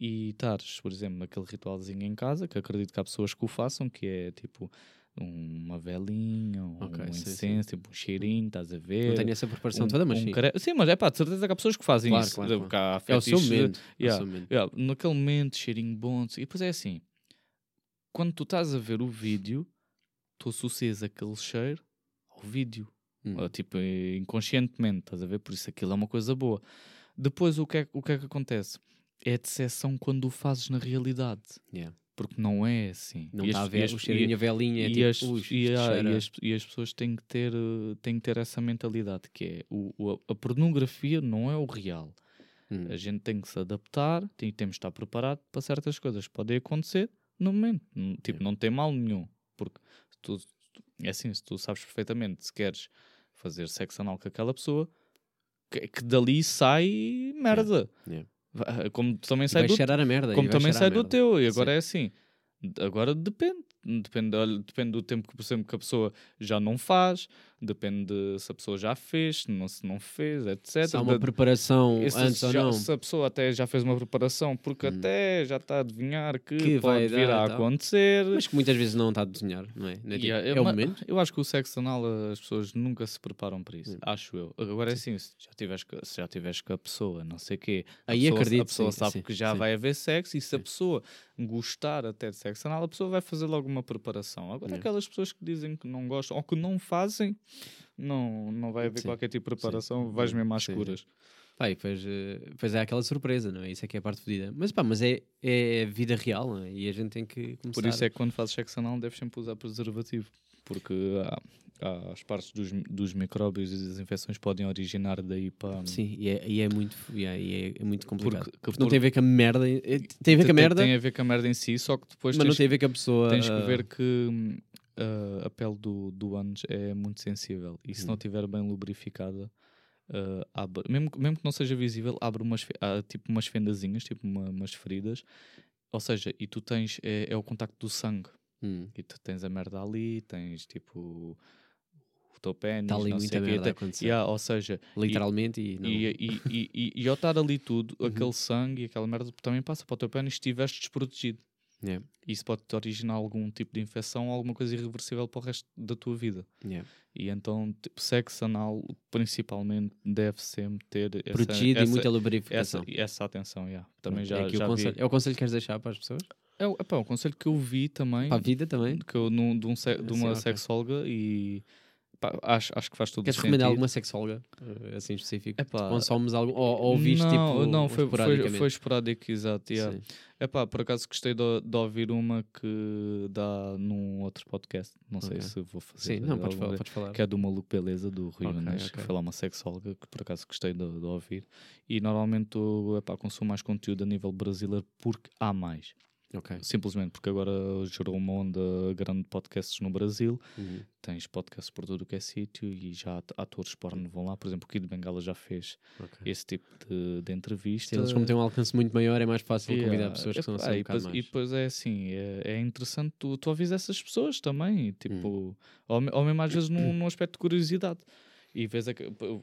e estares, por exemplo, naquele ritualzinho em casa, que acredito que há pessoas que o façam, que é tipo uma velinha, um sim, sim. incenso, tipo um cheirinho, estás a ver? Não tenho essa preparação um, toda, mas um sim. care- Sim, mas é pá, de certeza que há pessoas que fazem Claro, isso. claro, há É o seu momento. é Yeah. momento. Yeah, naquele momento, cheirinho bom. E depois é assim: quando tu estás a ver o vídeo, tu associas aquele cheiro ao vídeo. Hum. Ou, tipo, eh, inconscientemente, estás a ver? Por isso aquilo é uma coisa boa. Depois, o que é, o que, é que acontece? É decepção quando o fazes na realidade. Yeah. Porque não é assim. Não está a ver o cheirinho a velinha, é e, tipo, as, e, a- as, as pessoas têm que ter, têm que ter essa mentalidade que é o, o- a pornografia não é o real. Hum. A gente tem que se adaptar, tem, temos de estar preparado para certas coisas que podem acontecer no momento. Tipo, não tem mal nenhum. Porque se tu, é assim, se tu sabes perfeitamente se queres fazer sexo anal com aquela pessoa, que, que dali sai merda. Yeah. Va- Como também sai do cheirar a merda. como também sai do teu. E agora Sim. é assim. Agora depende. Depende, depende do tempo que, por exemplo, que a pessoa já não faz, depende de se a pessoa já fez, se não, se não fez, etc. Se há uma Da- preparação antes ou já- não. Se a pessoa até já fez uma preparação, porque Hum. até já está a adivinhar que, Que vai pode vir dar a e tal. acontecer. Mas que muitas vezes não está a desenhar, não é? Não é, tipo, Yeah, é eu- o momento. Eu acho que o sexo anal as pessoas nunca se preparam para isso. Hum. Acho eu. Agora é assim, se já tiveres, se já tiveres com a pessoa, não sei o quê, a Aí pessoa, acredito, a pessoa sim, sabe sim, que já sim. vai haver sexo e se a pessoa gostar até de sexo anal, a pessoa vai fazer logo uma preparação. Agora Yeah. aquelas pessoas que dizem que não gostam ou que não fazem, não, não vai haver Sim, qualquer tipo de preparação, vais Sim, mesmo às escuras. Pá, e depois, eh, depois é aquela surpresa, não é? Isso é que é a parte fodida. Mas pá, mas é, é vida real, não é? E a gente tem que começar. Por isso é que quando fazes sexo anal deves sempre usar preservativo. Porque há, há as partes dos, dos micróbios e das infecções podem originar daí para. Sim, e é, e é muito, e é, e é- muito complicado. Porque- Porque não por- tem a ver com a merda. eh, Tem a ver com a merda, Tem a ver com a merda em si, só que depois mas não tens, tem a ver com a pessoa. tens que ah, ver que hum, a- pele do, do ânus é muito sensível e se não estiver bem lubrificada, ah, abre, mesmo, que- mesmo que não seja visível, abre umas, há, tipo umas fendazinhas, tipo uma- umas feridas. Ou seja, e tu tens, é, é o contacto do sangue. hum, E tu tens a merda ali, tens tipo o teu pênis, Está ali não muita sei quê, merda a tem-. Yeah, ou seja, Literalmente e, não. e, e, e, e, e ao estar ali tudo, Uhum. aquele sangue e aquela merda também passa para o teu pênis se estiveste desprotegido. Yeah, Isso pode te originar algum tipo de infecção ou alguma coisa irreversível para o resto da tua vida. yeah. E então, tipo, sexo anal, principalmente, deve sempre ter essa, Protegido essa, e muita essa, lubrificação. essa atenção. yeah. Também Pronto, já, é, aqui o já conselho, é o conselho que queres deixar para as pessoas? É, o- epá, um conselho que eu vi também, Para a vida também? que eu, num- de, um se- de uma sexóloga e pá, acho, acho que faz todo Queres recomendar alguma sexóloga, eh, assim específico? Epá, Consomes algum, ou, ou ouviste não, tipo não foi, foi, foi esporádico, exato. yeah. Epá, por acaso gostei de, de ouvir uma que dá num outro podcast. Não sei Ok. se vou fazer. Sim, não, podes falar. Podes falar. Que é do Maluco Beleza, do Rui Ok, Unas, ok. que foi lá uma sexóloga que por acaso gostei de, de ouvir. E normalmente eu, epá, consumo mais conteúdo a nível brasileiro porque há mais. Ok. Simplesmente porque agora gerou uma onda grande de podcasts no Brasil. Uhum. Tens podcasts por tudo o que é sítio e já at- atores porno vão lá. Por exemplo, o Kid Bengala já fez ok. esse tipo de, de entrevista. Sim, eles como têm um alcance muito maior é mais fácil convidar Yeah, pessoas que são epá, assim um e, depois, mais. e depois é assim, é, é interessante tu, tu ouvires essas pessoas também, tipo, Hum. ou, ou mesmo às vezes num, num aspecto de curiosidade. E vês, a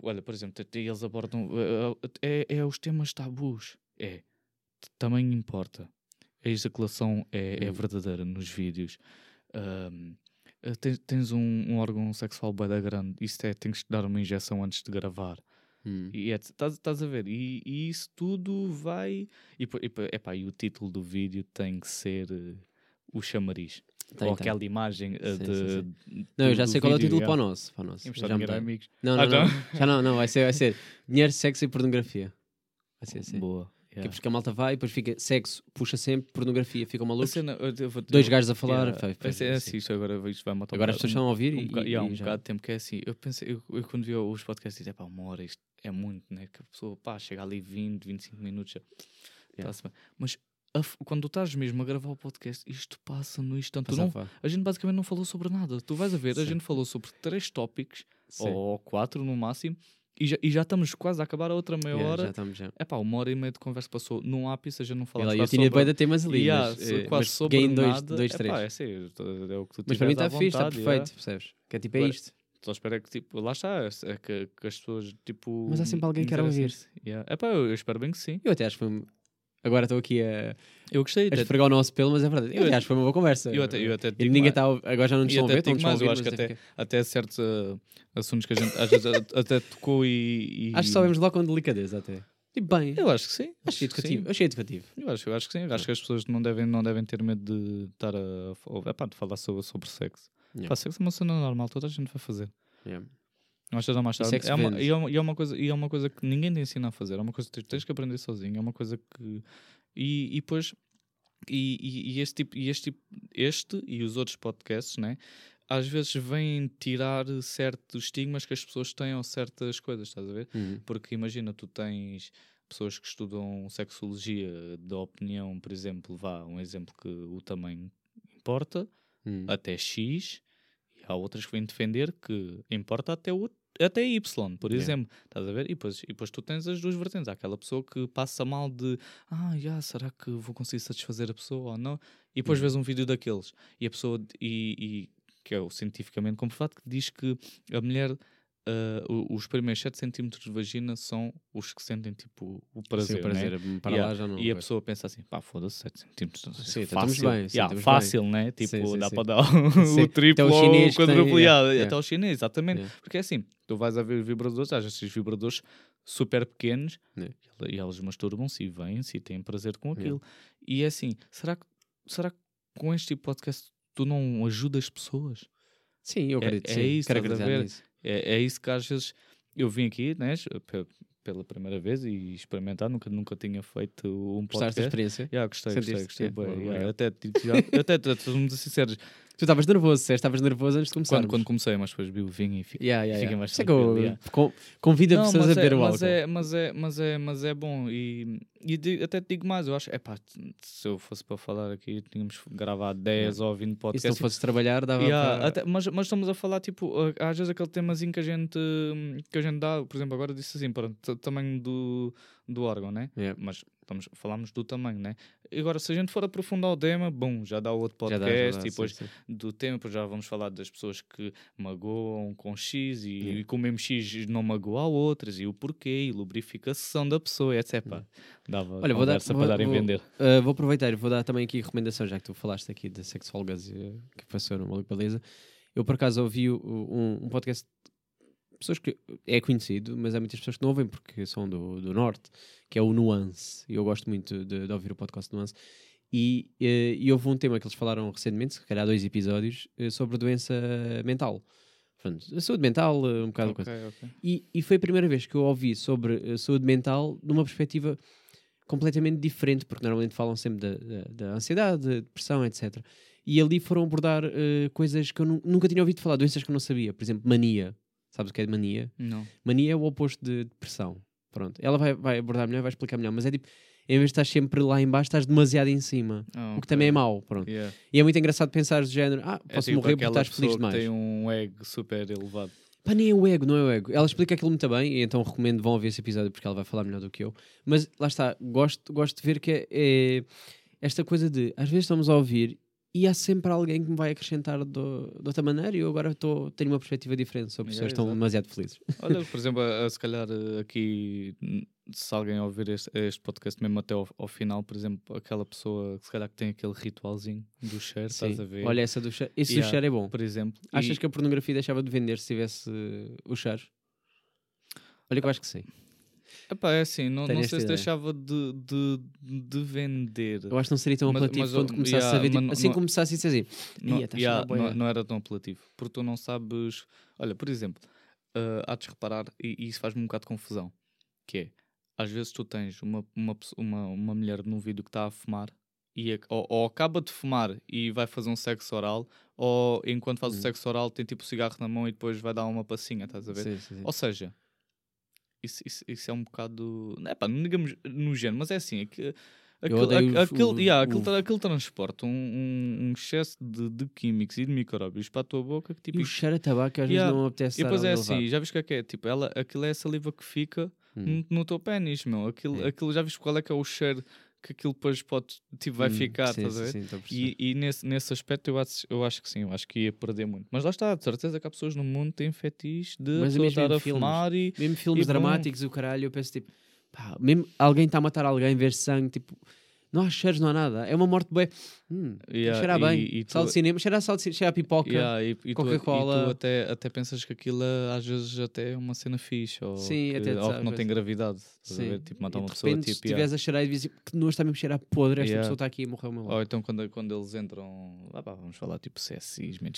olha, por exemplo, eles abordam, eh, é, é os temas tabus, é, também importa. A ejaculação é, é Hum. verdadeira nos vídeos. Ahm, eh, tens, tens um, um órgão sexual bem grande, isso é, tens que dar uma injeção antes de gravar. Hum. E etc. Estás estás a ver? E, e isso tudo vai. E, e, epá, e o título do vídeo tem que ser eh, o chamariz. Tem, Ou tem. aquela imagem eh, Sim, de. sim, Não, eu já sei qual é o título para o nosso. Para o nosso. Já me amigos. Não, não, Ah, não. então? Já não, não. Vai ser, vai ser dinheiro, sexo e pornografia. Vai ser assim. Boa. Que é yeah. porque a malta vai e depois fica sexo, puxa sempre, pornografia, ficam A malucos. cena, eu- eu vou- Dois gajos a falar. yeah, foi- foi- é, é assim, isto agora isto vai matar um Agora as pessoas estão a ouvir um, e, boca- e- yeah, e um já. bocado de tempo que é assim. Eu pensei, eu, eu quando vi os podcasts, disse, pá, uma hora isto é muito, né? Que a pessoa, pá, chega ali 20, 25 minutos. Já, Yeah. Mas a quando tu estás mesmo a gravar o podcast, isto passa no instante. Passa a não, a gente basicamente não falou sobre nada. Tu vais a ver, a Sim. gente falou sobre três tópicos, Sim. ou quatro no máximo, e já, e já estamos quase a acabar a outra meia Yeah, já hora. estamos já. É pá, uma hora e meia de conversa passou num ápice, a gente não E fala lá, eu tinha sobre... bué de temas ali, Yeah, mas, eh, quase mas sobre dois, nada. dois Epá, três. é assim, é o que tu Mas para mim está fixe, está perfeito, yeah. percebes? Que é tipo, é isto. Só espero é que, tipo, lá está, é que, que as pessoas, tipo... Mas há sempre alguém que quer ouvir. Yeah. Epá, eu, eu espero bem que sim. Eu até acho que foi. Agora estou aqui a, Eu gostei. a esfregar o nosso pelo, mas é verdade. Eu, que foi uma boa conversa. Eu até, eu até E ninguém está agora já não nos estão a ver, estão mais, eu acho que ouvir, mas até, até certos uh, assuntos que a gente às vezes até tocou e, e- Acho que só vemos lá com delicadeza até. E bem, Eu acho que sim. achei acho que educativo. Achei educativo. Eu acho, eu acho que sim. Eu acho que as pessoas não devem, não devem ter medo de estar a, ou, epá, de falar sobre, sobre sexo. Yeah. Pá, sexo é uma cena normal, toda a gente vai fazer. Yeah. Mais tarde ou mais tarde. É uma, e, é uma, e, é uma coisa, e é uma coisa que ninguém te ensina a fazer. É uma coisa que tens, tens que aprender sozinho. É uma coisa que. E, e depois. E, e, e este tipo, e este, tipo, este e os outros podcasts, né? Às vezes vêm tirar certos estigmas que as pessoas têm ou certas coisas, estás a ver? Uhum. Porque imagina, tu tens pessoas que estudam sexologia da opinião, por exemplo, vá, um exemplo que o tamanho importa, Uhum. até X, e há outras que vêm defender que importa até, o, até Y, por Yeah. exemplo. Estás a ver? E depois, e depois tu tens as duas vertentes. Há aquela pessoa que passa mal de ah, já, será que vou conseguir satisfazer a pessoa ou não? E depois Uhum. vês um vídeo daqueles e a pessoa, e, e- que é o cientificamente comprovado, que diz que a mulher. O- os primeiros 7 centímetros de vagina são os que sentem tipo o prazer, Sim, o prazer. né? Para Yeah. lá já não. E a pessoa pensa assim, pá, foda-se, 7 centímetros. Sim, então estamos fácil. bem, sim, Yeah, fácil, né? Tipo, Sim, dá para dar o, triplo ou o yeah, yeah. Até o chinês, exatamente. Porque é assim, tu vais a ver vibradores, às vezes vibradores super pequenos e eles masturbam-se e vêm-se e têm prazer com aquilo. E é assim, será que, será que com este tipo de podcast tu não ajudas pessoas? Sim, eu É- acredito. é sim. isso, Quero acreditar nisso. É, é isso que às vezes eu vim aqui, né, pe- pela primeira vez e experimentar, nunca, nunca tinha feito um Gostaste da podcast. experiência? Yeah, gostei, gostei, Sentiste? gostei. Yeah, yeah, obrigado. até, já- até, até, vamos ser sinceros, Tu estavas nervoso, Sérgio, estavas nervoso antes de começar. quando, quando comecei, mas depois vi o vinho e fiquei. Yeah, yeah, yeah. mais é eu tranquilo, yeah. con- convido Não, as pessoas mas a é, beber o mas, álcool. é, mas, é, mas, é, mas é bom e, e di- até te digo mais, eu acho, é pá, se eu fosse para falar aqui, tínhamos gravado 10 ou 20 E se podcasts. fosses trabalhar, dava para... até- mas, mas estamos a falar, tipo, às vezes aquele temazinho que a gente, que a gente dá, por exemplo, agora disse assim, pronto, o tamanho do, do órgão, né? Yeah. Mas estamos, falámos do tamanho, né? Agora, se a gente for aprofundar o tema, bom, já dá outro Já podcast dá, já dá, e depois sim, sim. do tema, depois já vamos falar das pessoas que magoam com X e, Yeah. e com o mesmo X não magoa a outras e o porquê e lubrificação da pessoa, etc. Pá, dava Olha, vou dar, vou, para dar em vou- vender. uh, vou aproveitar e vou dar também aqui recomendação, já que tu falaste aqui de sexólogas uh, que passaram uma beleza. Eu, por acaso, ouvi um, um podcast pessoas que é conhecido, mas há muitas pessoas que não ouvem porque são do, do Norte, que é o Nuance. E eu gosto muito de, de ouvir o podcast Nuance. E, eh, e houve um tema que eles falaram recentemente, se calhar dois episódios, eh, sobre doença mental. Pronto, a saúde mental, eh, um bocado de coisa. Ok, ok. E, e foi a primeira vez que eu ouvi sobre eh, saúde mental numa perspectiva completamente diferente, porque normalmente falam sempre da, da, da ansiedade, da depressão, etc. E ali foram abordar eh, coisas que eu nu- nunca tinha ouvido falar, doenças que eu não sabia. Por exemplo, mania. Sabes o que é mania? Não. Mania é o oposto de depressão. Pronto. Ela vai, vai abordar melhor, vai explicar melhor, mas é tipo, em vez de estar sempre lá em baixo, estás demasiado em cima. Ah, O que também é mau, pronto. Yeah. E é muito engraçado pensar de género, ah, É posso tipo morrer porque estás feliz demais. tem um ego super elevado. Pá, nem é o ego, não é o ego. Ela explica aquilo muito bem, e então recomendo vão ouvir esse episódio porque ela vai falar melhor do que eu. Mas lá está, gosto, gosto de ver que é, é esta coisa de às vezes estamos a ouvir e há sempre alguém que me vai acrescentar do, de outra maneira e eu agora estou tenho uma perspectiva diferente sobre pessoas que estão demasiado felizes. Olha, por exemplo, a- a- se calhar eh, aqui, se alguém ouvir este, este podcast mesmo até ao, ao final, por exemplo, aquela pessoa que se calhar que tem aquele ritualzinho do cheiro, estás a ver? Olha, essa do cheiro. Esse Yeah. do cheiro é bom. por exemplo. Achas e- que a pornografia deixava de vender se tivesse uh, o cheiro? Olha que eu acho que sim. Epá, é assim, não, não sei se deixava de, de, de vender. Eu acho que não seria tão apelativo mas, quando começasse yeah, a ver. tipo, assim não- começasse a dizer assim. não, "Ia, tá yeah, bué." não, não era tão apelativo. Porque tu não sabes. Olha, por exemplo, uh, há de reparar, e, e isso faz-me um bocado de confusão. Que é, às vezes tu tens uma, uma, uma, uma mulher num vídeo que está a fumar e ac- ou, ou acaba de fumar e vai fazer um sexo oral, ou enquanto faz Hum. o sexo oral tem tipo o cigarro na mão e depois vai dar uma passinha, estás a ver? Sim, sim, sim. Ou seja, isso, isso, isso é um bocado. Não é pá, não digamos nojento, mas é assim. É que, aquele, aquele, yeah, aquele, o- tra- aquele transporte um, um, um excesso de, de químicos e de micróbios para a tua boca que tipo. E o cheiro a tabaco às Yeah. vezes não apetece E depois é assim, já viste o que é que é? Tipo, ela, aquilo é a saliva que fica Hum. no, no teu pênis, meu. Aquilo, É. aquilo, já viste qual é que é o cheiro que aquilo depois pode, tipo, vai Hum, ficar, sim, estás a sim, ver? sim. E, e nesse, nesse aspecto eu acho, eu acho que sim, eu acho que ia perder muito. Mas lá está, de certeza que há pessoas no mundo que têm fetiche de Mas mesmo estar a filmes. fumar e. Mesmo filmes e dramáticos, o caralho, eu penso tipo, pá, mesmo alguém está a matar alguém, ver sangue, tipo, não há cheiros, não há nada. É uma morte bem. Hum, Yeah, cheira e- bem. e tu- sal de cinema, cheira a sal de cinema, cheira a pipoca. Yeah, e, e tu, e Coca-Cola. tu até, até pensas que aquilo é, às vezes até é uma cena fixe ou, Sim, que, até ou que não tem gravidade. Sim. ver? Tipo, matar E uma de pessoa tipo. se estiveres a cheirar e dizes que nojo está mesmo cheirar podre, esta Yeah. pessoa está aqui e morreu. Ou então quando, quando eles entram, ah pá, vamos falar tipo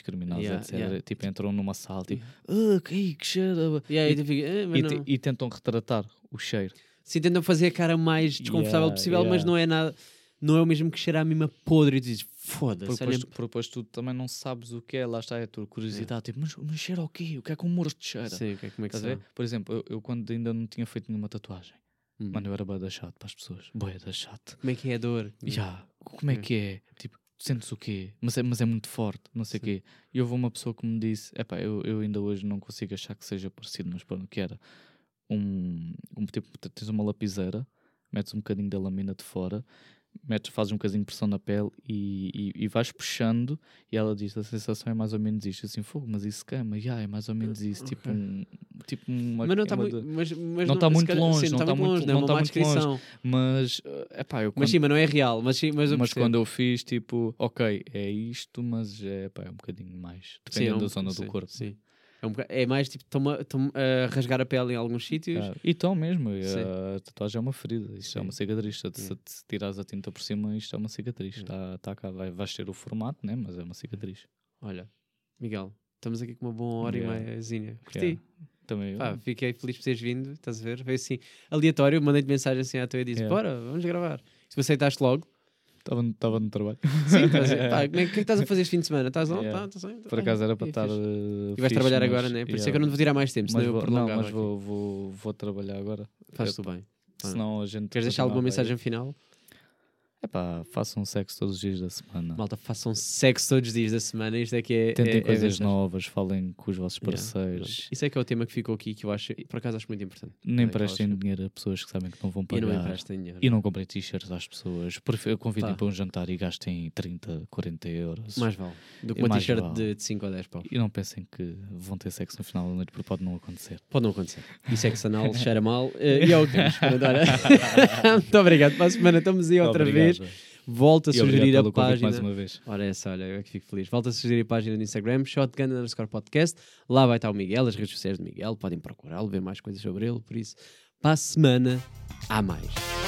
criminosos, Yeah, etc. yeah. Tipo, entram numa sala, tipo, ah, que, que cheiro. E e, tu fica, "Ah, mas e, não." e tentam retratar o cheiro. Sim, tentam fazer a cara mais desconfortável Yeah, possível, mas yeah. não é nada. Não é o mesmo que cheirar a mesma podre e dizes, foda-se, depois, tu também não sabes o que é, lá está é a tua curiosidade. Tipo, mas, mas cheira o quê? O que é que um morto cheira? Sim, que é- como é que Estás? Por exemplo, eu, eu quando ainda não tinha feito nenhuma tatuagem, Hum. mano, eu era boa da chato para as pessoas. Boa da chato. Como é que é a dor? Já, como é que é? Tipo, sentes o quê? Mas é, mas é muito forte, não sei o quê. E houve uma pessoa que me disse: epá, eu, eu ainda hoje não consigo achar que seja parecido, mas pronto, que era um, um tipo, tens uma lapiseira, metes um bocadinho da lamina de fora, metes, fazes um bocadinho de pressão na pele e, e, e vais puxando. E ela diz: a sensação é mais ou menos isto. Assim, fogo, mas isso queima. Yeah, é mais ou menos isso. Tipo, um, tipo uma, mas não está muito, mas, mas Não tá se muito calhar- longe, sim, não tá tá muito longe, não é não uma tá má muito longe. Mas, é epá, eu Mas quando- sim, mas não é real. Mas, sim, mas, eu mas quando eu fiz, tipo, ok, é isto, mas é, pá, é um bocadinho mais. Sim, Dependendo é um- da zona sim, do corpo. Sim. É, um boca- é mais tipo, estão a rasgar a pele em alguns sítios. Ah, e então mesmo, Sim. a tatuagem é uma ferida, isto Sim. é uma cicatriz. Se, se, tirares a tinta por cima, isto é uma cicatriz. Sim. Tá, cá, vai, vais ter o formato, né? mas é uma cicatriz. Olha, Miguel, estamos aqui com uma boa hora Yeah. e meiazinha. Curti. Yeah. Também Pá, fiquei feliz por teres vindo, estás a ver? Veio assim, aleatório, mandei-te mensagem assim à tua e disse: Yeah. Bora, vamos gravar. Se aceitaste logo, estava no trabalho. sim, estás a pá, como é, o que é que estás a fazer este fim de semana? Estás lá? Yeah. Tá, tá bem, tá Por acaso era para E estar. uh, E vais trabalhar mas- agora, né? Por isso é yeah. que eu não vou tirar mais tempo, senão Mas, eu vou, não, mas vou, vou, vou trabalhar agora. Fazes tu bem. Senão a gente. Queres deixar alguma mensagem final? Epá, façam sexo todos os dias da semana. Malta, façam sexo todos os dias da semana. Isto é que é. Tentem é- é coisas mensagem. novas, falem com os vossos Yeah, parceiros. Isso é que é o tema que ficou aqui que eu acho, por acaso acho muito importante. Nem É, emprestem dinheiro a pessoas que sabem que não vão E pagar. não emprestem dinheiro. E não comprem t-shirts às pessoas. Convidem Pá. para um jantar e gastem 30, 40 euros. Mais vale. Do que E uma t-shirt vale. de 5 ou 10 pau. E não pensem que vão ter sexo no final da noite, porque pode não acontecer. Pode não acontecer. E sexo anal cheira mal. eh, e é o que temos. Muito obrigado. Para a semana estamos aí outra Obrigado. Vez. Volta a E obrigado sugerir a página. mais uma vez. Ora, essa, olha, eu é que fico feliz. Volta a sugerir a página do Instagram, Shotgun underscore podcast. Lá vai estar o Miguel, as redes sociais do Miguel. Podem procurá-lo, ver mais coisas sobre ele. Por isso, para a semana, há mais.